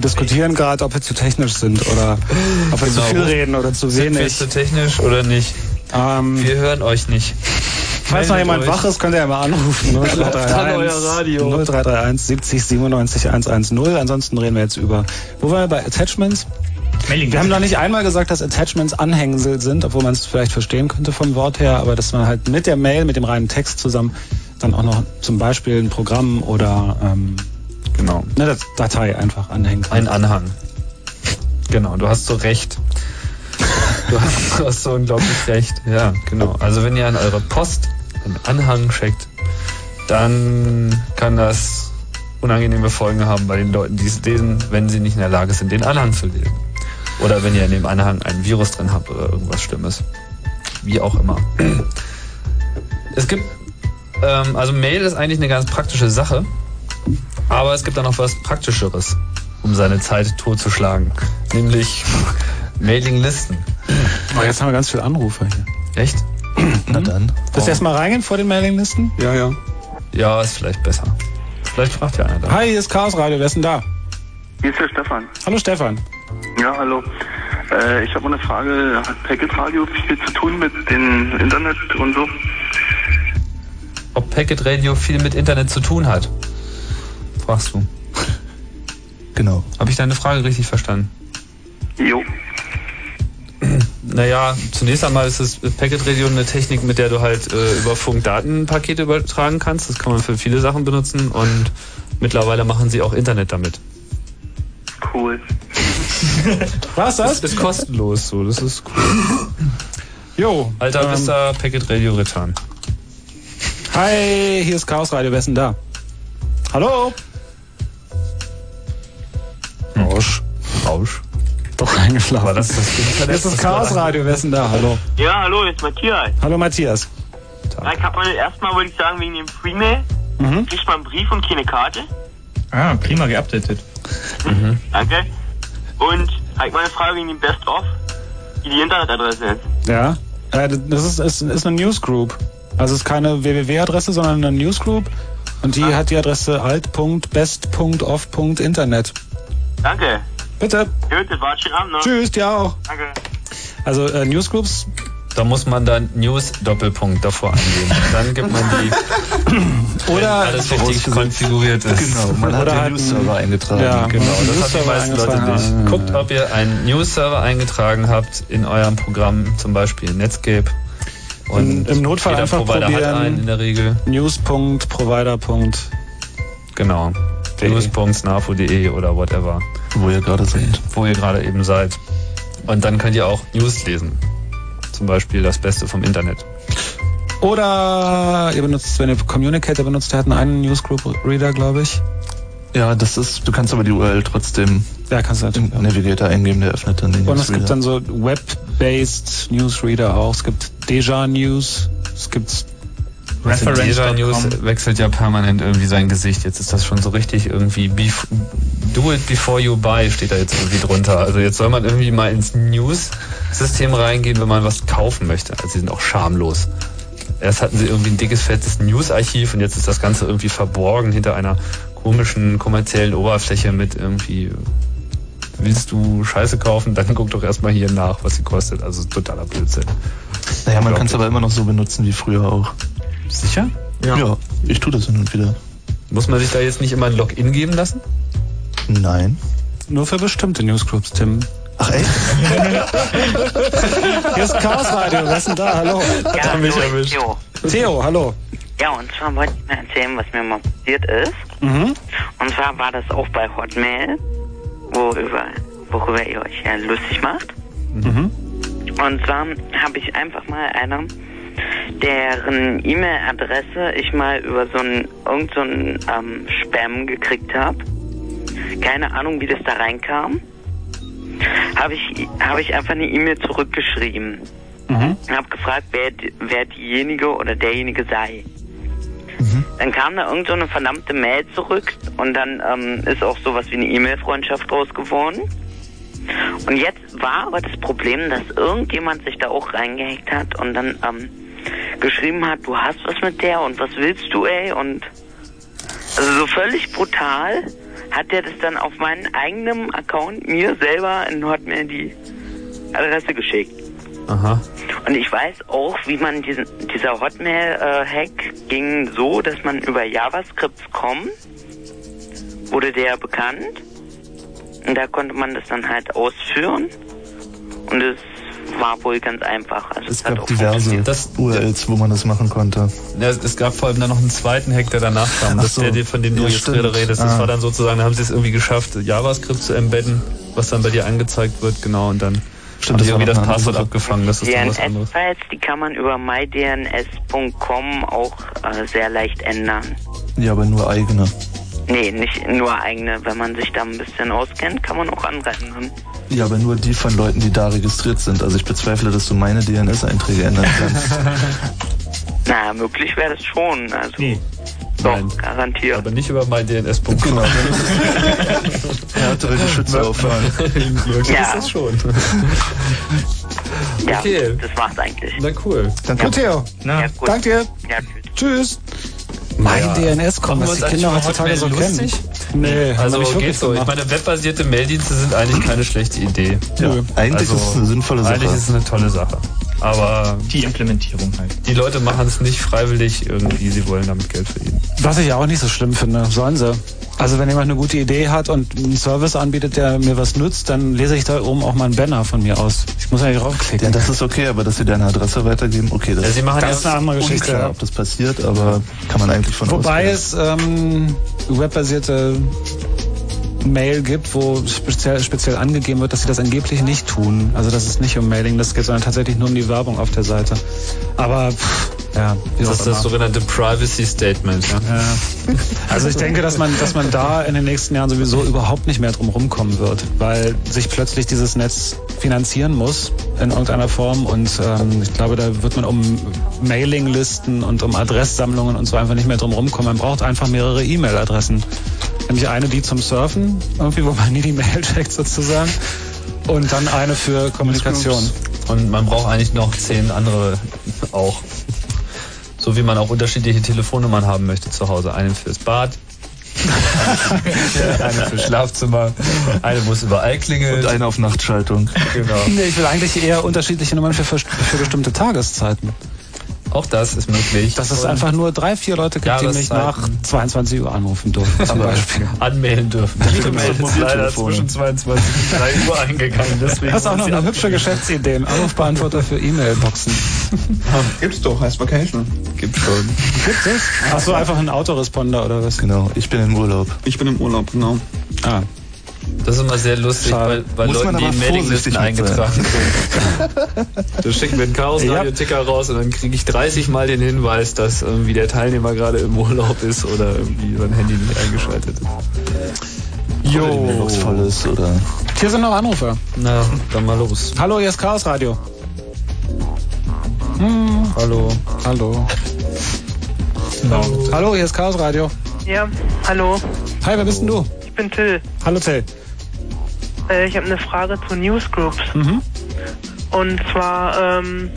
wir diskutieren gerade, ob wir zu technisch sind oder ob wir genau. zu viel reden oder zu wenig. Sind zu technisch oder nicht? Ähm, wir hören euch nicht. Falls noch jemand euch. wach ist, könnt ihr ja mal anrufen. 0331, 0331 70 97 110. Ansonsten reden wir jetzt über. Wo waren wir bei Attachments? Mailing. Wir haben noch nicht einmal gesagt, dass Attachments Anhängsel sind, obwohl man es vielleicht verstehen könnte vom Wort her, aber dass man halt mit der Mail, mit dem reinen Text zusammen dann auch noch zum Beispiel ein Programm oder ähm, genau. eine Datei einfach anhängen kann. Ein Anhang. Genau, du hast so recht. Du hast, du hast so unglaublich recht. Ja, genau. Also wenn ihr an eure Post einen Anhang schickt, dann kann das unangenehme Folgen haben bei den Leuten, die es lesen, wenn sie nicht in der Lage sind, den Anhang zu lesen. Oder wenn ihr in dem Anhang ein Virus drin habt oder irgendwas Schlimmes. Wie auch immer. Es gibt, ähm, also Mail ist eigentlich eine ganz praktische Sache, aber es gibt da noch was Praktischeres, um seine Zeit totzuschlagen. Nämlich Mailinglisten. Oh, jetzt haben wir ganz viele Anrufe hier. Echt? Na dann. Willst du erstmal reingehen vor den Mailinglisten? Ja, ja. Ja, ist vielleicht besser. Vielleicht fragt ja einer da. Hi, hier ist Chaos Radio, wer ist denn da? Hier ist der Stefan. Hallo Stefan. Ja, hallo. Äh, ich habe mal eine Frage. Hat Packet Radio viel zu tun mit dem Internet und so? Ob Packet Radio viel mit Internet zu tun hat? Fragst du. Genau. Habe ich deine Frage richtig verstanden? Jo. Naja, zunächst einmal ist das Packet Radio eine Technik, mit der du halt äh, über Funk Datenpakete übertragen kannst. Das kann man für viele Sachen benutzen und mittlerweile machen sie auch Internet damit. Cool. Was das? Ist, ist kostenlos so, das ist cool. Jo. Alter ähm, Vista Packet Radio Return. Hi, hier ist Chaos Radio, wer ist denn da? Hallo? Rausch. Rausch. Doch eingeschlafen. War das das? Das ist Chaos Radio, wer ist denn da? Hallo. Ja, hallo, jetzt Matthias. Hallo Matthias. Na, ich hab mal erstmal wollte ich sagen, wegen dem Freemail, Mhm. kriegt man einen Brief und keine Karte. Ah, prima geupdatet. Danke. Und halt mal eine Frage wegen dem Best of, wie die Internetadresse ist. Ja. Äh, das ist, ist, ist eine Newsgroup. Also es ist keine www-Adresse, sondern eine Newsgroup. Und die hat die Adresse alt.best.off.internet. Danke. Bitte. Gut, das war's schon Abend noch. Tschüss, dir auch. Danke. Also äh, Newsgroups. Da muss man dann News Doppelpunkt davor eingeben. Dann gibt man die, wenn Oder alles richtig konfiguriert ist. Genau, man hat den News-Server eingetragen. Ja, Genau, das haben die meisten Leute nicht. Guckt, ob ihr einen News-Server eingetragen habt in eurem Programm, zum Beispiel Netscape. Und Im Notfall einfach Provider probieren. hat einen in der Regel. News.provider. Genau. News.snafu.de oder whatever. Wo ihr gerade seid. Wo ihr gerade eben seid. Und dann könnt ihr auch News lesen. Zum Beispiel das Beste vom Internet. Oder ihr benutzt, wenn ihr Communicator benutzt, der hat einen Newsgroup-Reader, glaube ich. Ja, das ist, du kannst aber die URL trotzdem Ja, kannst du im natürlich. Navigator eingeben, der öffnet dann den Und es gibt dann so Web-based Newsreader auch. Es gibt Deja News. Es gibt Also Deja News wechselt ja permanent irgendwie sein Gesicht. Jetzt ist das schon so richtig irgendwie bef Do it before you buy steht da jetzt irgendwie drunter. Also jetzt soll man irgendwie mal ins News-System reingehen, wenn man was kaufen möchte. Also sie sind auch schamlos. Erst hatten sie irgendwie ein dickes, fettes News-Archiv und jetzt ist das Ganze irgendwie verborgen hinter einer komischen kommerziellen Oberfläche mit irgendwie willst du Scheiße kaufen, dann guck doch erstmal hier nach, was sie kostet. Also totaler Blödsinn. Naja, man kann es aber immer noch so benutzen wie früher auch. Sicher? Ja. ich tue das hin und wieder. Muss man sich da jetzt nicht immer ein Login geben lassen? Nein. nur für bestimmte Newsgroups, Tim. Ach echt? Hier ist Chaos Radio. Wer ist denn da? Hallo. Ja, mich hallo, erwischt. Theo. Theo, hallo. Ja, und zwar wollte ich mal erzählen, was mir mal passiert ist. Mhm. Und zwar war das auch bei Hotmail, worüber, worüber ihr euch ja lustig macht. Mhm. Und zwar habe ich einfach mal einer, deren E-Mail-Adresse ich mal über so einen, irgend so ähm, Spam gekriegt habe. Keine Ahnung, wie das da reinkam. Habe ich, habe ich einfach eine E-Mail zurückgeschrieben. Mhm. und habe gefragt, wer, wer diejenige oder derjenige sei. Dann kam da irgend so eine verdammte Mail zurück und dann ähm, ist auch sowas wie eine E-Mail-Freundschaft draus geworden. Und jetzt war aber das Problem, dass irgendjemand sich da auch reingehackt hat und dann ähm, geschrieben hat, du hast was mit der und was willst du, ey? Und also so völlig brutal hat der das dann auf meinen eigenen Account mir selber in Hotmail die Adresse geschickt. Aha. Und ich weiß auch, wie man diesen, dieser Hotmail-Hack ging so, dass man über JavaScript.com wurde der bekannt. Und da konnte man das dann halt ausführen. Und es war wohl ganz einfach. Also Es gab auch diverse Das- URLs, wo man das machen konnte. Ja, es- gab vor allem dann noch einen zweiten Hack, der danach kam. Ach Das so. ist der, von dem du Ja, jetzt gerade redest. Das Ah. war dann sozusagen, da haben sie es irgendwie geschafft, JavaScript zu embedden, was dann bei dir angezeigt wird, genau, und dann Stimmt, haben das irgendwie das Passwort abgefangen. Das ist dann was anderes. DNS-Files, die kann man über mydns.com auch äh, sehr leicht ändern. Ja, aber nur eigene. Nee, nicht nur eigene. Wenn man sich da ein bisschen auskennt, kann man auch andere ändern. Ja, aber nur die von Leuten, die da registriert sind. Also ich bezweifle, dass du meine DNS-Einträge ändern kannst. Na, möglich wäre das schon. Also, Nee. doch, Nein. garantiert. Aber nicht über mydns.com. Genau. Härtere Geschütze auffahren. Möglich Ja. ist das schon. Ja, Okay. das war's eigentlich. Na cool. Danke, Theo. Na, Ja, gut. Danke dir. Ja, tschüss. Tschüss. Mein Ja. DNS kommen, wir was die Kinder heutzutage so über kennen. Lustig? Nee, Also geht so. Ich gemacht. meine, webbasierte Maildienste sind eigentlich keine schlechte Idee. Ja, Nö. eigentlich Also, ist es eine sinnvolle Sache. Eigentlich ist es eine tolle Sache. Aber die Implementierung halt. die Leute machen es nicht freiwillig irgendwie, sie wollen damit Geld verdienen. Was ich auch nicht so schlimm finde, sollen sie. Also wenn jemand eine gute Idee hat und einen Service anbietet, der mir was nützt, dann lese ich da oben auch mal einen Banner von mir aus. Ich muss ja nicht ja, draufklicken. das ist okay, aber dass sie deine Adresse weitergeben, okay, das Ja, sie machen Das ja ist eine andere Geschichte. unklar, ob das passiert, aber kann man eigentlich von Wobei ausgehen. es ähm, webbasierte Mail gibt, wo speziell, speziell angegeben wird, dass sie das angeblich nicht tun. Also dass es nicht um Mailing das geht, sondern tatsächlich nur um die Werbung auf der Seite. Aber pff, ja, wie Das ist das sogenannte Privacy Statement. Ja. Ja. Also ich denke, dass man, dass man da in den nächsten Jahren sowieso überhaupt nicht mehr drum rumkommen wird, weil sich plötzlich dieses Netz finanzieren muss in irgendeiner Form und ähm, ich glaube, da wird man um Mailinglisten und um Adresssammlungen und so einfach nicht mehr drum rumkommen. Man braucht einfach mehrere E-Mail-Adressen. Nämlich eine, die zum Surfen, irgendwie, wo man nie die Mail checkt sozusagen. Und dann eine für Kommunikation. Und man braucht eigentlich noch zehn andere auch. So wie man auch unterschiedliche Telefonnummern haben möchte zu Hause. Eine fürs Bad, eine fürs Schlafzimmer, eine muss überall klingeln. Und eine auf Nachtschaltung. Genau. Nee, ich will eigentlich eher unterschiedliche Nummern für, für bestimmte Tageszeiten. Auch das ist möglich. Dass es Und einfach nur drei, vier Leute gibt, die mich nach Jahreszeiten. 22 Uhr anrufen dürfen. Zum Beispiel. anmelden dürfen. Mail ist leider zwischen 22 und 3 Uhr eingegangen. Deswegen Das ist auch noch eine hübsche Geschäftsidee. Ein Anrufbeantworter für E-Mail-Boxen. Gibt's doch, heißt Vacation. Gibt schon. Gibt es? Ach so, einfach ein Autoresponder oder was? Genau, ich bin im Urlaub. Ich bin im Urlaub, genau. Ah. Das ist immer sehr lustig, Schade. weil, weil Muss Leuten die in Mailinglisten eingetragen sind. Da schicken wir einen Chaos-Radio-Ticker raus und dann kriege ich 30 Mal den Hinweis, dass irgendwie der Teilnehmer gerade im Urlaub ist oder irgendwie sein Handy nicht eingeschaltet ist. Jo. Voll ist oder. Hier sind noch Anrufer. Na, dann mal los. Hallo, hier ist Chaos Radio. Hm. Hallo. Hallo. Hallo, hier ist Chaos Radio. Ja, hallo, Hi, wer bist denn du? Ich bin Till. Hallo, Till. Äh, ich habe eine Frage zu Newsgroups. Mhm. Und zwar, ähm,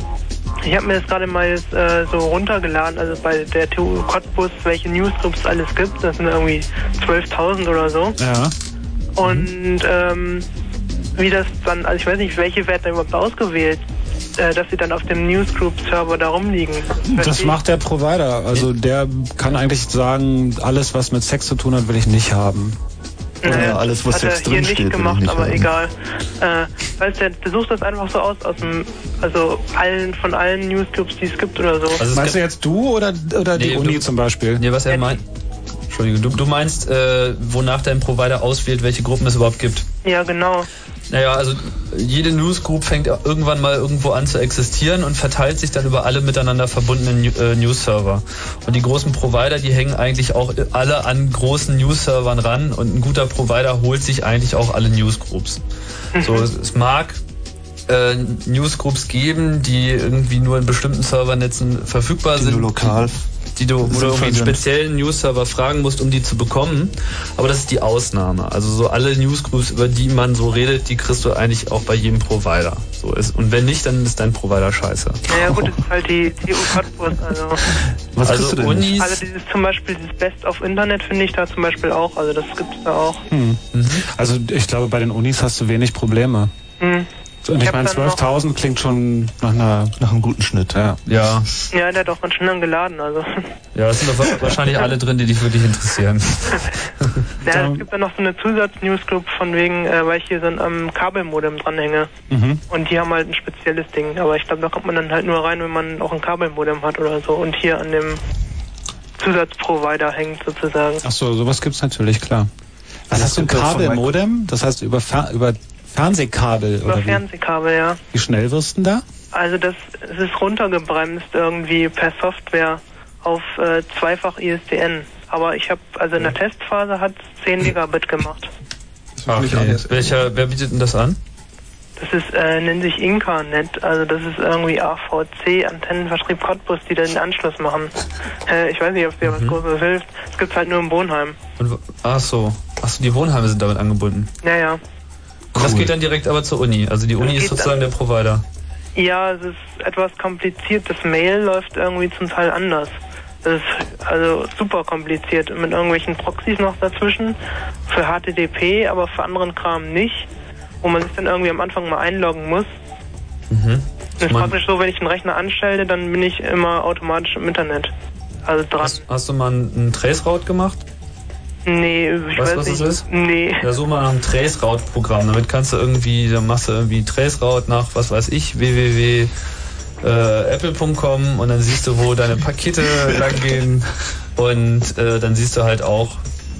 ich habe mir das gerade mal äh, so runtergeladen, also bei der TU Cottbus, welche Newsgroups es alles gibt. Das sind irgendwie 12.000 oder so. Ja. Und ähm, wie das dann, also ich weiß nicht, welche werden überhaupt ausgewählt, äh, dass sie dann auf dem Newsgroup-Server da rumliegen. Das macht der Provider. Also der kann eigentlich sagen, alles, was mit Sex zu tun hat, will ich nicht haben. Nee, Ja, alles, was hat er jetzt hier drin nicht steht, gemacht, nicht aber haben. egal. Äh, weißt du, der sucht das einfach so aus, aus dem, also allen von allen Newsgroups, die es gibt oder so. Also Meinst du jetzt du oder, oder die Nee, Uni du- zum Beispiel? Nee, was er meint. Entschuldige, du, du meinst, äh, wonach dein Provider auswählt, welche Gruppen es überhaupt gibt. Ja, genau. Naja, also jede Newsgroup fängt irgendwann mal irgendwo an zu existieren und verteilt sich dann über alle miteinander verbundenen äh, News-Server. Und die großen Provider, die hängen eigentlich auch alle an großen News-Servern ran und ein guter Provider holt sich eigentlich auch alle Newsgroups. So, es, es mag äh, Newsgroups geben, die irgendwie nur in bestimmten Servernetzen verfügbar Die sind. nur lokal die du, wo du irgendwie einen speziellen News-Server fragen musst, um die zu bekommen. Aber das ist die Ausnahme. Also so alle Newsgroups, über die man so redet, die kriegst du eigentlich auch bei jedem Provider. So ist. Und wenn nicht, dann ist dein Provider scheiße. Naja gut, das ist halt die TU Cottbus, also. Was Also du denn? Unis- Also dieses zum Beispiel, dieses Best of Internet finde ich da zum Beispiel auch, also das gibt's da auch. Hm. Also ich glaube, bei den Unis hast du wenig Probleme. Hm. Und ich meine, dann noch- 12.000 klingt schon nach einer nach einem guten Schnitt. Ja. Ja. Ja, der hat auch ganz schön lang geladen, also. Ja, es sind doch wahrscheinlich alle drin, die dich wirklich interessieren. Ja, es gibt dann noch so eine Zusatz-Newsgroup von wegen, äh, weil ich hier so ein am Kabelmodem dranhänge. Mhm. Und die haben halt ein spezielles Ding. Aber ich glaube, da kommt man dann halt nur rein, wenn man auch ein Kabelmodem hat oder so. Und hier an dem Zusatzprovider hängt sozusagen. Ach so, sowas gibt's natürlich, klar. Was hast du, ein gibt Kabelmodem? Das heißt über, über Fernsehkabel Über oder wie? Fernsehkabel, ja. Wie schnell wirst du denn da? Also das es ist runtergebremst irgendwie per Software auf äh, zweifach ISDN. Aber ich habe, also in der Testphase hat 10 Megabit gemacht. Okay. Welcher, wer bietet denn das an? Das ist, äh, nennt sich Incarnet, also das ist irgendwie AVC, Antennenvertrieb Cottbus, die den Anschluss machen. Äh, ich weiß nicht, ob dir was Großes hilft. Es gibt's halt nur im Wohnheim. Und, ach so. Ach so, die Wohnheime sind damit angebunden. Naja. Und Das geht dann direkt aber zur Uni. Also die Uni ist sozusagen der Provider. Ja, es ist etwas kompliziert. Das Mail läuft irgendwie zum Teil anders. Das ist also super kompliziert mit irgendwelchen Proxys noch dazwischen. Für HTTP, aber für anderen Kram nicht. Wo man sich dann irgendwie am Anfang mal einloggen muss. Mhm. Das ist praktisch so, wenn ich einen Rechner anstelle, dann bin ich immer automatisch im Internet. Also dran. Hast, hast du mal einen Traceroute gemacht? Nee, ich Weißt du, weiß was nicht. das ist? Nee. Ja, so mal nach einem Traceroute-Programm. Damit kannst du irgendwie, dann machst du irgendwie Traceroute nach, was weiß ich, www. Äh, apple.com und dann siehst du, wo deine Pakete langgehen und äh, dann siehst du halt auch,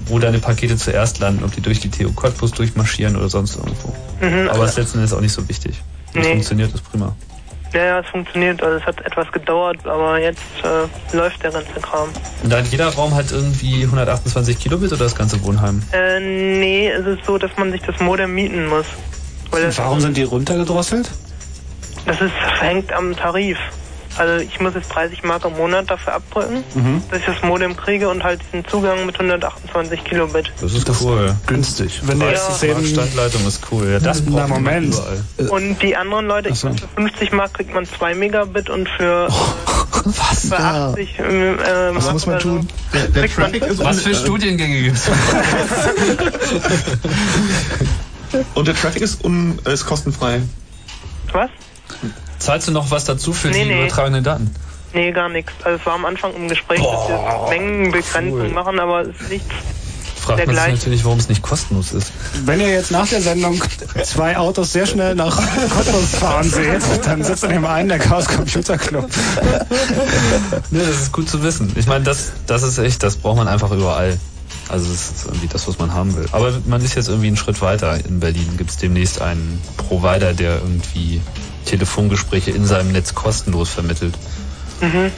wo deine Pakete zuerst landen, ob die durch die TU Cottbus durchmarschieren oder sonst irgendwo. Mhm, Aber das letzten Endes auch nicht so wichtig. Es Nee. funktioniert, ist prima. Ja, ja, es funktioniert. Also es hat etwas gedauert, aber jetzt äh, läuft der ganze Kram. Und dann jeder Raum hat irgendwie 128 Kilobit oder das ganze Wohnheim? Äh, nee, es ist so, dass man sich das Modem mieten muss. Warum sind die runtergedrosselt? das ist hängt am Tarif. Also ich muss jetzt 30 Mark im Monat dafür abdrücken, Mhm. dass ich das Modem kriege und halt diesen Zugang mit 128 Kilobit. Das ist cool. Günstig. Wenn du 30 jetzt Mark eben- Standleitung ist cool. Ja, das Na, braucht man Moment. überall. Und die anderen Leute, ich so. glaub, für 50 Mark kriegt man 2 Megabit und für, Was? für 80 äh, äh, Was muss man oder so tun? Der, der man Traffic ist Was für äh, Studiengänge gibt's? Und der Traffic ist, un, ist kostenfrei. Was? Zahlst du noch was dazu für Nee, die nee. übertragenen Daten? Nee, gar nichts. Also es war am Anfang im Gespräch, dass wir Mengenbegrenzung cool. machen, aber es ist nichts. Fragt man sich natürlich, warum es nicht kostenlos ist. Wenn ihr jetzt nach der Sendung zwei Autos sehr schnell nach Cottbus fahren seht, dann sitzt in dem einen der Chaos Computer Club. Nee, das ist gut zu wissen. Ich meine, das, das ist echt, das braucht man einfach überall. Also das ist irgendwie das, was man haben will. Aber man ist jetzt irgendwie einen Schritt weiter. In Berlin gibt es demnächst einen Provider, der irgendwie Telefongespräche in seinem Netz kostenlos vermittelt. Mhm.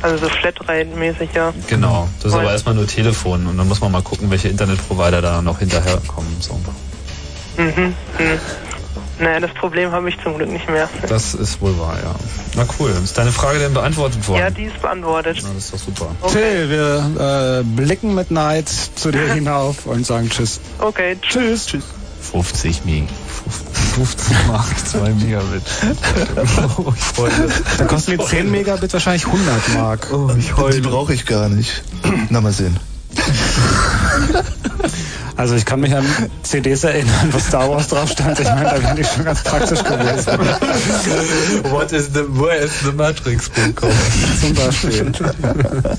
Also so Flatrate-mäßig, ja. Genau. Das ist aber Weil- erstmal nur Telefon und dann muss man mal gucken, welche Internetprovider da noch hinterherkommen. und So. Mhm. mhm. Naja, das Problem habe ich zum Glück nicht mehr. Das ist wohl wahr, ja. Na cool. Ist deine Frage denn beantwortet worden? Ja, die ist beantwortet. Na, das ist doch super. Till, wir äh, blicken mit Neid zu dir hinauf und sagen Tschüss. Okay, Tschüss. Tschüss. 50 Meg. 50 Mark, 2 Megabit. oh, ich heule. Dann kosten die 10 Megabit wahrscheinlich 100 Mark. Oh, ich Die brauche ich gar nicht. Na, mal sehen. Also ich kann mich an CDs erinnern, wo Star Wars drauf stand. Ich meine, da wäre ich schon ganz praktisch gewesen. What is the, where is the Matrix.com? Zum Beispiel.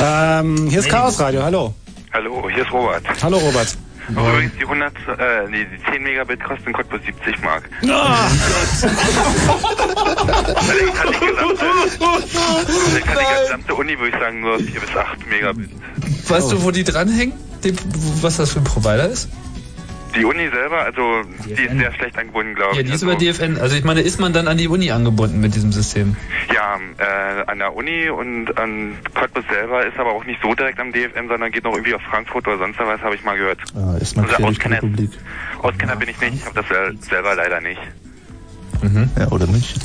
ähm, hier ist Chaos Radio, hallo. Hallo, hier ist Robert. Hallo Robert. Übrigens, die 100, äh, nee, die 10 Megabit kosten in Cottbus 70 Mark. Ah, Allerdings hat die gesamte, allerdings hat die gesamte Uni, würde ich sagen, nur 4 bis 8 Megabit. Weißt du, wo die dranhängen? Dem, was das für ein Provider ist? Die Uni selber, also, die ist sehr schlecht angebunden, glaube ich. Ja, die ist also, über DFN. Also ich meine, ist man dann an die Uni angebunden mit diesem System? Ja, äh, an der Uni und an Cottbus selber ist aber auch nicht so direkt am DFN, sondern geht noch irgendwie auf Frankfurt oder sonst was, habe ich mal gehört. Ah, ist mal Also Auskenner. Auskenner bin ich nicht, ich habe das sel selber leider nicht. Ja, oder nicht?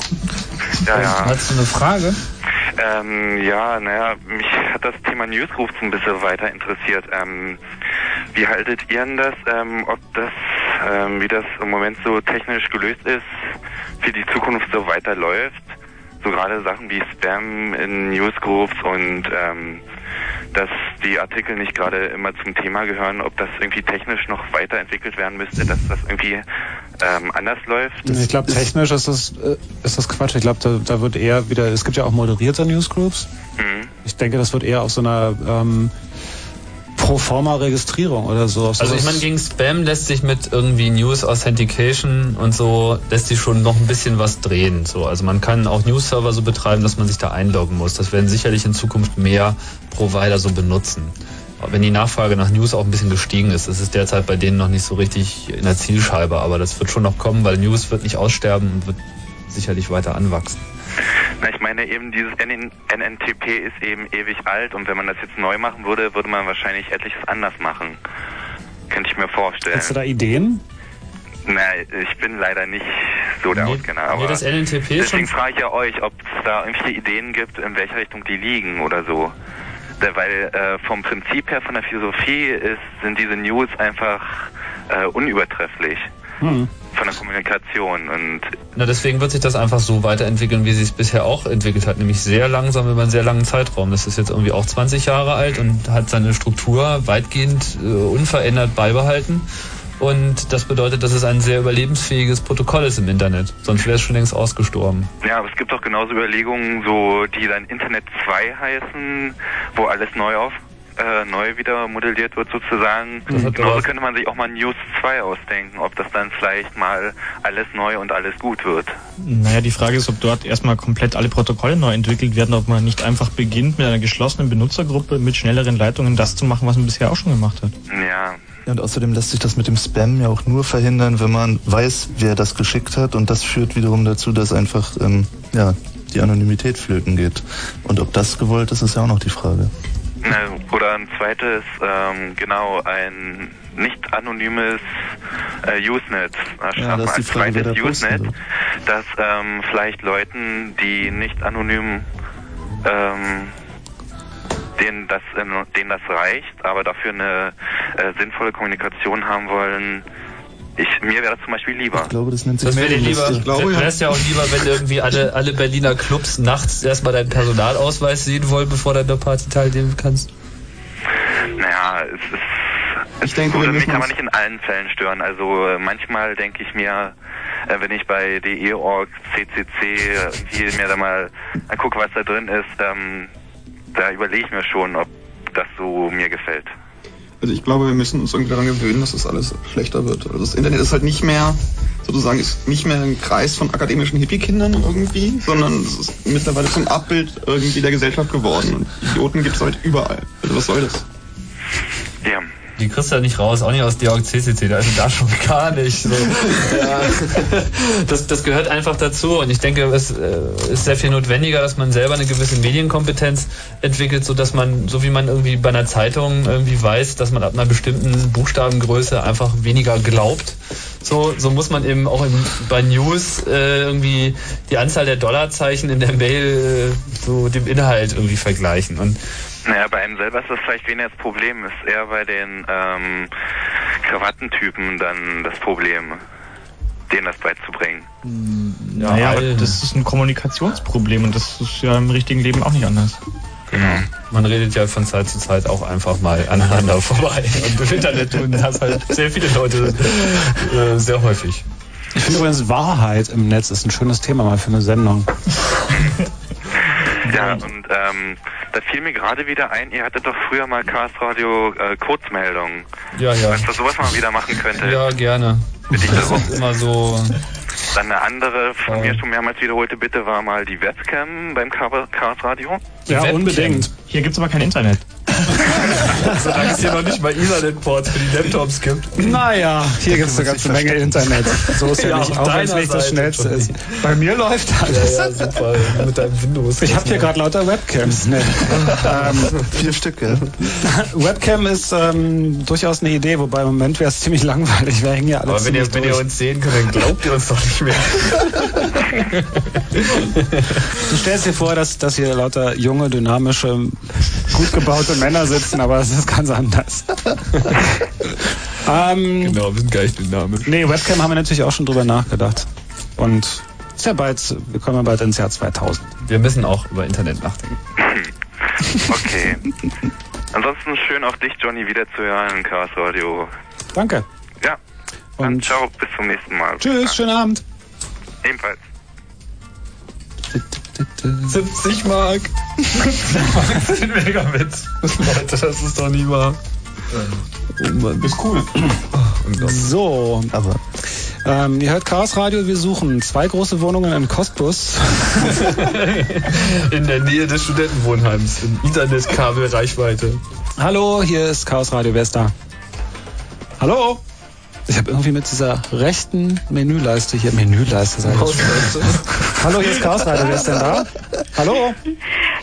Ja, ja. Hast du eine Frage? Ähm, ja, naja, mich hat das Thema Newsgroups ein bisschen weiter interessiert. Ähm, wie haltet ihr denn das, ähm, ob das, ähm, wie das im Moment so technisch gelöst ist, für die Zukunft so weiterläuft? So gerade Sachen wie Spam in Newsgroups und ähm, dass die Artikel nicht gerade immer zum Thema gehören, ob das irgendwie technisch noch weiterentwickelt werden müsste, dass das irgendwie ähm, anders läuft. Ich glaube, technisch ist das, äh, ist das Quatsch. Ich glaube, da, da wird eher wieder, es gibt ja auch moderierte Newsgroups. Mhm. Ich denke, das wird eher auf so einer ähm, Proforma-Registrierung oder so. auf Also ich meine, gegen Spam lässt sich mit irgendwie News Authentication und so, lässt sich schon noch ein bisschen was drehen. So, also man kann auch News-Server so betreiben, dass man sich da einloggen muss. Das werden sicherlich in Zukunft mehr Provider so benutzen. Aber Wenn die Nachfrage nach News auch ein bisschen gestiegen ist, das ist derzeit bei denen noch nicht so richtig in der Zielscheibe, aber das wird schon noch kommen, weil News wird nicht aussterben und wird sicherlich weiter anwachsen. Na, ich meine eben, dieses NN NNTP ist eben ewig alt und wenn man das jetzt neu machen würde, würde man wahrscheinlich etliches anders machen. Könnte ich mir vorstellen. Hast du da Ideen? Na, ich bin leider nicht so der Auskenner, aber nee, das NNTP ist deswegen schon- frage ich ja euch, ob es da irgendwelche Ideen gibt, in welcher Richtung die liegen oder so. Weil äh, vom Prinzip her, von der Philosophie ist, sind diese News einfach äh, unübertrefflich Hm. von der Kommunikation und Na, deswegen wird sich das einfach so weiterentwickeln, wie sich es bisher auch entwickelt hat, nämlich sehr langsam über einen sehr langen Zeitraum. Das ist jetzt irgendwie auch 20 Jahre alt und hat seine Struktur weitgehend äh, unverändert beibehalten. Und das bedeutet, dass es ein sehr überlebensfähiges Protokoll ist im Internet. Sonst wäre es schon längst ausgestorben. Ja, aber es gibt auch genauso Überlegungen, so die dann Internet 2 heißen, wo alles neu auf äh, neu wieder modelliert wird sozusagen. Genauso könnte man sich auch mal News 2 ausdenken, ob das dann vielleicht mal alles neu und alles gut wird. Naja, die Frage ist, ob dort erstmal komplett alle Protokolle neu entwickelt werden, ob man nicht einfach beginnt mit einer geschlossenen Benutzergruppe mit schnelleren Leitungen das zu machen, was man bisher auch schon gemacht hat. Ja. Ja, und außerdem lässt sich das mit dem Spam ja auch nur verhindern, wenn man weiß, wer das geschickt hat. Und das führt wiederum dazu, dass einfach ähm, ja, die Anonymität flöten geht. Und ob das gewollt ist, ist ja auch noch die Frage. Oder ein zweites, ähm, genau, ein nicht anonymes äh, Usenet. Da Ja, das ist die als Frage, zweites da Usenet, dass ähm, vielleicht Leuten, die nicht anonym ähm, denen das, denen das reicht, aber dafür eine äh, sinnvolle Kommunikation haben wollen. Ich, mir wäre das zum Beispiel lieber. Ich glaube, das nennt sich Das wäre lieber, Mailingliste. wäre es ja auch lieber, wenn irgendwie alle, alle Berliner Clubs nachts erstmal deinen Personalausweis sehen wollen, bevor du an der Party teilnehmen kannst. Naja, es ist. Es Ich denke, würde mich aber nicht in allen Fällen stören. Also äh, manchmal denke ich mir, äh, wenn ich bei DE.org, CCC, irgendwie mir da mal angucke, was da drin ist, ähm, da überlege ich mir schon, ob das so mir gefällt. Also ich glaube, wir müssen uns irgendwie daran gewöhnen, dass das alles schlechter wird. Also das Internet ist halt nicht mehr, sozusagen, ist nicht mehr ein Kreis von akademischen Hippie-Kindern irgendwie, sondern es ist mittlerweile zum Abbild irgendwie der Gesellschaft geworden. Und Idioten gibt es halt überall. Also was soll das? Ja. Die kriegst du ja nicht raus, auch nicht aus Georg CCC, also da schon gar nicht. So. Das, das gehört einfach dazu und ich denke, es äh, ist sehr viel notwendiger, dass man selber eine gewisse Medienkompetenz entwickelt, so dass man, so wie man irgendwie bei einer Zeitung irgendwie weiß, dass man ab einer bestimmten Buchstabengröße einfach weniger glaubt. So, so muss man eben auch im, bei News äh, irgendwie die Anzahl der Dollarzeichen in der Mail äh, so dem Inhalt irgendwie vergleichen. Und Naja, bei einem selber ist das vielleicht weniger das Problem, ist eher bei den ähm, Krawattentypen dann das Problem, denen das beizubringen. naja, aber das ist ein Kommunikationsproblem und das ist ja im richtigen Leben auch nicht anders. Genau. Man redet ja von Zeit zu Zeit auch einfach mal aneinander vorbei. Und im Internet tun das halt sehr viele Leute äh, sehr häufig. Ich finde übrigens Wahrheit im Netz ist ein schönes Thema mal für eine Sendung. Ja, und ähm, da fiel mir gerade wieder ein, ihr hattet doch früher mal Chaos Radio äh, Kurzmeldungen. Ja, ja. Falls ihr sowas mal wieder machen könnte. Ja, gerne. Bitte ich Das darum. ist immer so. Dann eine andere von mir schon mehrmals wiederholte Bitte war mal die Webcam beim Chaos Radio. Ja, unbedingt. Hier gibt's aber kein Internet. Solange es hier noch nicht mal Ethernet-Ports für die Laptops gibt. Naja, hier gibt es eine ganze Menge Internet. So ist ja, Ja, nicht, auch wenn es deiner nicht das Seite, schnellste ist. Bei mir läuft alles. Ja, ja, super. Mit deinem Windows. Ich habe hier gerade lauter Webcams. Ne? ähm, Vier Stück, ja. Webcam ist ähm, durchaus eine Idee, wobei im Moment wäre es ziemlich langweilig. Wir hängen ja alle Aber wenn ihr, wenn ihr uns sehen könnt, dann glaubt ihr uns doch nicht mehr. Du stellst dir vor, dass, dass hier lauter junge, dynamische, gut gebaute Männer sitzen, aber es ist ganz anders. ähm, Genau, wir sind gar nicht dynamisch. nee, Webcam haben wir natürlich auch schon drüber nachgedacht. Und ist ja bald, wir kommen ja bald ins Jahr 2000. Wir müssen auch über Internet nachdenken. Okay. Ansonsten schön auch dich, Johnny, wieder zu hören, Chaos Radio. Danke. Ja. Und Ciao, bis zum nächsten Mal. tschüss, schönen Abend. Ebenfalls. 70 Mark. 10 Megabit. Leute, das ist doch nie wahr. Oh Mann. Ist cool. So, aber. Ähm, ihr hört Chaos Radio, wir suchen zwei große Wohnungen in Cottbus. In der Nähe des Studentenwohnheims. In Internetkabelreichweite. Hallo, hier ist Chaos Radio, wer ist da? Hallo? Ich habe irgendwie mit dieser rechten Menüleiste hier, Menüleiste sag ich. Hallo, hier ist Chaos Radio, wer ist denn da? Hallo?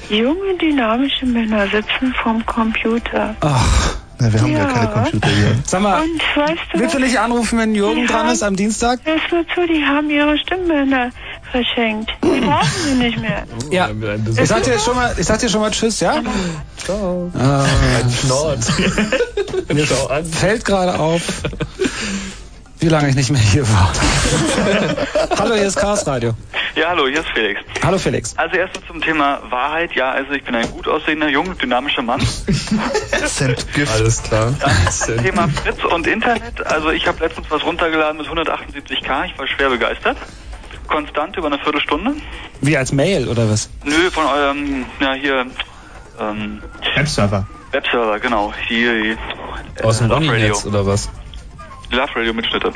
Junge, dynamische Männer sitzen vorm Computer. Ach, na, wir haben ja, Ja. keine Computer hier. Sag mal, Und weißt du willst du nicht anrufen, wenn Jürgen dran haben- ist am Dienstag? Hörst du zu, die haben ihre Stimmbänder verschenkt. Die brauchen sie nicht mehr. Ja. Ich sag dir schon mal, ich sag dir schon mal Tschüss, ja? Ciao. Ah, Ein Schnort. mir fällt gerade auf, wie lange ich nicht mehr hier war. Hallo, hier ist Chaos Radio. Ja, hallo, hier ist Felix. Hallo Felix. Also erstens zum Thema Wahrheit. Ja, also ich bin ein gut aussehender, jung, dynamischer Mann. Gift. Alles klar. Zum Thema Fritz und Internet. Also ich habe letztens was runtergeladen mit 178k. Ich war schwer begeistert. Konstant über eine Viertelstunde. Wie als Mail oder was? Nö, von eurem, ja hier, ähm, Webserver. Webserver, genau. Hier, hier Aus dem Love Radio. Oder was? Love Radio Mitschnitte.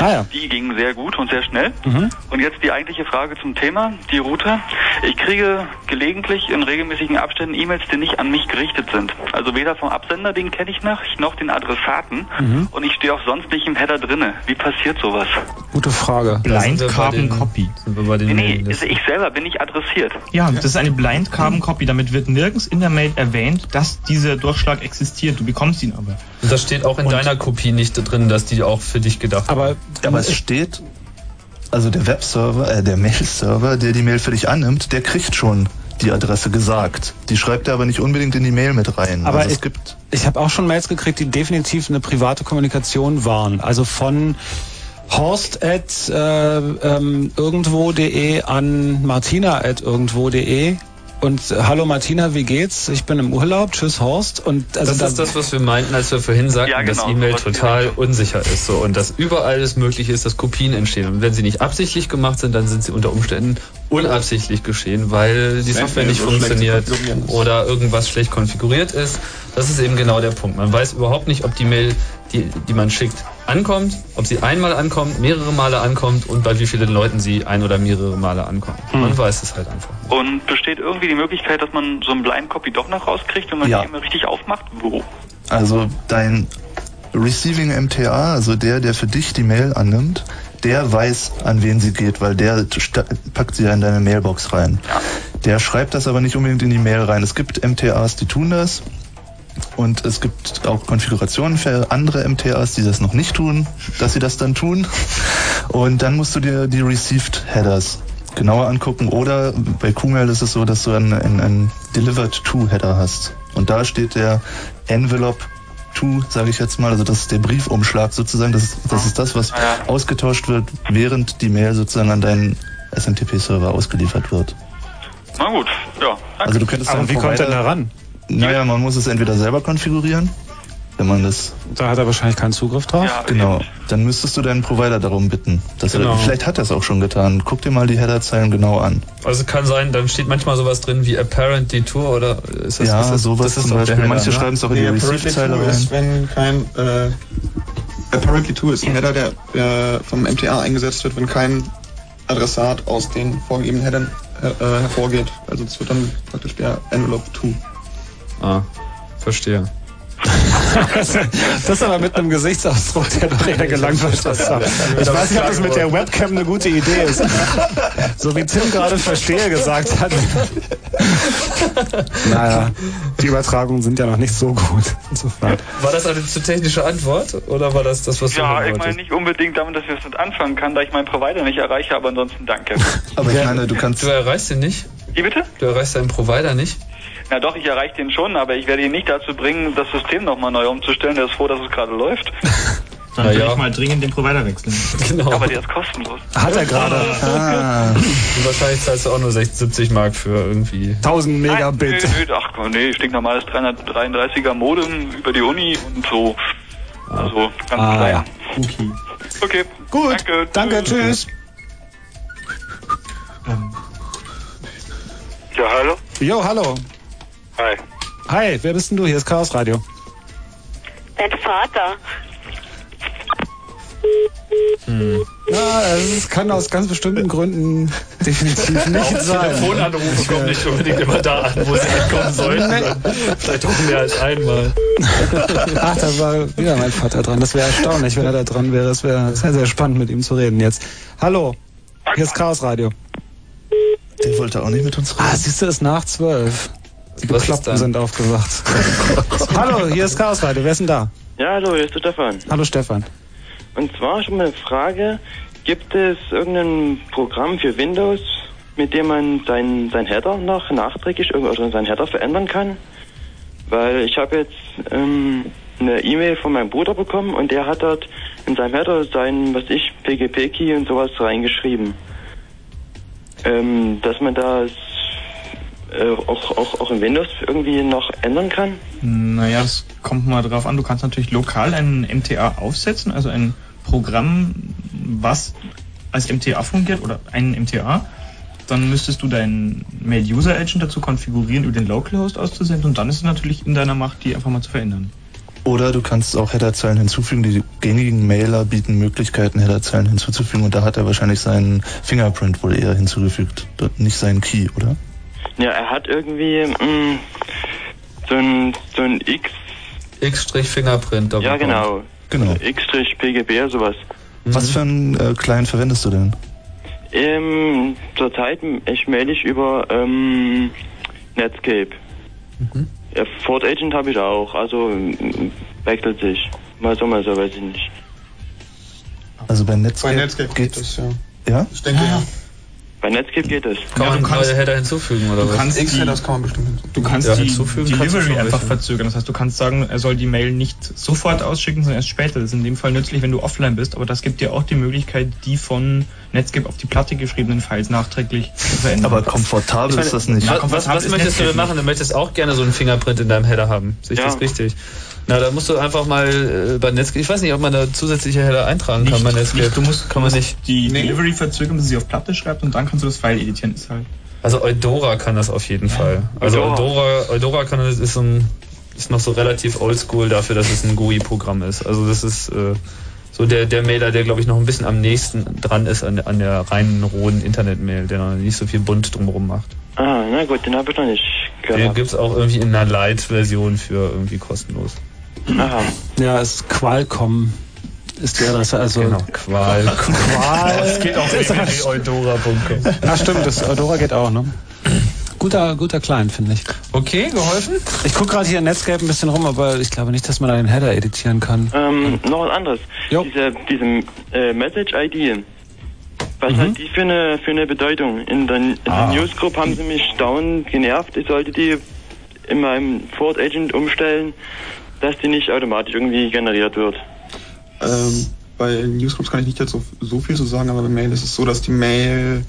Ah ja. Die gingen sehr gut und sehr schnell. Mhm. Und jetzt die eigentliche Frage zum Thema, die Router. Ich kriege gelegentlich in regelmäßigen Abständen E-Mails, die nicht an mich gerichtet sind. Also weder vom Absender, den kenne ich noch, noch den Adressaten. Mhm. Und ich stehe auch sonst nicht im Header drinne. Wie passiert sowas? Gute Frage. Blind Carbon Copy. Sind wir bei den Nee, nee, also ich selber bin nicht adressiert. Ja, das ist eine Blind Carbon Copy. Damit wird nirgends in der Mail erwähnt, dass dieser Durchschlag existiert. Du bekommst ihn aber. Und das steht auch in Und- deiner Kopie nicht drin, dass die auch für dich gedacht Aber, aber es steht, also der Webserver, äh, der Mail-Server, der die Mail für dich annimmt, der kriegt schon die Adresse gesagt. Die schreibt er aber nicht unbedingt in die Mail mit rein. Aber also es ich, gibt ich habe auch schon Mails gekriegt, die definitiv eine private Kommunikation waren. Also von horst at äh, ähm, irgendwo.de an martina at irgendwo.de und äh, hallo Martina, wie geht's? Ich bin im Urlaub, tschüss Horst. Und also das da- ist das, was wir meinten, als wir vorhin sagten, Ja, dass genau, E-Mail sowas total unsicher ist so und dass überall es möglich ist, dass Kopien entstehen. Und wenn sie nicht absichtlich gemacht sind, dann sind sie unter Umständen unabsichtlich geschehen, weil die Wenn Software nicht funktioniert oder irgendwas schlecht konfiguriert ist. Das ist eben genau der Punkt. Man weiß überhaupt nicht, ob die Mail, die, die man schickt, ankommt, ob sie einmal ankommt, mehrere Male ankommt und bei wie vielen Leuten sie ein oder mehrere Male ankommt. Man weiß es halt einfach. Und besteht irgendwie die Möglichkeit, dass man so ein Blind Copy doch noch rauskriegt, wenn man Ja. die E-Mail richtig aufmacht? Wo? Also dein Receiving MTA, also der, der für dich die Mail annimmt, der weiß, an wen sie geht, weil der packt sie ja in deine Mailbox rein. Der schreibt das aber nicht unbedingt in die Mail rein. Es gibt MTAs, die tun das. Und es gibt auch Konfigurationen für andere MTAs, die das noch nicht tun, dass sie das dann tun. Und dann musst du dir die Received Headers genauer angucken. Oder bei QMail ist es so, dass du einen, einen, einen Delivered to Header hast. Und da steht der Envelope to, sage ich jetzt mal, also das ist der Briefumschlag sozusagen. Das ist das, ist das was ausgetauscht wird, während die Mail sozusagen an deinen SMTP-Server ausgeliefert wird. Na gut, ja. Also du könntest Aber wie kommt Provider- da ran? Naja, man muss es entweder selber konfigurieren, wenn man das. Da hat er wahrscheinlich keinen Zugriff drauf. genau. Dann müsstest du deinen Provider darum bitten. Dass Genau. er, vielleicht hat er es auch schon getan. Guck dir mal die Headerzeilen genau an. Also kann sein, dann steht manchmal sowas drin wie apparent detour oder ist das Ja, ist das, sowas das ist zum Beispiel. schneller, Manche ne? schreiben es auch in die Nee, Receive-Zeile rein. ist, wenn kein äh, apparently true ist ein Header, der, der vom MTA eingesetzt wird, wenn kein Adressat aus den vorgegebenen Headern äh, äh, hervorgeht. Also es wird dann praktisch der Envelope to. Ah, verstehe. Das ist aber mit einem Gesichtsausdruck, der doch eher gelangweilt ist. Ich weiß nicht, ob das mit der Webcam eine gute Idee ist. So wie Tim gerade Verstehe gesagt hat. Naja, die Übertragungen sind ja noch nicht so gut. Insofern. War das eine zu technische Antwort oder war das das, was du Ja, ich meine nicht unbedingt damit, dass ich das nicht anfangen kann, da ich meinen Provider nicht erreiche, aber ansonsten danke. Aber ich meine, du kannst. Du erreichst ihn nicht? Wie bitte? Du erreichst deinen Provider nicht? Na doch, ich erreiche den schon, aber ich werde ihn nicht dazu bringen, das System nochmal neu umzustellen. Der ist froh, dass es gerade läuft. Dann würde ja. ich mal dringend den Provider wechseln. Genau. Aber der ist kostenlos. Hat er gerade. Ah, Und wahrscheinlich zahlst du auch nur 60, 70 Mark für irgendwie. 1000 Nein, Megabit. nö, nö, ach nee, stinknormales 333er Modem über die Uni und so. Also ganz Ah, klein. ja. Okay. Okay. Gut. Danke, danke tschüss. Ja, hallo? Jo, hallo. Hi. Hi, wer bist denn du? Hier ist Chaos Radio. Dein Vater. Hm. Ja, es kann aus ganz bestimmten Gründen definitiv nicht sein. Telefonanrufe kommen nicht unbedingt immer da an, wo sie ankommen sollten. Nee. Vielleicht rufen wir als einmal. Ach, da war wieder mein Vater dran. Das wäre erstaunlich, wenn er da dran wäre. Es wäre sehr, sehr spannend, mit ihm zu reden jetzt. Hallo, hier ist Chaos Radio. Der wollte auch nicht mit uns reden. Ah, siehst du, es ist nach zwölf. Die Was ist Bekloppten dann? sind aufgewacht. Hallo, hier ist Chaos Radio. Wer ist denn da? Ja, hallo, hier ist der Stefan. Hallo, Stefan. Und zwar schon mal eine Frage, gibt es irgendein Programm für Windows, mit dem man sein, sein Header noch nachträglich oder seinen Header verändern kann? Weil ich habe jetzt ähm, eine E-Mail von meinem Bruder bekommen und der hat dort in seinem Header sein, was ich, PGP-Key und sowas reingeschrieben. Ähm, dass man das äh, auch, auch, auch in Windows irgendwie noch ändern kann? Naja, das kommt mal drauf an. Du kannst natürlich lokal einen MTA aufsetzen, also ein Programm, was als MTA fungiert oder einen MTA. Dann müsstest du deinen Mail-User-Agent dazu konfigurieren, über den Localhost auszusenden und dann ist es natürlich in deiner Macht, die einfach mal zu verändern. Oder du kannst auch Headerzeilen hinzufügen. Die gängigen Mailer bieten Möglichkeiten, Headerzeilen hinzuzufügen. Und da hat er wahrscheinlich seinen Fingerprint wohl eher hinzugefügt. Nicht seinen Key, oder? Ja, er hat irgendwie mh, so ein so ein X. X-Fingerprint. Ja, genau. Genau. X-PGB, sowas. Was für einen äh, Client verwendest du denn? Ähm, zurzeit ich mail ich über ähm, Netscape. Ja, Ford Agent habe ich auch, also wechselt sich. Mal so, mal so, weiß ich nicht. Also bei Netscape, Bei Netscape geht das, ja. Ja? Ich denke, ja. Bei Netscape geht es. Kann man neue Header hinzufügen oder du was? kannst die- kann man bestimmt hinzufügen. Du kannst Ja, die hinzufügen kannst Delivery schon einfach verzögern. Das heißt, du kannst sagen, er soll die Mail nicht sofort ausschicken, sondern erst später. Das ist in dem Fall nützlich, wenn du offline bist, aber das gibt dir auch die Möglichkeit, die von Netscape auf die Platte geschriebenen Files nachträglich zu verändern. Aber komfortabel ist das nicht. Ja, Was, was, möchtest du denn Netscape machen? Du möchtest auch gerne so einen Fingerprint in deinem Header haben. Sehe ich Ja. das richtig? Na, da musst du einfach mal äh, bei Netscape, ich weiß nicht, ob man da zusätzliche Header eintragen Nicht, kann bei Netscape. nicht, du musst, kann man nicht. die Delivery verzögern, bis sie auf Platte schreibt und dann kannst du das File editieren. Ist halt. Also Eudora kann das auf jeden Fall. Also Eudora. Eudora, Eudora kann das ist so ein ist noch so relativ oldschool dafür, dass es ein GUI-Programm ist. Also das ist äh, so der, der Mailer, der glaube ich noch ein bisschen am nächsten dran ist an, an der reinen rohen Internet-Mail, der noch nicht so viel bunt drumherum macht. Ah, na gut, den habe ich noch nicht Den gehört. gibt's auch irgendwie in einer Light-Version für irgendwie kostenlos. Aha. Ja, es ist Qualcomm ist die Adresse. Also Genau, Qual. Qual. Das geht auch www.eudora.com. Ja, stimmt, das Eudora geht auch, ne? Guter, guter Client, finde ich. Okay, geholfen? Ich gucke gerade hier in Netscape ein bisschen rum, aber ich glaube nicht, dass man da den Header editieren kann. Ähm, noch was anderes. Diese, diese äh, Message-ID. Was Mhm. hat die für eine, für eine Bedeutung? In der, in Ah. der Newsgroup haben sie mich dauernd genervt. Ich sollte die in meinem Ford Agent umstellen, dass die nicht automatisch irgendwie generiert wird. Ähm, bei Newsgroups kann ich nicht dazu so viel zu sagen, aber bei Mail ist es so, dass die Mail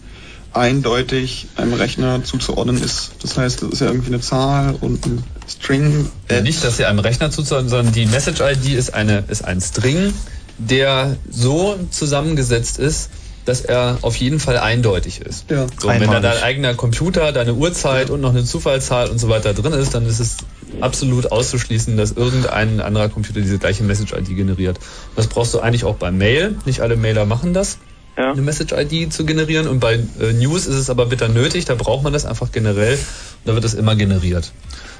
eindeutig einem Rechner zuzuordnen ist. Das heißt, das ist ja irgendwie eine Zahl und ein String. Nicht, dass sie einem Rechner zuzuordnen, sondern die Message-ID ist, eine, ist ein String, der so zusammengesetzt ist, dass er auf jeden Fall eindeutig ist. Ja. So, wenn da dein eigener Computer, deine Uhrzeit und noch eine Zufallszahl und so weiter drin ist, dann ist es absolut auszuschließen, dass irgendein anderer Computer diese gleiche Message-ID generiert. Das brauchst du eigentlich auch bei Mail. Nicht alle Mailer machen das, eine Message-ID zu generieren. Und bei äh, News ist es aber bitter nötig, da braucht man das einfach generell und da wird es immer generiert.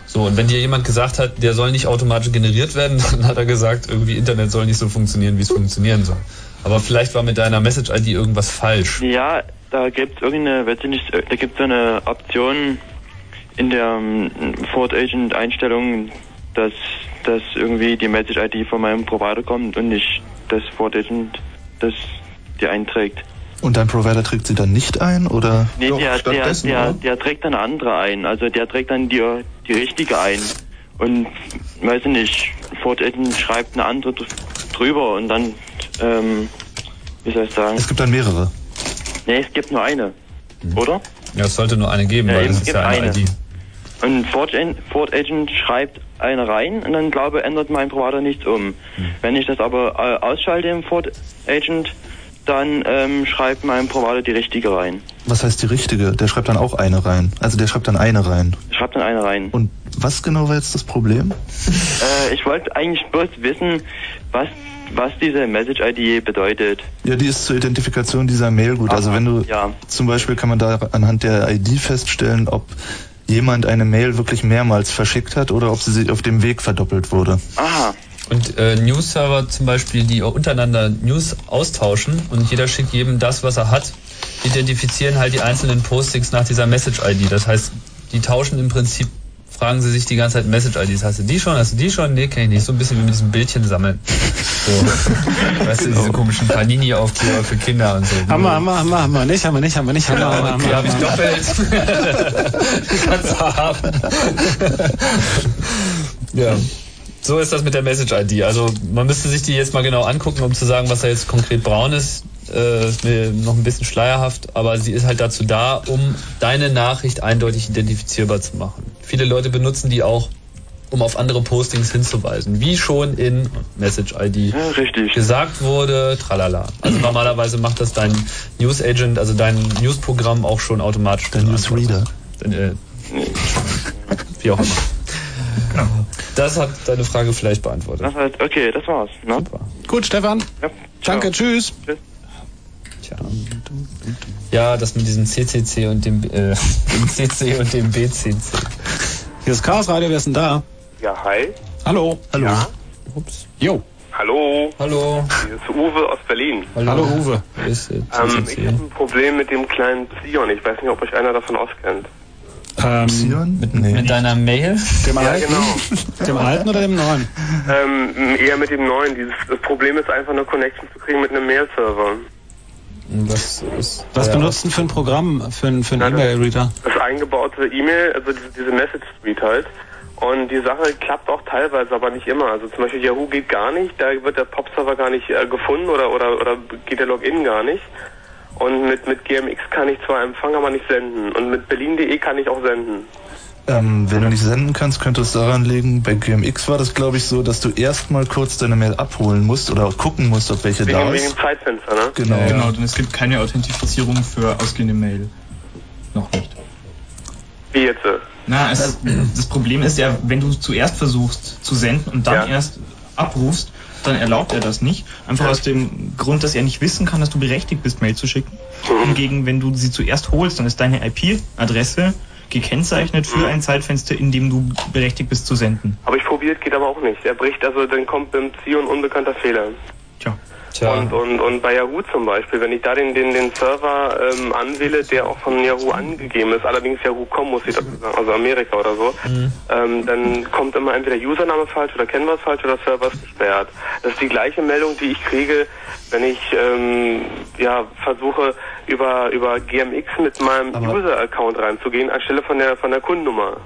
So, und wenn dir jemand gesagt hat, der soll nicht automatisch generiert werden, dann hat er gesagt, irgendwie Internet soll nicht so funktionieren, wie es funktionieren soll. Aber vielleicht war mit deiner Message-ID irgendwas falsch. Ja, da gibt's irgendeine, weiß ich nicht, da gibt's so eine Option in der ähm, Ford Agent Einstellung, dass, dass irgendwie die Message ID von meinem Provider kommt und nicht das Ford Agent das die einträgt. Und dein Provider trägt sie dann nicht ein, oder? Nee, der, der, stattdessen, der, oder? der trägt dann eine andere ein. Also der trägt dann die, die richtige ein. Und weiß ich nicht, Ford Agent schreibt eine andere dr- drüber und dann, ähm, wie soll ich sagen? Es gibt dann mehrere. Nee, es gibt nur eine. Oder? Ja, es sollte nur eine geben, Ja, weil es ist ja eine, eine. ID. Ein Ford, Ford Agent schreibt eine rein und dann glaube ändert mein Provider nichts um. Wenn ich das aber äh, ausschalte im Ford Agent, dann ähm, schreibt mein Provider die richtige rein. Was heißt die richtige? Der schreibt dann auch eine rein. Also der schreibt dann eine rein. Schreibt dann eine rein. Und was genau war jetzt das Problem? Äh, ich wollte eigentlich bloß wissen, was was diese Message-ID bedeutet. Ja, die ist zur Identifikation dieser Mail gut. also wenn du ja. zum Beispiel kann man da anhand der ID feststellen, ob jemand eine Mail wirklich mehrmals verschickt hat oder ob sie sich auf dem Weg verdoppelt wurde. Aha. Und äh, News-Server zum Beispiel, die untereinander News austauschen und jeder schickt jedem das, was er hat, identifizieren halt die einzelnen Postings nach dieser Message-ID. Das heißt, die tauschen im Prinzip, fragen sie sich die ganze Zeit Message-IDs. Hast du die schon? Hast du die schon? Nee, kenne ich nicht. So ein bisschen wie mit diesem Bildchen sammeln. So. weißt du, diese komischen Panini-Aufkleber für Kinder und so. Haben wir, haben wir nicht, wir nicht, wir nicht, wir, haben Die wir. habe ich doppelt. die kannst du haben. ja. So ist das mit der Message-ID. Also man müsste sich die jetzt mal genau angucken, um zu sagen, was da jetzt konkret braun ist. Äh, ist mir noch ein bisschen schleierhaft, aber sie ist halt dazu da, um deine Nachricht eindeutig identifizierbar zu machen. Viele Leute benutzen die auch, um auf andere Postings hinzuweisen. Wie schon in Message-ID gesagt wurde, tralala. Also normalerweise macht das dein News Agent, also dein News-Programm auch schon automatisch. Der Newsreader. Äh, wie auch immer. Das hat deine Frage vielleicht beantwortet. Das heißt, okay, das war's. Ne? Gut, Stefan. Ja, Danke, tschüss. Tja. Ja, das mit diesem CCC und dem, äh, dem CC und dem BCC. Hier ist Chaos Radio, wer ist denn da? Ja, hi. Hallo. Hallo. Ja. Ups. Jo. Hallo. Hallo. Hier ist Uwe aus Berlin. Hallo, Uwe. Ist, äh, Ähm, ich habe ein Problem mit dem kleinen Psion. Ich weiß nicht, ob euch einer davon auskennt. Ähm, mit, mit deiner Mail? Dem Ja, alten? genau. Dem alten oder dem neuen? Ähm, eher mit dem neuen. Dieses, das Problem ist einfach eine Connection zu kriegen mit einem Mail-Server. Was, ist, Was ja, benutzt denn für ein Programm, für einen für einen E-Mail-Reader? Das eingebaute E-Mail, also diese, diese Message Suite halt. Und die Sache klappt auch teilweise, aber nicht immer. Also zum Beispiel Yahoo geht gar nicht, da wird der POP-Server gar nicht äh, gefunden oder, oder, oder geht der Login gar nicht. Und mit, mit GMX kann ich zwar empfangen, aber nicht senden. Und mit berlin.de kann ich auch senden. Ähm, wenn du nicht senden kannst, könnte es daran liegen, bei GMX war das glaube ich so, dass du erstmal kurz deine Mail abholen musst oder auch gucken musst, ob welche Wegen, da wegen ist. dem Zeitfenster, ne? Genau. Genau, denn es gibt keine Authentifizierung für ausgehende Mail. Noch nicht. Wie jetzt? Na, es, das Problem ist ja, wenn du zuerst versuchst zu senden und dann erst abrufst, dann erlaubt er das nicht. Einfach aus dem Grund, dass er nicht wissen kann, dass du berechtigt bist, Mail zu schicken. Hingegen, wenn du sie zuerst holst, dann ist deine IP-Adresse gekennzeichnet für ein Zeitfenster, in dem du berechtigt bist zu senden. Habe ich probiert, geht aber auch nicht. Er bricht, also dann kommt beim Zion unbekannter Fehler. Tja. Und, und, und bei Yahoo zum Beispiel, wenn ich da den, den, den Server ähm, anwähle, der auch von Yahoo angegeben ist, allerdings Yahoo.com muss ich dazu sagen, also Amerika oder so, ähm, dann kommt immer entweder Username falsch oder Canvas falsch oder Server ist gesperrt. Das ist die gleiche Meldung, die ich kriege, wenn ich ähm, ja, versuche, über, über GMX mit meinem User-Account reinzugehen, anstelle von der, von der Kundennummer.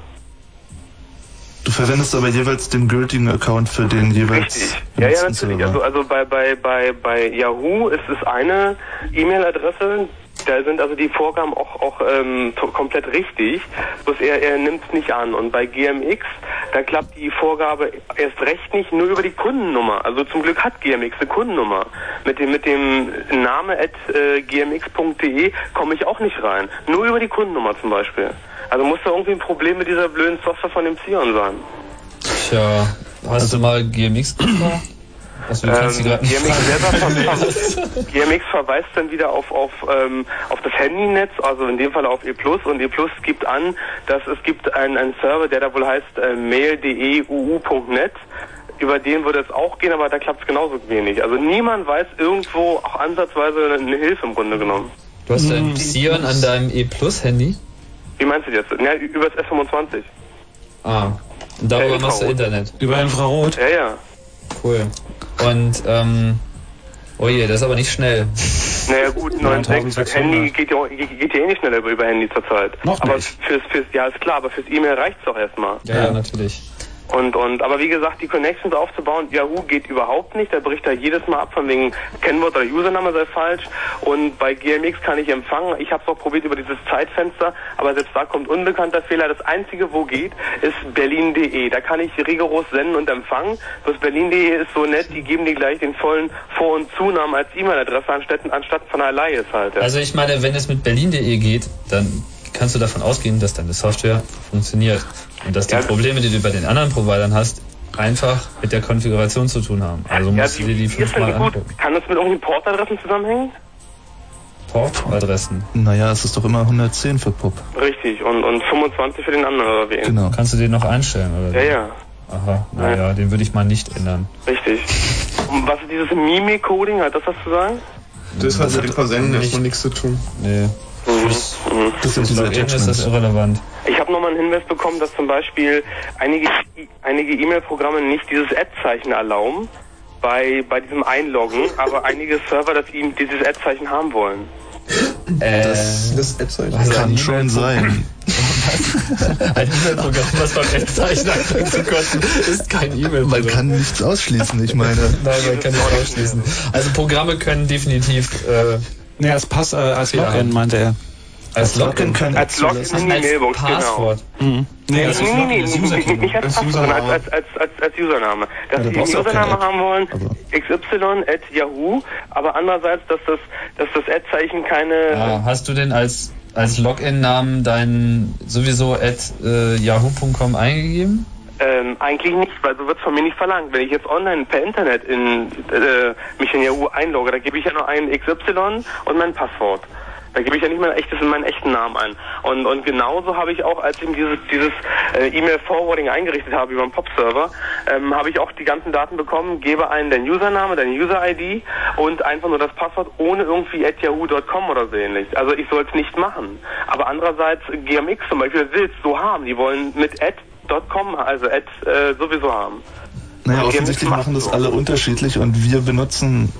Du verwendest aber jeweils den gültigen Account für den jeweils Ja, ja, benutzten natürlich. Server. Also, also bei, bei, bei, bei Yahoo ist es eine E-Mail-Adresse, da sind also die Vorgaben auch, auch ähm, komplett richtig, bloß er, er nimmt es nicht an. Und bei GMX, da klappt die Vorgabe erst recht nicht, nur über die Kundennummer. Also zum Glück hat GMX eine Kundennummer. Mit dem, mit dem Name at äh, gmx.de komme ich auch nicht rein. Nur über die Kundennummer zum Beispiel. Also muss da irgendwie ein Problem mit dieser blöden Software von dem Zion sein. Tja, hast du mal GMX gemacht? Also, Ähm, GMX, selber fragen. ver ver GMX verweist dann wieder auf, auf, ähm, auf das Handynetz, also in dem Fall auf E+, und E+, gibt an, dass es gibt einen, einen Server, der da wohl heißt äh, mail.de.uu.net, über den würde es auch gehen, aber da klappt es genauso wenig. Also niemand weiß irgendwo auch ansatzweise eine Hilfe im Grunde genommen. Du hast ein Psion an deinem E-Plus-Handy? Wie meinst du das jetzt? Ja, über das S25. Ah. Und darüber Ja, machst du Infrarot. Internet? Über Infrarot? Ja, ja. Cool. Und, ähm, oh je, das ist aber nicht schnell. Naja gut, 9.6 Handy geht ja, geht, geht ja eh nicht schneller über, über Handy zurzeit. Noch aber nicht. fürs, fürs, ja ist klar, aber fürs E-Mail reicht's doch erstmal. Ja, ja, natürlich. Und, und, aber wie gesagt, die Connections aufzubauen, Yahoo geht überhaupt nicht. Da bricht er jedes Mal ab, von wegen Kennwort oder Username sei falsch. Und bei GMX kann ich empfangen. Ich habe es auch probiert über dieses Zeitfenster, aber selbst da kommt unbekannter Fehler. Das einzige, wo geht, ist berlin.de. Da kann ich rigoros senden und empfangen. Das berlin.de ist so nett, die geben dir gleich den vollen Vor- und Zunamen als E-Mail-Adresse anstatt, anstatt von Alias halt. Ja. Also ich meine, wenn es mit berlin.de geht, dann kannst du davon ausgehen, dass deine Software funktioniert. Und dass die Probleme, die du bei den anderen Providern hast, einfach mit der Konfiguration zu tun haben. Also musst du dir die denn fünfmal angucken. Kann das mit irgendwelchen Portadressen zusammenhängen? Portadressen. Naja, es ist doch immer 110 für Pop. Richtig. Und, und 25 für den anderen oder wen? Genau. Kannst du den noch einstellen, oder? Ja, ja. Aha, naja, den würde ich mal nicht ändern. Richtig. Und was ist dieses Mimik-Coding? Hat das was zu sagen? Das hat mit dem Versenden erstmal nichts zu tun. Nee. Das, das sind diese Login ist das irrelevant. Ich habe nochmal einen Hinweis bekommen, dass zum Beispiel einige einige E-Mail-Programme nicht dieses Ad-Zeichen erlauben bei, bei diesem Einloggen, aber einige Server, dass ihm dieses Ad-Zeichen haben wollen. das das Ad-Zeichen kann schon sein. Ein E-Mail-Programm, was beim Echtzeichen anfängt zu kosten, ist kein E-Mail-Programm. Man kann nichts ausschließen, ich meine. Nein, man kann nicht ausschließen. Also Programme können definitiv... Äh, Nee, als Pass, äh, als Ja. Login, meinte er. als Login können Als Login in die als Mailbox, genau. Passwort. Mhm. Nee, als nee, nee, nee, als nee, nicht als Passwort, sondern als, als, als, als, als Username. Dass Ja, brauchst einen Username haben wollen, xy at yahoo, aber andererseits, dass das, dass das Ad-Zeichen keine... Ja, hast du denn als, als Login-Namen deinen sowieso at äh, yahoo.com eingegeben? Ähm, eigentlich nicht, weil so wird von mir nicht verlangt. Wenn ich jetzt online per Internet in äh, mich in Yahoo einlogge, da gebe ich ja nur ein XY und mein Passwort. Da gebe ich ja nicht mein echtes meinen echten Namen ein. Und, und genauso habe ich auch, als ich dieses, dieses äh, E-Mail-Forwarding eingerichtet habe über den POP-Server, ähm, habe ich auch die ganzen Daten bekommen, gebe einen deinen Username, deine User-ID und einfach nur das Passwort ohne irgendwie at yahoo.com oder so ähnlich. Also ich soll es nicht machen. Aber andererseits GMX zum Beispiel will es so haben. Die wollen mit at .com, also at äh, sowieso haben. Naja, offensichtlich machen das alle unterschiedlich und wir benutzen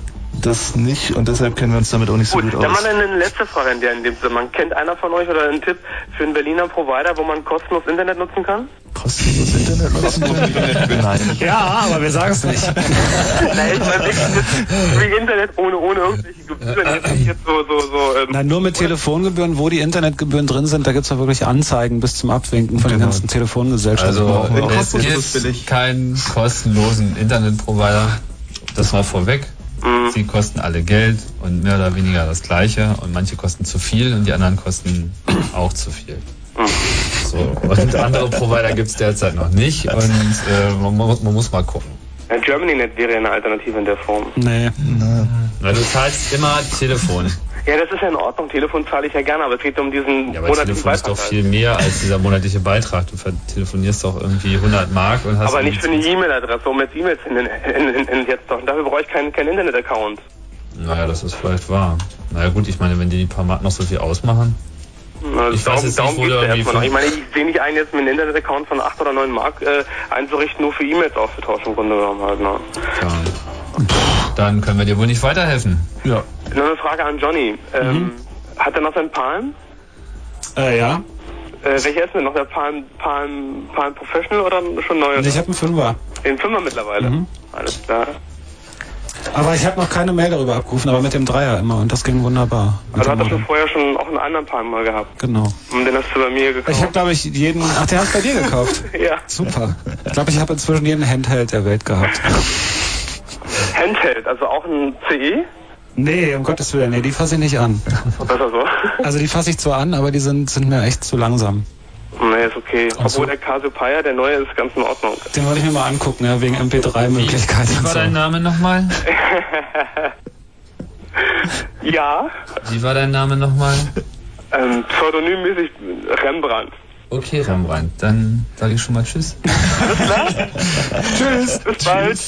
das nicht und deshalb kennen wir uns damit auch nicht so Gut, gut dann aus. mal eine letzte Frage in der in dem Zusammenhang. Kennt einer von euch oder einen Tipp für einen Berliner Provider, wo man kostenlos Internet nutzen kann? Kostenlos Internet nutzen? Nein. Ja, aber wir sagen es nicht. Nein, ich meine wirklich wie Internet ohne ohne irgendwelche Gebühren. Jetzt nicht jetzt so so so. Ähm, Nein, nur mit Telefongebühren, wo die Internetgebühren drin sind, da gibt's ja wirklich Anzeigen bis zum Abwinken von den Genau. ganzen Telefongesellschaften. Also es es gibt keinen kostenlosen Internetprovider. Das mal vorweg. Mhm. Sie kosten alle Geld und mehr oder weniger das gleiche und manche kosten zu viel und die anderen kosten auch zu viel. Mhm. So, und andere Provider gibt's derzeit noch nicht und äh, man, muss, man muss mal gucken. ja, GermanyNet wäre ja eine Alternative in der Form. Nee. Weil du zahlst immer Telefon. Ja, das ist ja in Ordnung. Telefon zahle ich ja gerne, aber es geht um diesen Ja, aber monatlichen Telefon ist Beitrag. doch viel mehr als dieser monatliche Beitrag. Du telefonierst doch irgendwie 100 Mark und hast... Aber nicht für eine E-Mail-Adresse, um jetzt E-Mails in, in, in, in, jetzt doch. Und dafür brauche ich keinen keinen Internet-Account. Naja, das ist vielleicht wahr. Naja gut, ich meine, wenn die die paar Mark noch so viel ausmachen. Na, Ich weiß darum jetzt nicht, darum wo ja erstmal noch. von- Ich meine, ich sehe nicht ein, jetzt mit einem Internet-Account von 8 oder 9 Mark äh, einzurichten, nur für E-Mails auszutauschen im Grunde genommen halt. Ne? Tja. Dann können wir dir wohl nicht weiterhelfen. Ja. Noch eine Frage an Johnny. Ähm, Mhm. Hat er noch seinen Palm? Äh, ja. Äh, welcher ist denn noch? Der Palm, Palm, Palm Professional oder schon neuer? Ich habe einen Fünfer. Den Fünfer mittlerweile. Mhm. Alles klar. Aber ich habe noch keine Mail darüber abgerufen, aber mit dem Dreier immer und das ging wunderbar. Also hat er schon vorher schon auch einen anderen Palm mal gehabt. Genau. Und den hast du bei mir gekauft. Ich habe, glaube ich, jeden. Ach, der hat bei dir gekauft. ja. Super. Ich glaube, ich habe inzwischen jeden Handheld der Welt gehabt. Handheld, also auch ein CE? Nee, um Gottes Willen, nee, die fasse ich nicht an. Besser so. Also die fasse ich zwar an, aber die sind, sind mir echt zu langsam. Nee, ist okay. Ach so. Obwohl der Cassiopeia, der neue, ist ganz in Ordnung. Den wollte ich mir mal angucken, ja, wegen MP3-Möglichkeiten. Wie war dein Name nochmal? ja, Wie war dein Name nochmal? ähm, pseudonymmäßig Rembrandt. Okay, Rembrandt. Dann sage ich schon mal Tschüss. Tschüss. Bis bald.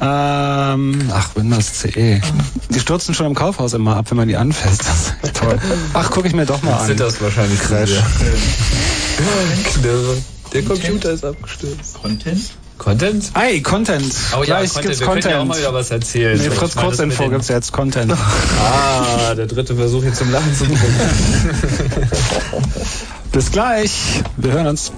Ähm, ach, Windows CE. Die stürzen schon im Kaufhaus immer ab, wenn man die anfasst. Das ist echt toll. Ach, gucke ich mir doch mal an. Sind das wahrscheinlich Crash. Knirre. Der Computer ist abgestürzt. Content? Content? Ei, Content. Oh ja, Gleich Content. gibt's Wir Content. können ja auch mal wieder was erzählen. Nee, Fritz Kurzinfo den- gibt's jetzt Content. Ah, der dritte Versuch hier zum Lachen zu bringen. Bis gleich. Wir hören uns.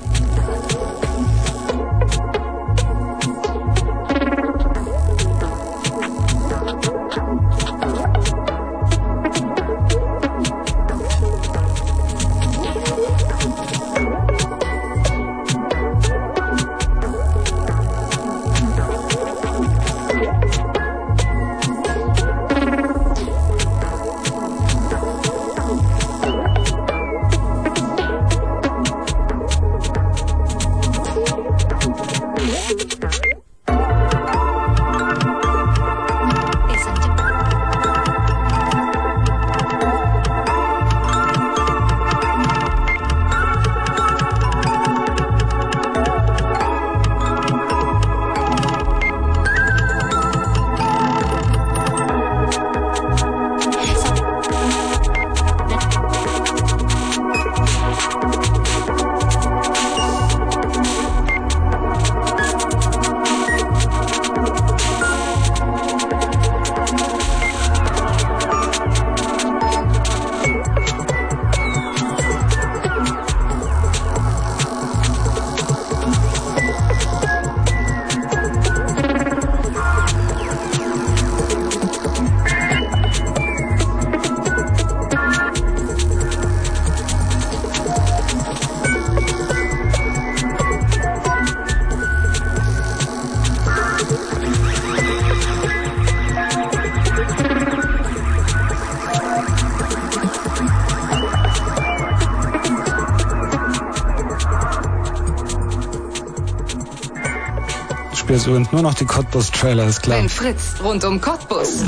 Jetzt übrigens nur noch die Cottbus-Trailer, ist klar. Wenn Fritz rund um Cottbus.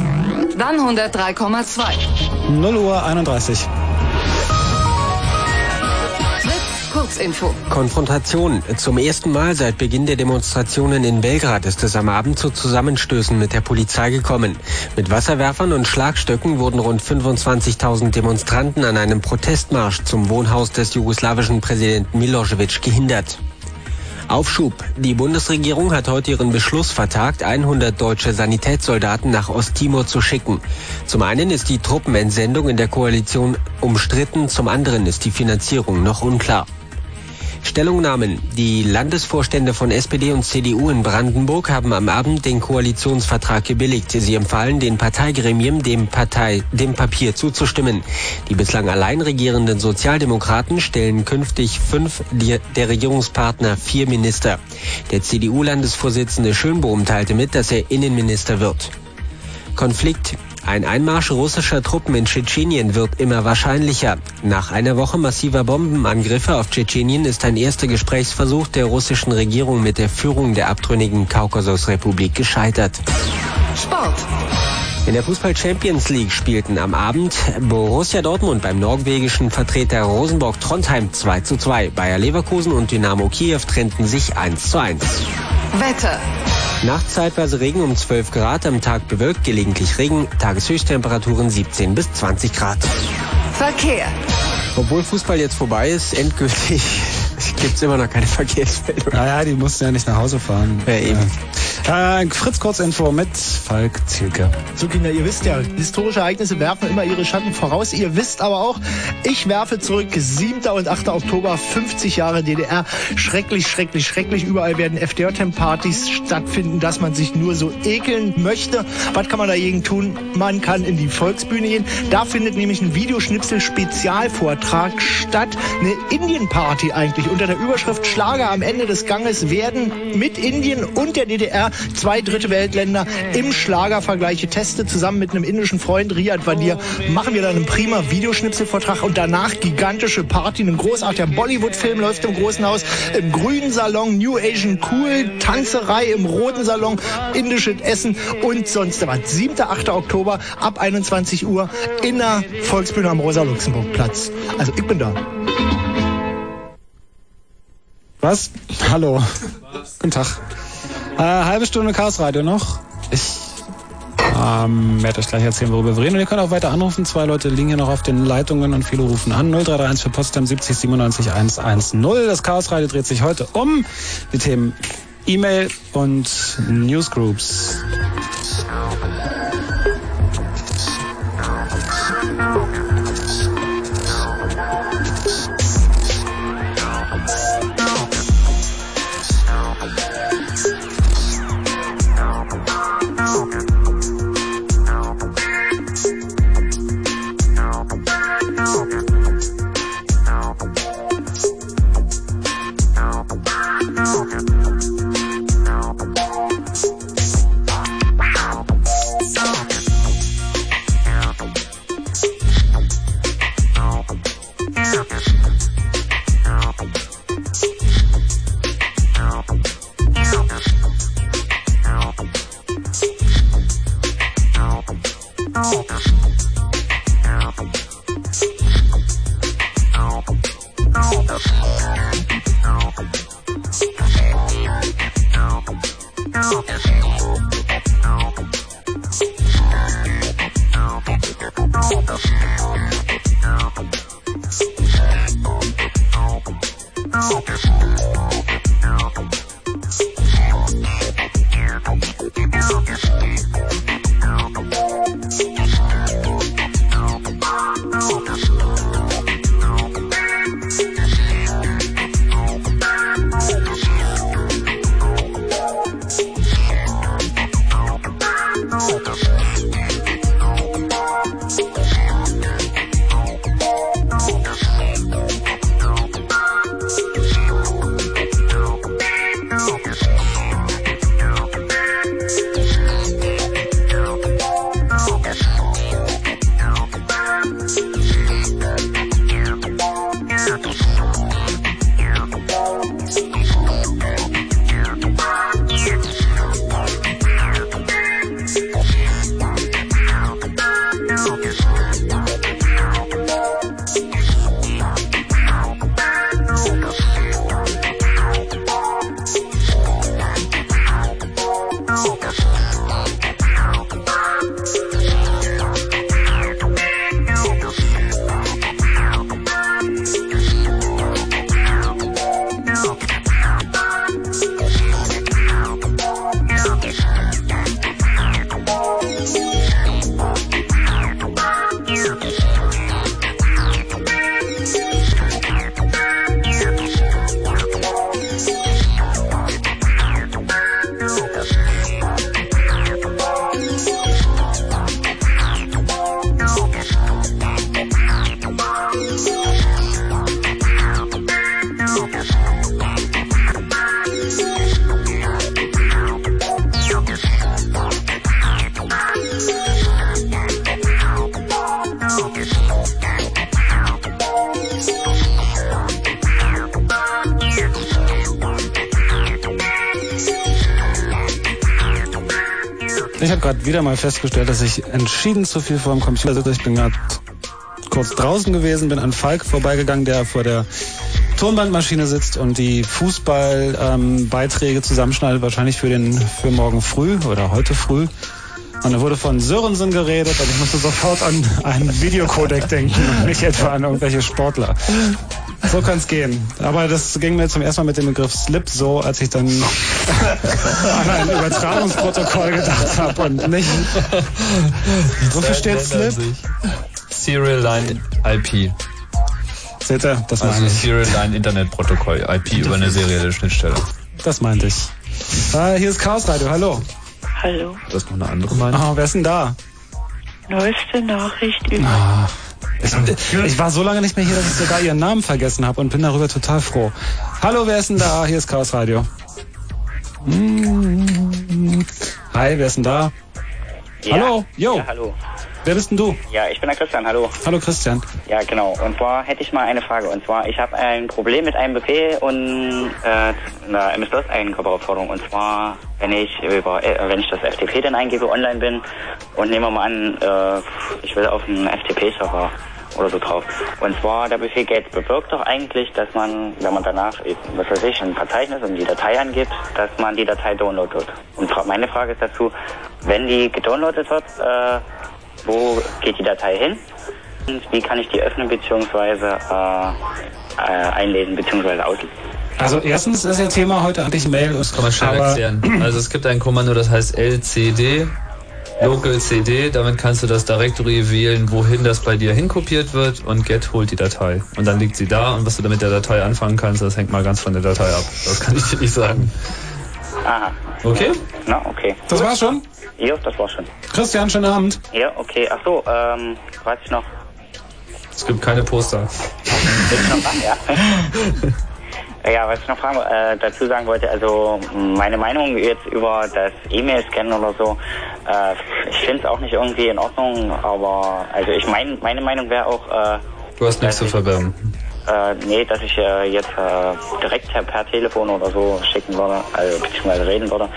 Dann 103,2. 0 Uhr 31. Fritz Kurzinfo. Konfrontation. Zum ersten Mal seit Beginn der Demonstrationen in Belgrad ist es am Abend zu Zusammenstößen mit der Polizei gekommen. Mit Wasserwerfern und Schlagstöcken wurden rund 25.000 Demonstranten an einem Protestmarsch zum Wohnhaus des jugoslawischen Präsidenten Milosevic gehindert. Aufschub. Die Bundesregierung hat heute ihren Beschluss vertagt, 100 deutsche Sanitätssoldaten nach Osttimor zu schicken. Zum einen ist die Truppenentsendung in der Koalition umstritten, zum anderen ist die Finanzierung noch unklar. Stellungnahmen. Die Landesvorstände von SPD und CDU in Brandenburg haben am Abend den Koalitionsvertrag gebilligt. Sie empfahlen den Parteigremien, dem, Partei, dem Papier zuzustimmen. Die bislang allein regierenden Sozialdemokraten stellen künftig fünf der Regierungspartner vier Minister. Der CDU-Landesvorsitzende Schönbohm teilte mit, dass er Innenminister wird. Konflikt. Ein Einmarsch russischer Truppen in Tschetschenien wird immer wahrscheinlicher. Nach einer Woche massiver Bombenangriffe auf Tschetschenien ist ein erster Gesprächsversuch der russischen Regierung mit der Führung der abtrünnigen Kaukasusrepublik gescheitert. Sport. In der Fußball Champions League spielten am Abend Borussia Dortmund beim norwegischen Vertreter Rosenborg Trondheim 2 zu 2. Bayer Leverkusen und Dynamo Kiew trennten sich 1 zu 1. Wetter. Nachts zeitweise Regen um 12 Grad, am Tag bewölkt, gelegentlich Regen, Tageshöchsttemperaturen 17 bis 20 Grad. Verkehr. Obwohl Fußball jetzt vorbei ist, endgültig gibt es immer noch keine Verkehrsmeldung. Naja, die mussten ja nicht nach Hause fahren. Ja, eben. Äh, Fritz Kurzinfo mit Falk Zielke. So Kinder, ihr wisst ja, historische Ereignisse werfen immer ihre Schatten voraus. Ihr wisst aber auch, ich werfe zurück 7. und 8. Oktober, 50 Jahre DDR. Schrecklich, schrecklich, schrecklich. Überall werden FDR-Partys stattfinden, dass man sich nur so ekeln möchte. Was kann man dagegen tun? Man kann in die Volksbühne gehen. Da findet nämlich ein Videoschnipsel-Spezialvortrag statt. Eine Indien-Party eigentlich. Unter der Überschrift Schlager am Ende des Ganges werden mit Indien und der DDR zwei dritte Weltländer im Schlagervergleich getestet. Zusammen mit einem indischen Freund, Riyad Vadir, machen wir dann einen prima Videoschnipselvortrag und danach gigantische Party. Ein großartiger Bollywood-Film läuft im Großen Haus, im grünen Salon, New Asian Cool, Tanzerei im roten Salon, indisches Essen und sonst was. 7. 8. Oktober ab 21 Uhr in der Volksbühne am Rosa-Luxemburg-Platz. Also ich bin da. Was? Hallo. Guten Tag. Äh, halbe Stunde Chaos Radio noch. Ich ähm, werde euch gleich erzählen, worüber wir reden. Und ihr könnt auch weiter anrufen. Zwei Leute liegen hier noch auf den Leitungen und viele rufen an. 0331 für Potsdam 70 97 110. Das Chaos Radio dreht sich heute um die Themen E-Mail und Newsgroups. Wieder mal festgestellt, dass ich entschieden zu viel vor dem Computer sitze. Ich bin gerade kurz draußen gewesen, bin an Falk vorbeigegangen, der vor der Tonbandmaschine sitzt und die Fußballbeiträge ähm, zusammenschneidet, wahrscheinlich für den für morgen früh oder heute früh. Und da wurde von Sörensen geredet und ich musste sofort an einen Videocodec denken und nicht etwa an irgendwelche Sportler. So kann es gehen. Aber das ging mir zum ersten Mal mit dem Begriff Slip so, als ich dann an ein Übertragungsprotokoll gedacht habe und nicht. Wofür steht Slip? Serial Line IP. Seht ihr? Das also meine ich. Serial Line Internet Protokoll. IP über eine serielle Schnittstelle. Das meinte ich. Ah, hier ist Chaos Radio, hallo. Hallo. Das ist noch eine andere Meinung. Oh, wer ist denn da? Neueste Nachricht über. Ah, ich, ich war so lange nicht mehr hier, dass ich sogar ihren Namen vergessen habe und bin darüber total froh. Hallo, wer ist denn da? Hier ist Chaos Radio. Hi, wer ist denn da? Ja. Hallo, yo. Ja, hallo. Wer bist denn du? Ja, ich bin der Christian, hallo. Hallo Christian. Ja, genau. Und zwar hätte ich mal eine Frage. Und zwar, ich habe ein Problem mit einem Befehl und äh, einer MS-DOS-Eigenkörperforderung. Und zwar, wenn ich über, äh, wenn ich das FTP dann eingebe, online bin und nehmen wir mal an, äh, ich will auf einen FTP-Server oder so drauf. Und zwar, der Befehl get bewirkt doch eigentlich, dass man, wenn man danach, was weiß ich, ein Verzeichnis und die Datei angibt, dass man die Datei downloadet. Und meine Frage ist dazu, wenn die gedownloadet wird, äh, wo geht die Datei hin? Und wie kann ich die öffnen bzw. Äh, äh, einlesen bzw. auslesen? Also erstens ist Ihr Thema heute eigentlich Mail. Das kann man schnell erklären. Also es gibt ein Kommando, das heißt LCD, Local CD. Damit kannst du das Directory wählen, wohin das bei dir hinkopiert wird und get holt die Datei. Und dann liegt sie da und was du damit der Datei anfangen kannst, das hängt mal ganz von der Datei ab. Das kann ich dir nicht sagen. Aha. Okay? Na, okay. Das war's schon? Ja, das war's schon. Christian, schönen Abend. Ja, okay. Ach so, ähm, was ich noch? Es gibt keine Poster. Du noch was? Ja. ja, was ich noch fragen, äh, dazu sagen wollte, also meine Meinung jetzt über das E-Mail-Scannen oder so, äh, ich finde es auch nicht irgendwie in Ordnung, aber also ich mein, meine Meinung wäre auch, äh, Du hast nichts zu verbergen. äh, nee, dass ich äh, jetzt äh, direkt per, per Telefon oder so schicken würde, also beziehungsweise reden würde.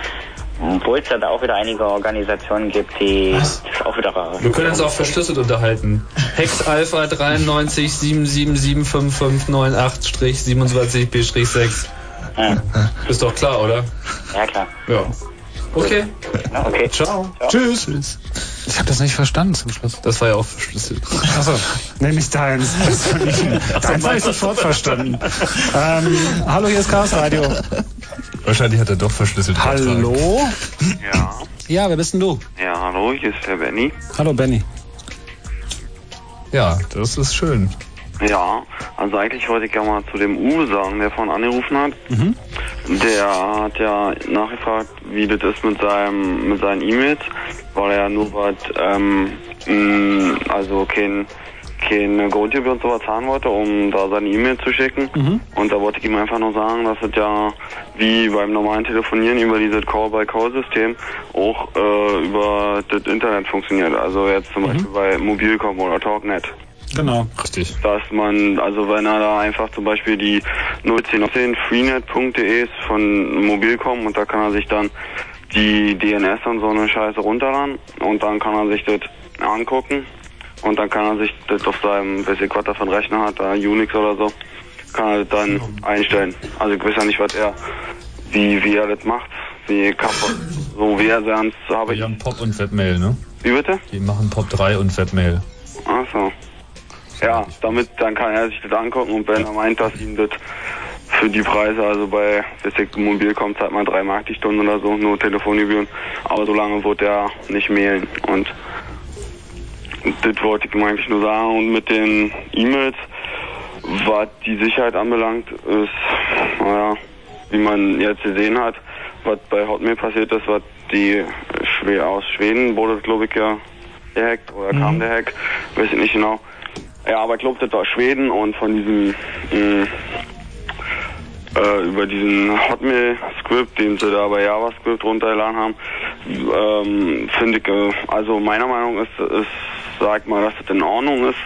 Obwohl es ja da auch wieder einige Organisationen gibt, die das auch wieder Wir können uns auch verschlüsselt unterhalten. Hex Alpha 93 7775598-27B-6. Ist doch klar, oder? Ja, klar. Ja. Okay. Okay. Ciao. Tschüss. Ich habe das nicht verstanden zum Schluss. Das war ja auch verschlüsselt. Achso, nee, nicht deins. Deins habe ich sofort verstanden. Ähm, hallo, hier ist Chaos Radio. Wahrscheinlich hat er doch verschlüsselt. Hallo? Ja. Ja, wer bist denn du? Ja, hallo, hier ist der Benny. Hallo, Benny. Ja, das ist schön. Ja, also eigentlich wollte ich gerne mal zu dem Uwe sagen, der vorhin angerufen hat. Mhm. Der hat ja nachgefragt, wie das ist mit seinem mit seinen E-Mails, weil er ja nur was, ähm, mh, also kein keine Grundgebühr und sowas zahlen wollte, um da seine E-Mail zu schicken. Mhm. Und da wollte ich ihm einfach nur sagen, dass es ja wie beim normalen Telefonieren über dieses Call-by-Call-System auch äh, über das Internet funktioniert. Also jetzt zum Beispiel bei Mobilcom oder Talknet. Genau. Richtig. Dass man, also wenn er da einfach zum Beispiel die 01010 freenet.de ist von Mobilcom und da kann er sich dann die DNS und so eine Scheiße runterladen und dann kann er sich das angucken und dann kann er sich das auf seinem, weiß ich was er für einen Rechner hat, da Unix oder so, kann er das dann einstellen. Also ich weiß ja nicht, was er, wie, wie er das macht, wie Kappa, so wie er sonst habe ich. Die haben Pop und Webmail, ne? Wie bitte? Die machen Pop 3 und Webmail. Ach so. Ja, damit, dann kann er sich das angucken und wenn er meint, dass ihm das für die Preise, also bei Wissig Mobil kommt zahlt man drei Mark die Stunde oder so, nur Telefongebühren, aber so lange wird er nicht mailen. Und das wollte ich ihm eigentlich nur sagen. Und mit den E-Mails, was die Sicherheit anbelangt, ist, naja, wie man jetzt gesehen hat, was bei Hotmail passiert ist, was die Schwe aus Schweden wurde, glaube ich, ja gehackt oder kam der Hack, weiß ich nicht genau. Ja, aber ich glaube, das war Schweden und von diesem mh, äh, über diesen Hotmail-Script, den sie da bei JavaScript runtergeladen haben, ähm, finde ich, äh, also meiner Meinung ist, ist, sag mal, dass das in Ordnung ist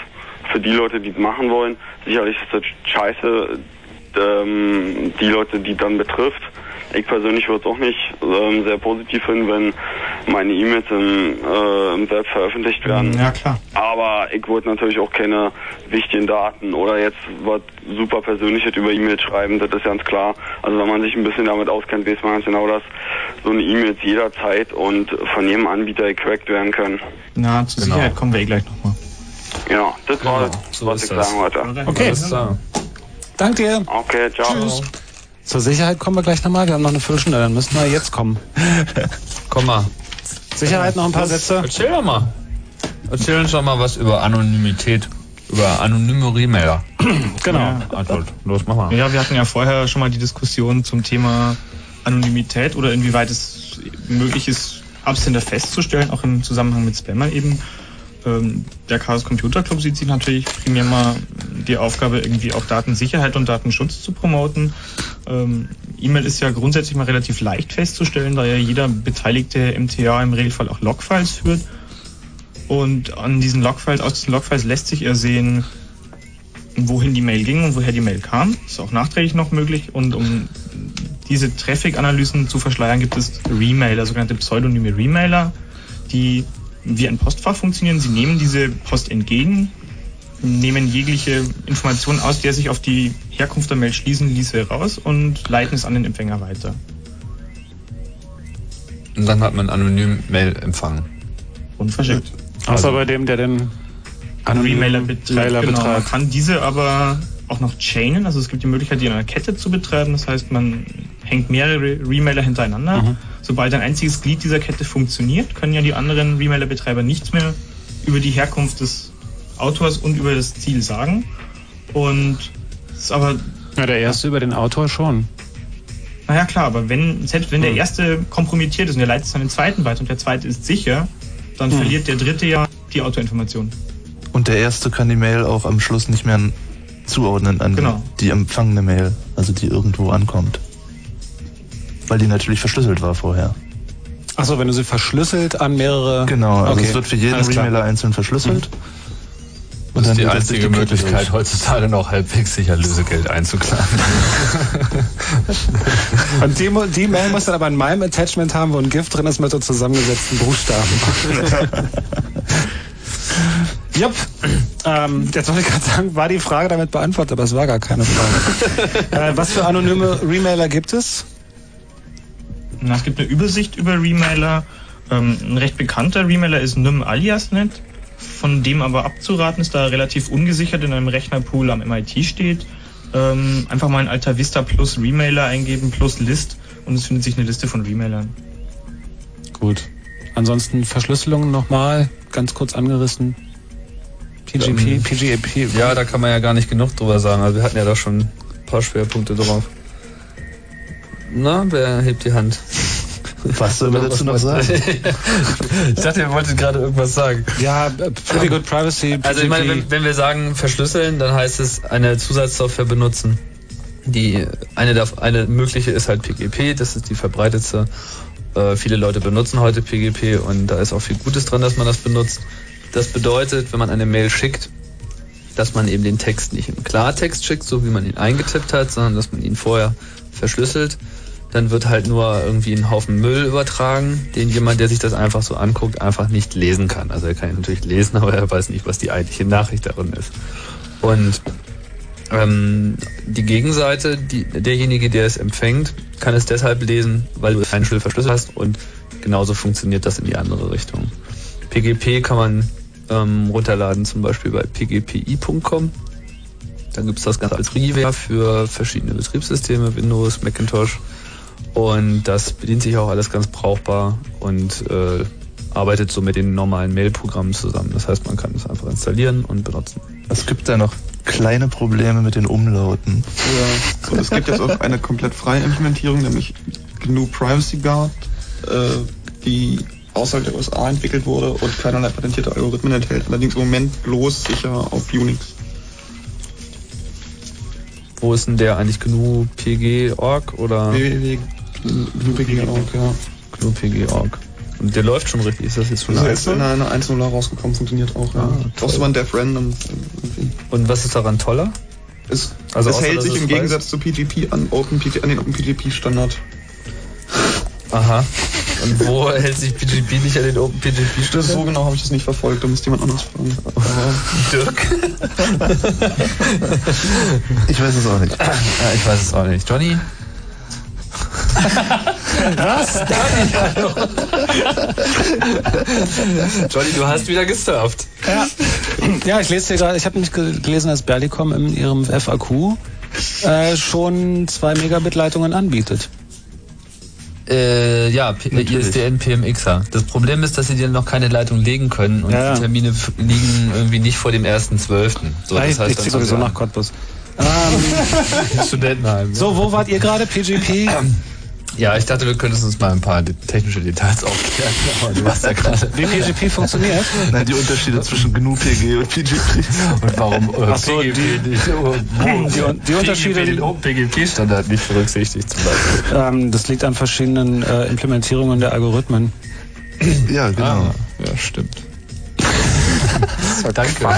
für die Leute, die es machen wollen. Sicherlich ist das scheiße, ähm, die Leute, die dann betrifft. Ich persönlich würde es auch nicht ähm, sehr positiv finden, wenn meine E-Mails im, äh, im Web veröffentlicht werden. Ja, klar. Aber ich wollte natürlich auch keine wichtigen Daten oder jetzt was super Persönliches über E-Mails schreiben, das ist ganz klar. Also wenn man sich ein bisschen damit auskennt, weiß man ganz genau, dass so eine E-Mails jederzeit und von jedem Anbieter gecrackt werden können. Na, zur Genau. Sicherheit kommen wir eh gleich nochmal. Ja, das war was ich sagen wollte. Okay. Dank dir. Okay, ciao. Tschüss. Zur Sicherheit kommen wir gleich nochmal. Wir haben noch eine Viertelstunde, dann müssen wir jetzt kommen. Komm mal. Sicherheit noch ein paar Sätze. Erzähl doch mal. Erzähl uns doch mal was über Anonymität. Über anonyme Remailer. Genau. Ja. Antwort. Los, mach mal. Ja, wir hatten ja vorher schon mal die Diskussion zum Thema Anonymität oder inwieweit es möglich ist, Absender festzustellen, auch im Zusammenhang mit Spammern eben. Ähm, der Chaos Computer Club sieht sich natürlich primär mal die Aufgabe, irgendwie auch Datensicherheit und Datenschutz zu promoten. Ähm, E-Mail ist ja grundsätzlich mal relativ leicht festzustellen, da ja jeder beteiligte MTA im Regelfall auch Logfiles führt. Und an diesen Logfiles, aus diesen Logfiles lässt sich ersehen, wohin die Mail ging und woher die Mail kam. Ist auch nachträglich noch möglich. Und um diese Traffic-Analysen zu verschleiern, gibt es Remailer, sogenannte pseudonyme Remailer, die wie ein Postfach funktionieren. Sie nehmen diese Post entgegen, nehmen jegliche Information aus, der sich auf die Herkunft der Mail schließen ließe, raus und leiten es an den Empfänger weiter. Und dann hat man anonym Mail empfangen. Unverschickt. Außer bei dem, der den Remailer betreibt. Mailer genau. Man betreibt. kann diese aber auch noch chainen. Also es gibt die Möglichkeit, die in einer Kette zu betreiben. Das heißt, man hängt mehrere Remailer hintereinander. Mhm. Sobald ein einziges Glied dieser Kette funktioniert, können ja die anderen Remailer-Betreiber nichts mehr über die Herkunft des Autors und über das Ziel sagen. Und es ist aber Ja, der erste über den Autor schon. naja, klar, aber wenn, selbst wenn der Hm. erste kompromittiert ist und der leitet es an den zweiten weiter und der zweite ist sicher, dann Hm. verliert der dritte ja die Autoinformation. Und der erste kann die Mail auch am Schluss nicht mehr zuordnen an Genau. die empfangene Mail, also die irgendwo ankommt. Weil die natürlich verschlüsselt war vorher. Achso, wenn du sie verschlüsselt an mehrere. Genau, also Okay, es wird für jeden. Remailer einzeln verschlüsselt. Das ist die einzige die Möglichkeit, durch. heutzutage noch halbwegs sicher Lösegeld einzuklagen. Und die, die Mail muss dann aber in meinem Attachment haben, wo ein Gift drin ist mit so zusammengesetzten Buchstaben. Jupp. Ähm, jetzt wollte ich gerade sagen, war die Frage damit beantwortet, aber es war gar keine Frage. äh, was für anonyme Remailer gibt es? Na, es gibt eine Übersicht über Remailer. Ähm, ein recht bekannter Remailer ist Nym Aliasnet, von dem aber abzuraten ist, da er relativ ungesichert in einem Rechnerpool am MIT steht. Ähm, einfach mal in Alta Vista plus Remailer eingeben plus List und es findet sich eine Liste von Remailern. Gut. Ansonsten Verschlüsselung nochmal, ganz kurz angerissen. PGP, Ähm, PGAP. Ja, da kann man ja gar nicht genug drüber sagen. Also wir hatten ja da schon ein paar Schwerpunkte drauf. Na, wer hebt die Hand? Was soll man dazu noch sagen? ich dachte, ihr wolltet gerade irgendwas sagen. Ja, äh, Pretty Good Privacy. Also ich meine, wenn, wenn wir sagen verschlüsseln, dann heißt es eine Zusatzsoftware benutzen. Die eine, darf, eine mögliche ist halt PGP, das ist die verbreitetste. Äh, viele Leute benutzen heute PGP und da ist auch viel Gutes dran, dass man das benutzt. Das bedeutet, wenn man eine Mail schickt, dass man eben den Text nicht im Klartext schickt, so wie man ihn eingetippt hat, sondern dass man ihn vorher verschlüsselt. Dann wird halt nur irgendwie ein Haufen Müll übertragen, den jemand, der sich das einfach so anguckt, einfach nicht lesen kann. Also er kann ihn natürlich lesen, aber er weiß nicht, was die eigentliche Nachricht darin ist. Und ähm, die Gegenseite, die, derjenige, der es empfängt, kann es deshalb lesen, weil du einen Schlüssel verschlüsselt hast und genauso funktioniert das in die andere Richtung. PGP kann man ähm, runterladen, zum Beispiel bei pgpi.com. Dann gibt es das Ganze als Freeware für verschiedene Betriebssysteme, Windows, Macintosh. Und das bedient sich auch alles ganz brauchbar und äh, arbeitet so mit den normalen Mail-Programmen zusammen. Das heißt, man kann es einfach installieren und benutzen. Es gibt da noch kleine Probleme mit den Umlauten. Ja. Und es gibt jetzt auch eine komplett freie Implementierung, nämlich GNU Privacy Guard, äh, die außerhalb der USA entwickelt wurde und keinerlei patentierte Algorithmen enthält. Allerdings im Moment bloß sicher auf Unix. Wo ist denn der eigentlich? GNU PG.org oder? www.gnupg.org, ja. GNU PG.org. Und der läuft schon richtig. Ist das jetzt schon Das eine ist in einer 1.0 rausgekommen, funktioniert auch, ja. Ah, Brauchst du mal ein Dev Random. Und was ist daran toller? Es, Also es außer, hält sich im Gegensatz zu PGP an, OpenPG, an den OpenPGP-Standard. Aha. Und wo hält sich PGP nicht an den Open PGP Standard? so genau habe ich das nicht verfolgt, da müsste jemand anders fragen. Dirk? Ich weiß es auch nicht. Ja, ich weiß es auch nicht. Johnny? Was? Johnny, du hast wieder gesurft. Ja, ja ich lese hier gerade, ich habe nicht ge- gelesen, dass Berlicom in ihrem FAQ äh, schon 2 Megabit Leitungen anbietet. Äh, ja, ISDN PMXer. Das Problem ist, dass sie dir noch keine Leitung legen können und Ja, die Termine liegen irgendwie nicht vor dem 1.12. So, das heißt ich ziehe sowieso so nach Cottbus. Ähm, Studentenheim. so, wo wart ihr gerade? PGP? Ja, ich dachte, du könntest uns mal ein paar technische Details aufklären. Aber du warst ja gerade. Wie PGP funktioniert? Nein, die Unterschiede zwischen GNU-PG und PGP. Und warum äh, so, PGP die- nicht, wo, die- die Unterschiede- PGP den OpenPGP-Standard nicht berücksichtigt zum Beispiel. Ähm, das liegt an verschiedenen äh, Implementierungen der Algorithmen. Ja, genau. Ah, ja, stimmt. Danke.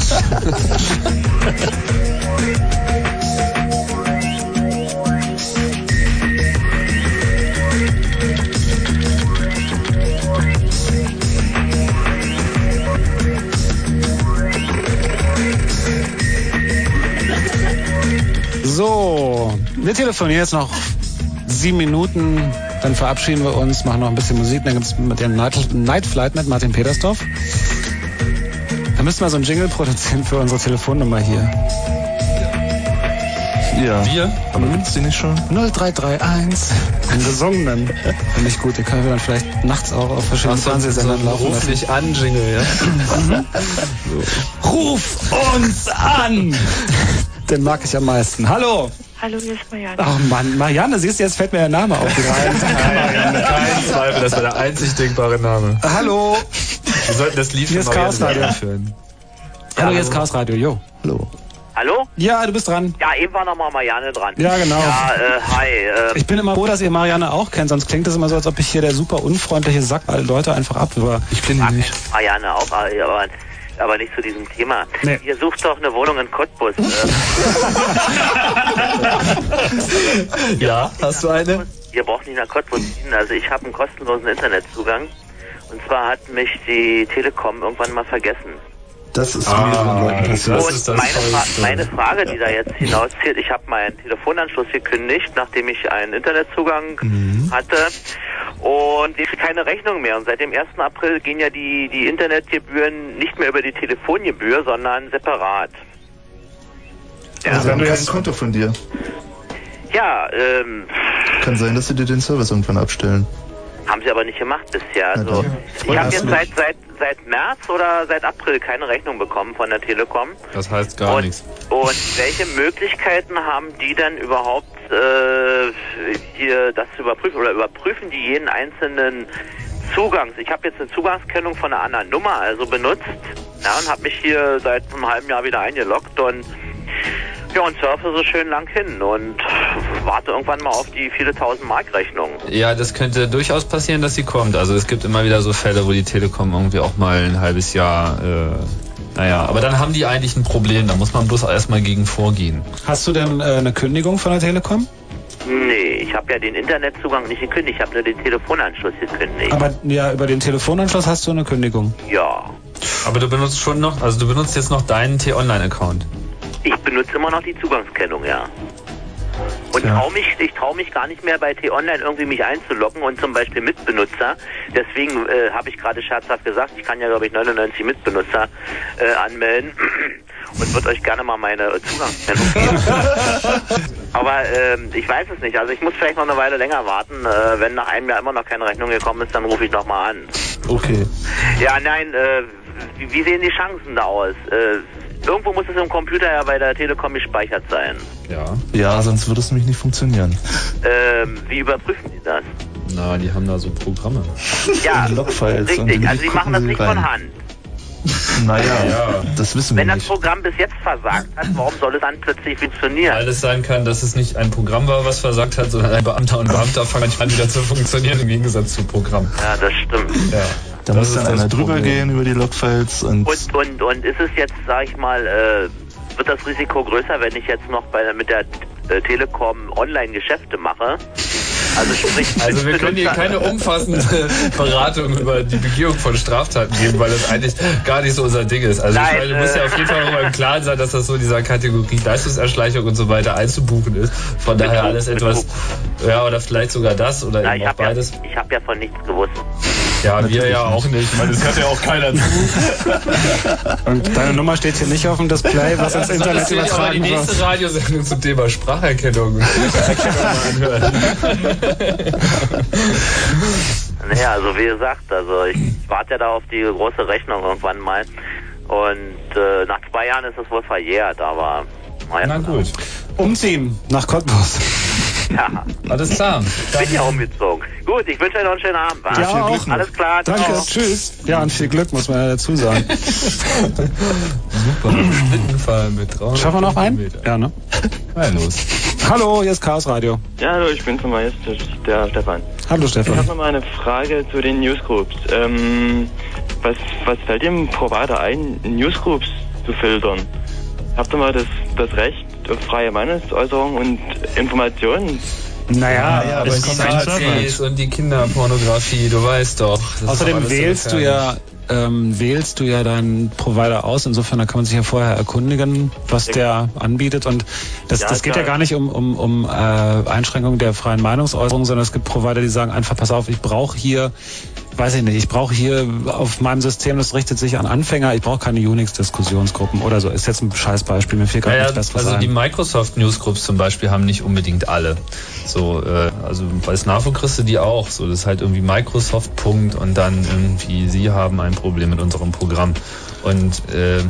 So, wir telefonieren jetzt noch sieben Minuten, dann verabschieden wir uns, machen noch ein bisschen Musik, dann gibt es mit dem Night, Night Flight mit Martin Petersdorf. Da müssen wir so einen Jingle produzieren für unsere Telefonnummer hier. Ja. Wir? Aber gibt's die nicht schon? 0331. Den gesungenen. Finde ich gut, den können wir dann vielleicht nachts auch auf verschiedenen Ach so, Fernsehsendern so laufen ruf lassen. dich an, Jingle, ja? Ruf uns an! Den mag ich am meisten. Hallo! Hallo, hier ist Marianne. Ach Mann, Marianne, siehst du, jetzt fällt mir der Name auf. wieder ein. Kein Zweifel, das war der einzig denkbare Name. Hallo! Wir sollten das Lied Hier von ist Marianne Chaos Radio. einführen. Hallo, hier ist Chaos Radio, jo. Hallo. Hallo? Ja, du bist dran. Ja, eben war nochmal Marianne dran. Ja, genau. Ja, äh, hi. Äh, Ich bin immer froh, dass ihr Marianne auch kennt, sonst klingt es immer so, als ob ich hier der super unfreundliche Sack alle Leute einfach abwürge. Ich kenne ihn nicht. Marianne auch, aber, aber nicht zu diesem Thema. Nee. Ihr sucht doch eine Wohnung in Cottbus. Ja, hast du eine? ihr braucht nicht nach Cottbus ziehen. Also ich habe einen kostenlosen Internetzugang. Und zwar hat mich die Telekom irgendwann mal vergessen. Das ist Ah, mehreren Leuten passiert. das und ist das meine, Fra meine Frage, die da jetzt hinauszielt, ich habe meinen Telefonanschluss gekündigt, nachdem ich einen Internetzugang Mhm. hatte und ich keine Rechnung mehr. Und seit dem 1. April gehen ja die, die Internetgebühren nicht mehr über die Telefongebühr, sondern separat. Also wir haben kein Konto von dir. Ja, ähm, Kann sein, dass sie dir den Service irgendwann abstellen. haben sie aber nicht gemacht bisher. Also dann. ich habe Hast jetzt du- seit, seit, seit März oder seit April keine Rechnung bekommen von der Telekom. Das heißt gar und, nichts. Und welche Möglichkeiten haben die denn überhaupt äh, hier das zu überprüfen oder überprüfen die jeden einzelnen Zugangs? Ich habe jetzt eine Zugangskennung von einer anderen Nummer also benutzt ja, und habe mich hier seit einem halben Jahr wieder eingeloggt und ja und surfe so schön lang hin und warte irgendwann mal auf die viele tausend Mark Rechnung. Ja, das könnte durchaus passieren, dass sie kommt. Also es gibt immer wieder so Fälle, wo die Telekom irgendwie auch mal ein halbes Jahr, äh, naja, aber dann haben die eigentlich ein Problem. Da muss man bloß erstmal gegen vorgehen. Hast du denn äh, eine Kündigung von der Telekom? Nee, ich habe ja den Internetzugang nicht gekündigt, ich habe nur den Telefonanschluss gekündigt. Aber ja, über den Telefonanschluss hast du eine Kündigung. Ja. Aber du benutzt schon noch, also du benutzt jetzt noch deinen T-Online-Account. Ich benutze immer noch die Zugangskennung, ja. Und Tja. trau mich, ich traue mich gar nicht mehr bei T-Online irgendwie mich einzuloggen und zum Beispiel Mitbenutzer. Deswegen äh, habe ich gerade scherzhaft gesagt, ich kann ja glaube ich 99 Mitbenutzer äh, anmelden und würde euch gerne mal meine äh, Zugangskennung geben. Aber ähm, ich weiß es nicht. Also ich muss vielleicht noch eine Weile länger warten. Äh, wenn nach einem Jahr immer noch keine Rechnung gekommen ist, dann rufe ich nochmal an. Okay. Ja, nein, äh, wie, wie sehen die Chancen da aus? Irgendwo muss es im Computer ja bei der Telekom gespeichert sein. Ja. Ja, sonst würde es nämlich nicht funktionieren. Ähm, wie überprüfen die das? Na, die haben da so Programme. Ja, Logfiles und richtig. die Also die machen das nicht sie von rein. Hand. Naja, Ja. das wissen wir Wenn das nicht. Programm bis jetzt versagt hat, warum soll es dann plötzlich funktionieren? Weil es sein kann, dass es nicht ein Programm war, was versagt hat, sondern ein Beamter und Beamter fangen manchmal an wieder zu funktionieren im Gegensatz zu Programm. Ja, das stimmt. Ja. Da Das muss dann einer drüber Problem. gehen über die Logfiles und Und, und, und ist es jetzt, sag ich mal, äh, wird das Risiko größer, wenn ich jetzt noch bei, mit der äh, Telekom Online-Geschäfte mache? Also sprich, Also wir können hier keine umfassende Beratung über die Begehung von Straftaten geben, weil das eigentlich gar nicht so unser Ding ist. Also Nein, ich meine, du musst ja äh, auf jeden Fall mal im Klaren sein, dass das so in dieser Kategorie Leistungserschleichung und so weiter einzubuchen ist. Von daher Betrug, alles etwas, ja, oder vielleicht sogar das oder Na, eben ich auch habe ja, beides. ich hab ja von nichts gewusst. Ja, wir ja auch nicht. Ich meine, das hört ja auch keiner zu. Und deine Nummer steht hier nicht auf dem Display, was ins Internet ich aber die übertragen nächste wird. Radiosendung zum Thema Spracherkennung, Spracherkennung mal anhören. Naja, also wie gesagt, also ich warte ja da auf die große Rechnung irgendwann mal. Und äh, nach zwei Jahren ist es wohl verjährt, aber naja. Na gut. Umziehen nach Cottbus. Ja. Alles klar. Bin ja umgezogen. Gut, ich wünsche euch noch einen schönen Abend. Ja, Glück noch. Alles klar. Danke, ciao. tschüss. Ja, und viel Glück, muss man ja dazu sagen. Super. Schlittenfall mit 300 Schaffen wir noch einen? Ja, ne? Na los. Hallo, hier ist Chaos Radio. Ja, hallo, ich bin von Majestät, der Stefan. Hallo, Ich Stefan. habe noch mal eine Frage zu den Newsgroups. Ähm, was, was fällt dem Provider ein, Newsgroups zu filtern? Habt ihr mal das, das Recht auf freie Meinungsäußerung und Informationen? Naja, Ja, aber es die kommt ein Nazis und die Kinderpornografie, du weißt doch. Außerdem wählst du ja ähm, wählst du ja deinen Provider aus. Insofern da kann man sich ja vorher erkundigen, was der anbietet. Und das, Ja, das geht klar. ja gar nicht um, um, um äh, Einschränkung der freien Meinungsäußerung, sondern es gibt Provider, die sagen einfach, pass auf, ich brauche hier, weiß ich nicht, ich brauche hier auf meinem System, das richtet sich an Anfänger, ich brauche keine Unix-Diskussionsgruppen oder so. Ist jetzt ein scheiß Beispiel, mir fehlt gerade Naja, nichts Besseres also die ein. Microsoft Newsgroups zum Beispiel haben nicht unbedingt alle. So, äh, also bei Snafo kriegst du die auch. So, das ist halt irgendwie Microsoft Punkt und dann irgendwie sie haben ein Problem mit unserem Programm. Und äh,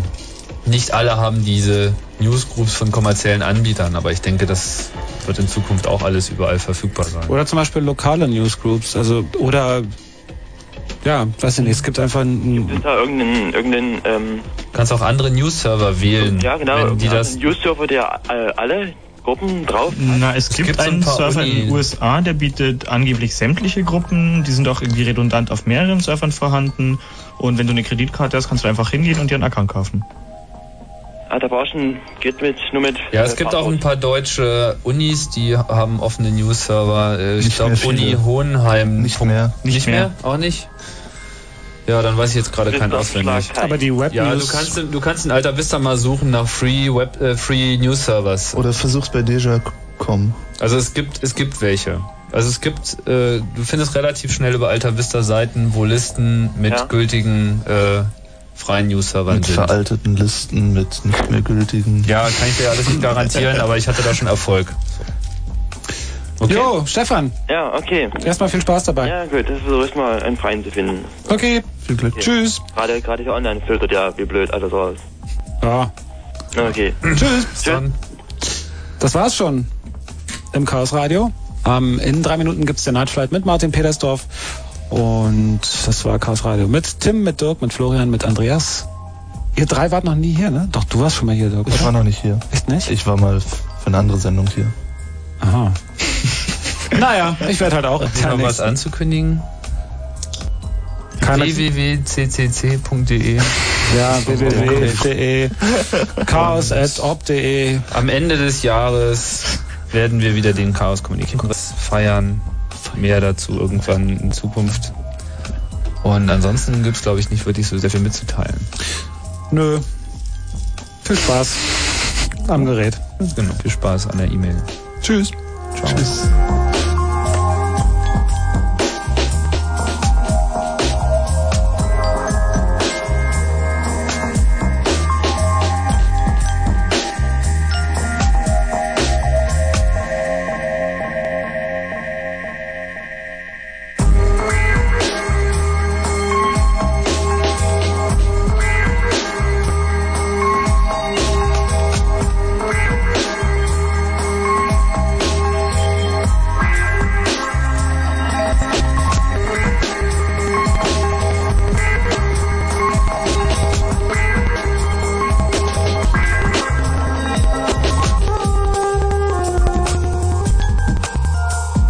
nicht alle haben diese Newsgroups von kommerziellen Anbietern, aber ich denke, das wird in Zukunft auch alles überall verfügbar sein. Oder zum Beispiel lokale Newsgroups, also oder ja, weiß ich nicht, es gibt einfach ein, Ist da irgendein, irgendein ähm, Du kannst auch andere News-Server wählen. ja genau, wenn die das ein Newsserver, der äh, alle Gruppen drauf Na, es gibt, gibt so ein einen paar Server in Uni- den USA, der bietet angeblich sämtliche Gruppen. Die sind auch irgendwie redundant auf mehreren Servern vorhanden. Und wenn du eine Kreditkarte hast, kannst du einfach hingehen und dir einen Account kaufen. Ah, da brauchst du ein, geht mit, nur mit. Ja, es äh, gibt auch ein paar deutsche Unis, die haben offene News-Server. Äh, Ich Nicht glaube, mehr Uni. Hohenheim. Nicht mehr. Nicht mehr? Auch nicht? Ja, dann weiß ich jetzt gerade keinen auswendig. aber die Web Ja, du kannst, du kannst in Alta Vista mal suchen nach Free Web, äh, Free News Servers. Oder versuch's bei Deja.com. Also es gibt, es gibt welche. Also es gibt, äh, du findest relativ schnell über Alta Vista Seiten, wo Listen mit Ja. gültigen äh, freien News-Servern Mit sind. veralteten Listen, mit nicht mehr gültigen. Ja, kann ich dir alles nicht garantieren, aber ich hatte da schon Erfolg. Okay. Jo, Stefan, Ja, okay. erstmal viel Spaß dabei. Ja, gut, das versuche ich mal einen freien zu finden. Okay, Viel Glück. tschüss. Gerade, gerade hier online filtert ja wie blöd alles raus. Ja, Okay. tschüss. Bis dann. Das war's schon im Chaos Radio. Ähm, in drei Minuten gibt's den Night Flight mit Martin Petersdorf. Und das war Chaos Radio mit Tim, mit Dirk, mit Florian, mit Andreas. Ihr drei wart noch nie hier, ne? Doch, du warst schon mal hier, Dirk. Ich oder? war noch nicht hier. Echt nicht? Ich war mal für eine andere Sendung hier. Aha. naja, ich werde halt auch. Hat noch was anzukündigen? Www.ccc.de Ja, www.de, chaos.ob.de. Am Ende des Jahres werden wir wieder den Chaos Communication feiern. Mehr dazu irgendwann in Zukunft. Und ansonsten gibt's glaube ich, nicht wirklich so sehr viel mitzuteilen. Nö. Viel Spaß am Gerät. Genau, viel Spaß an der E-Mail. Tschüss. Ciao. Tschüss.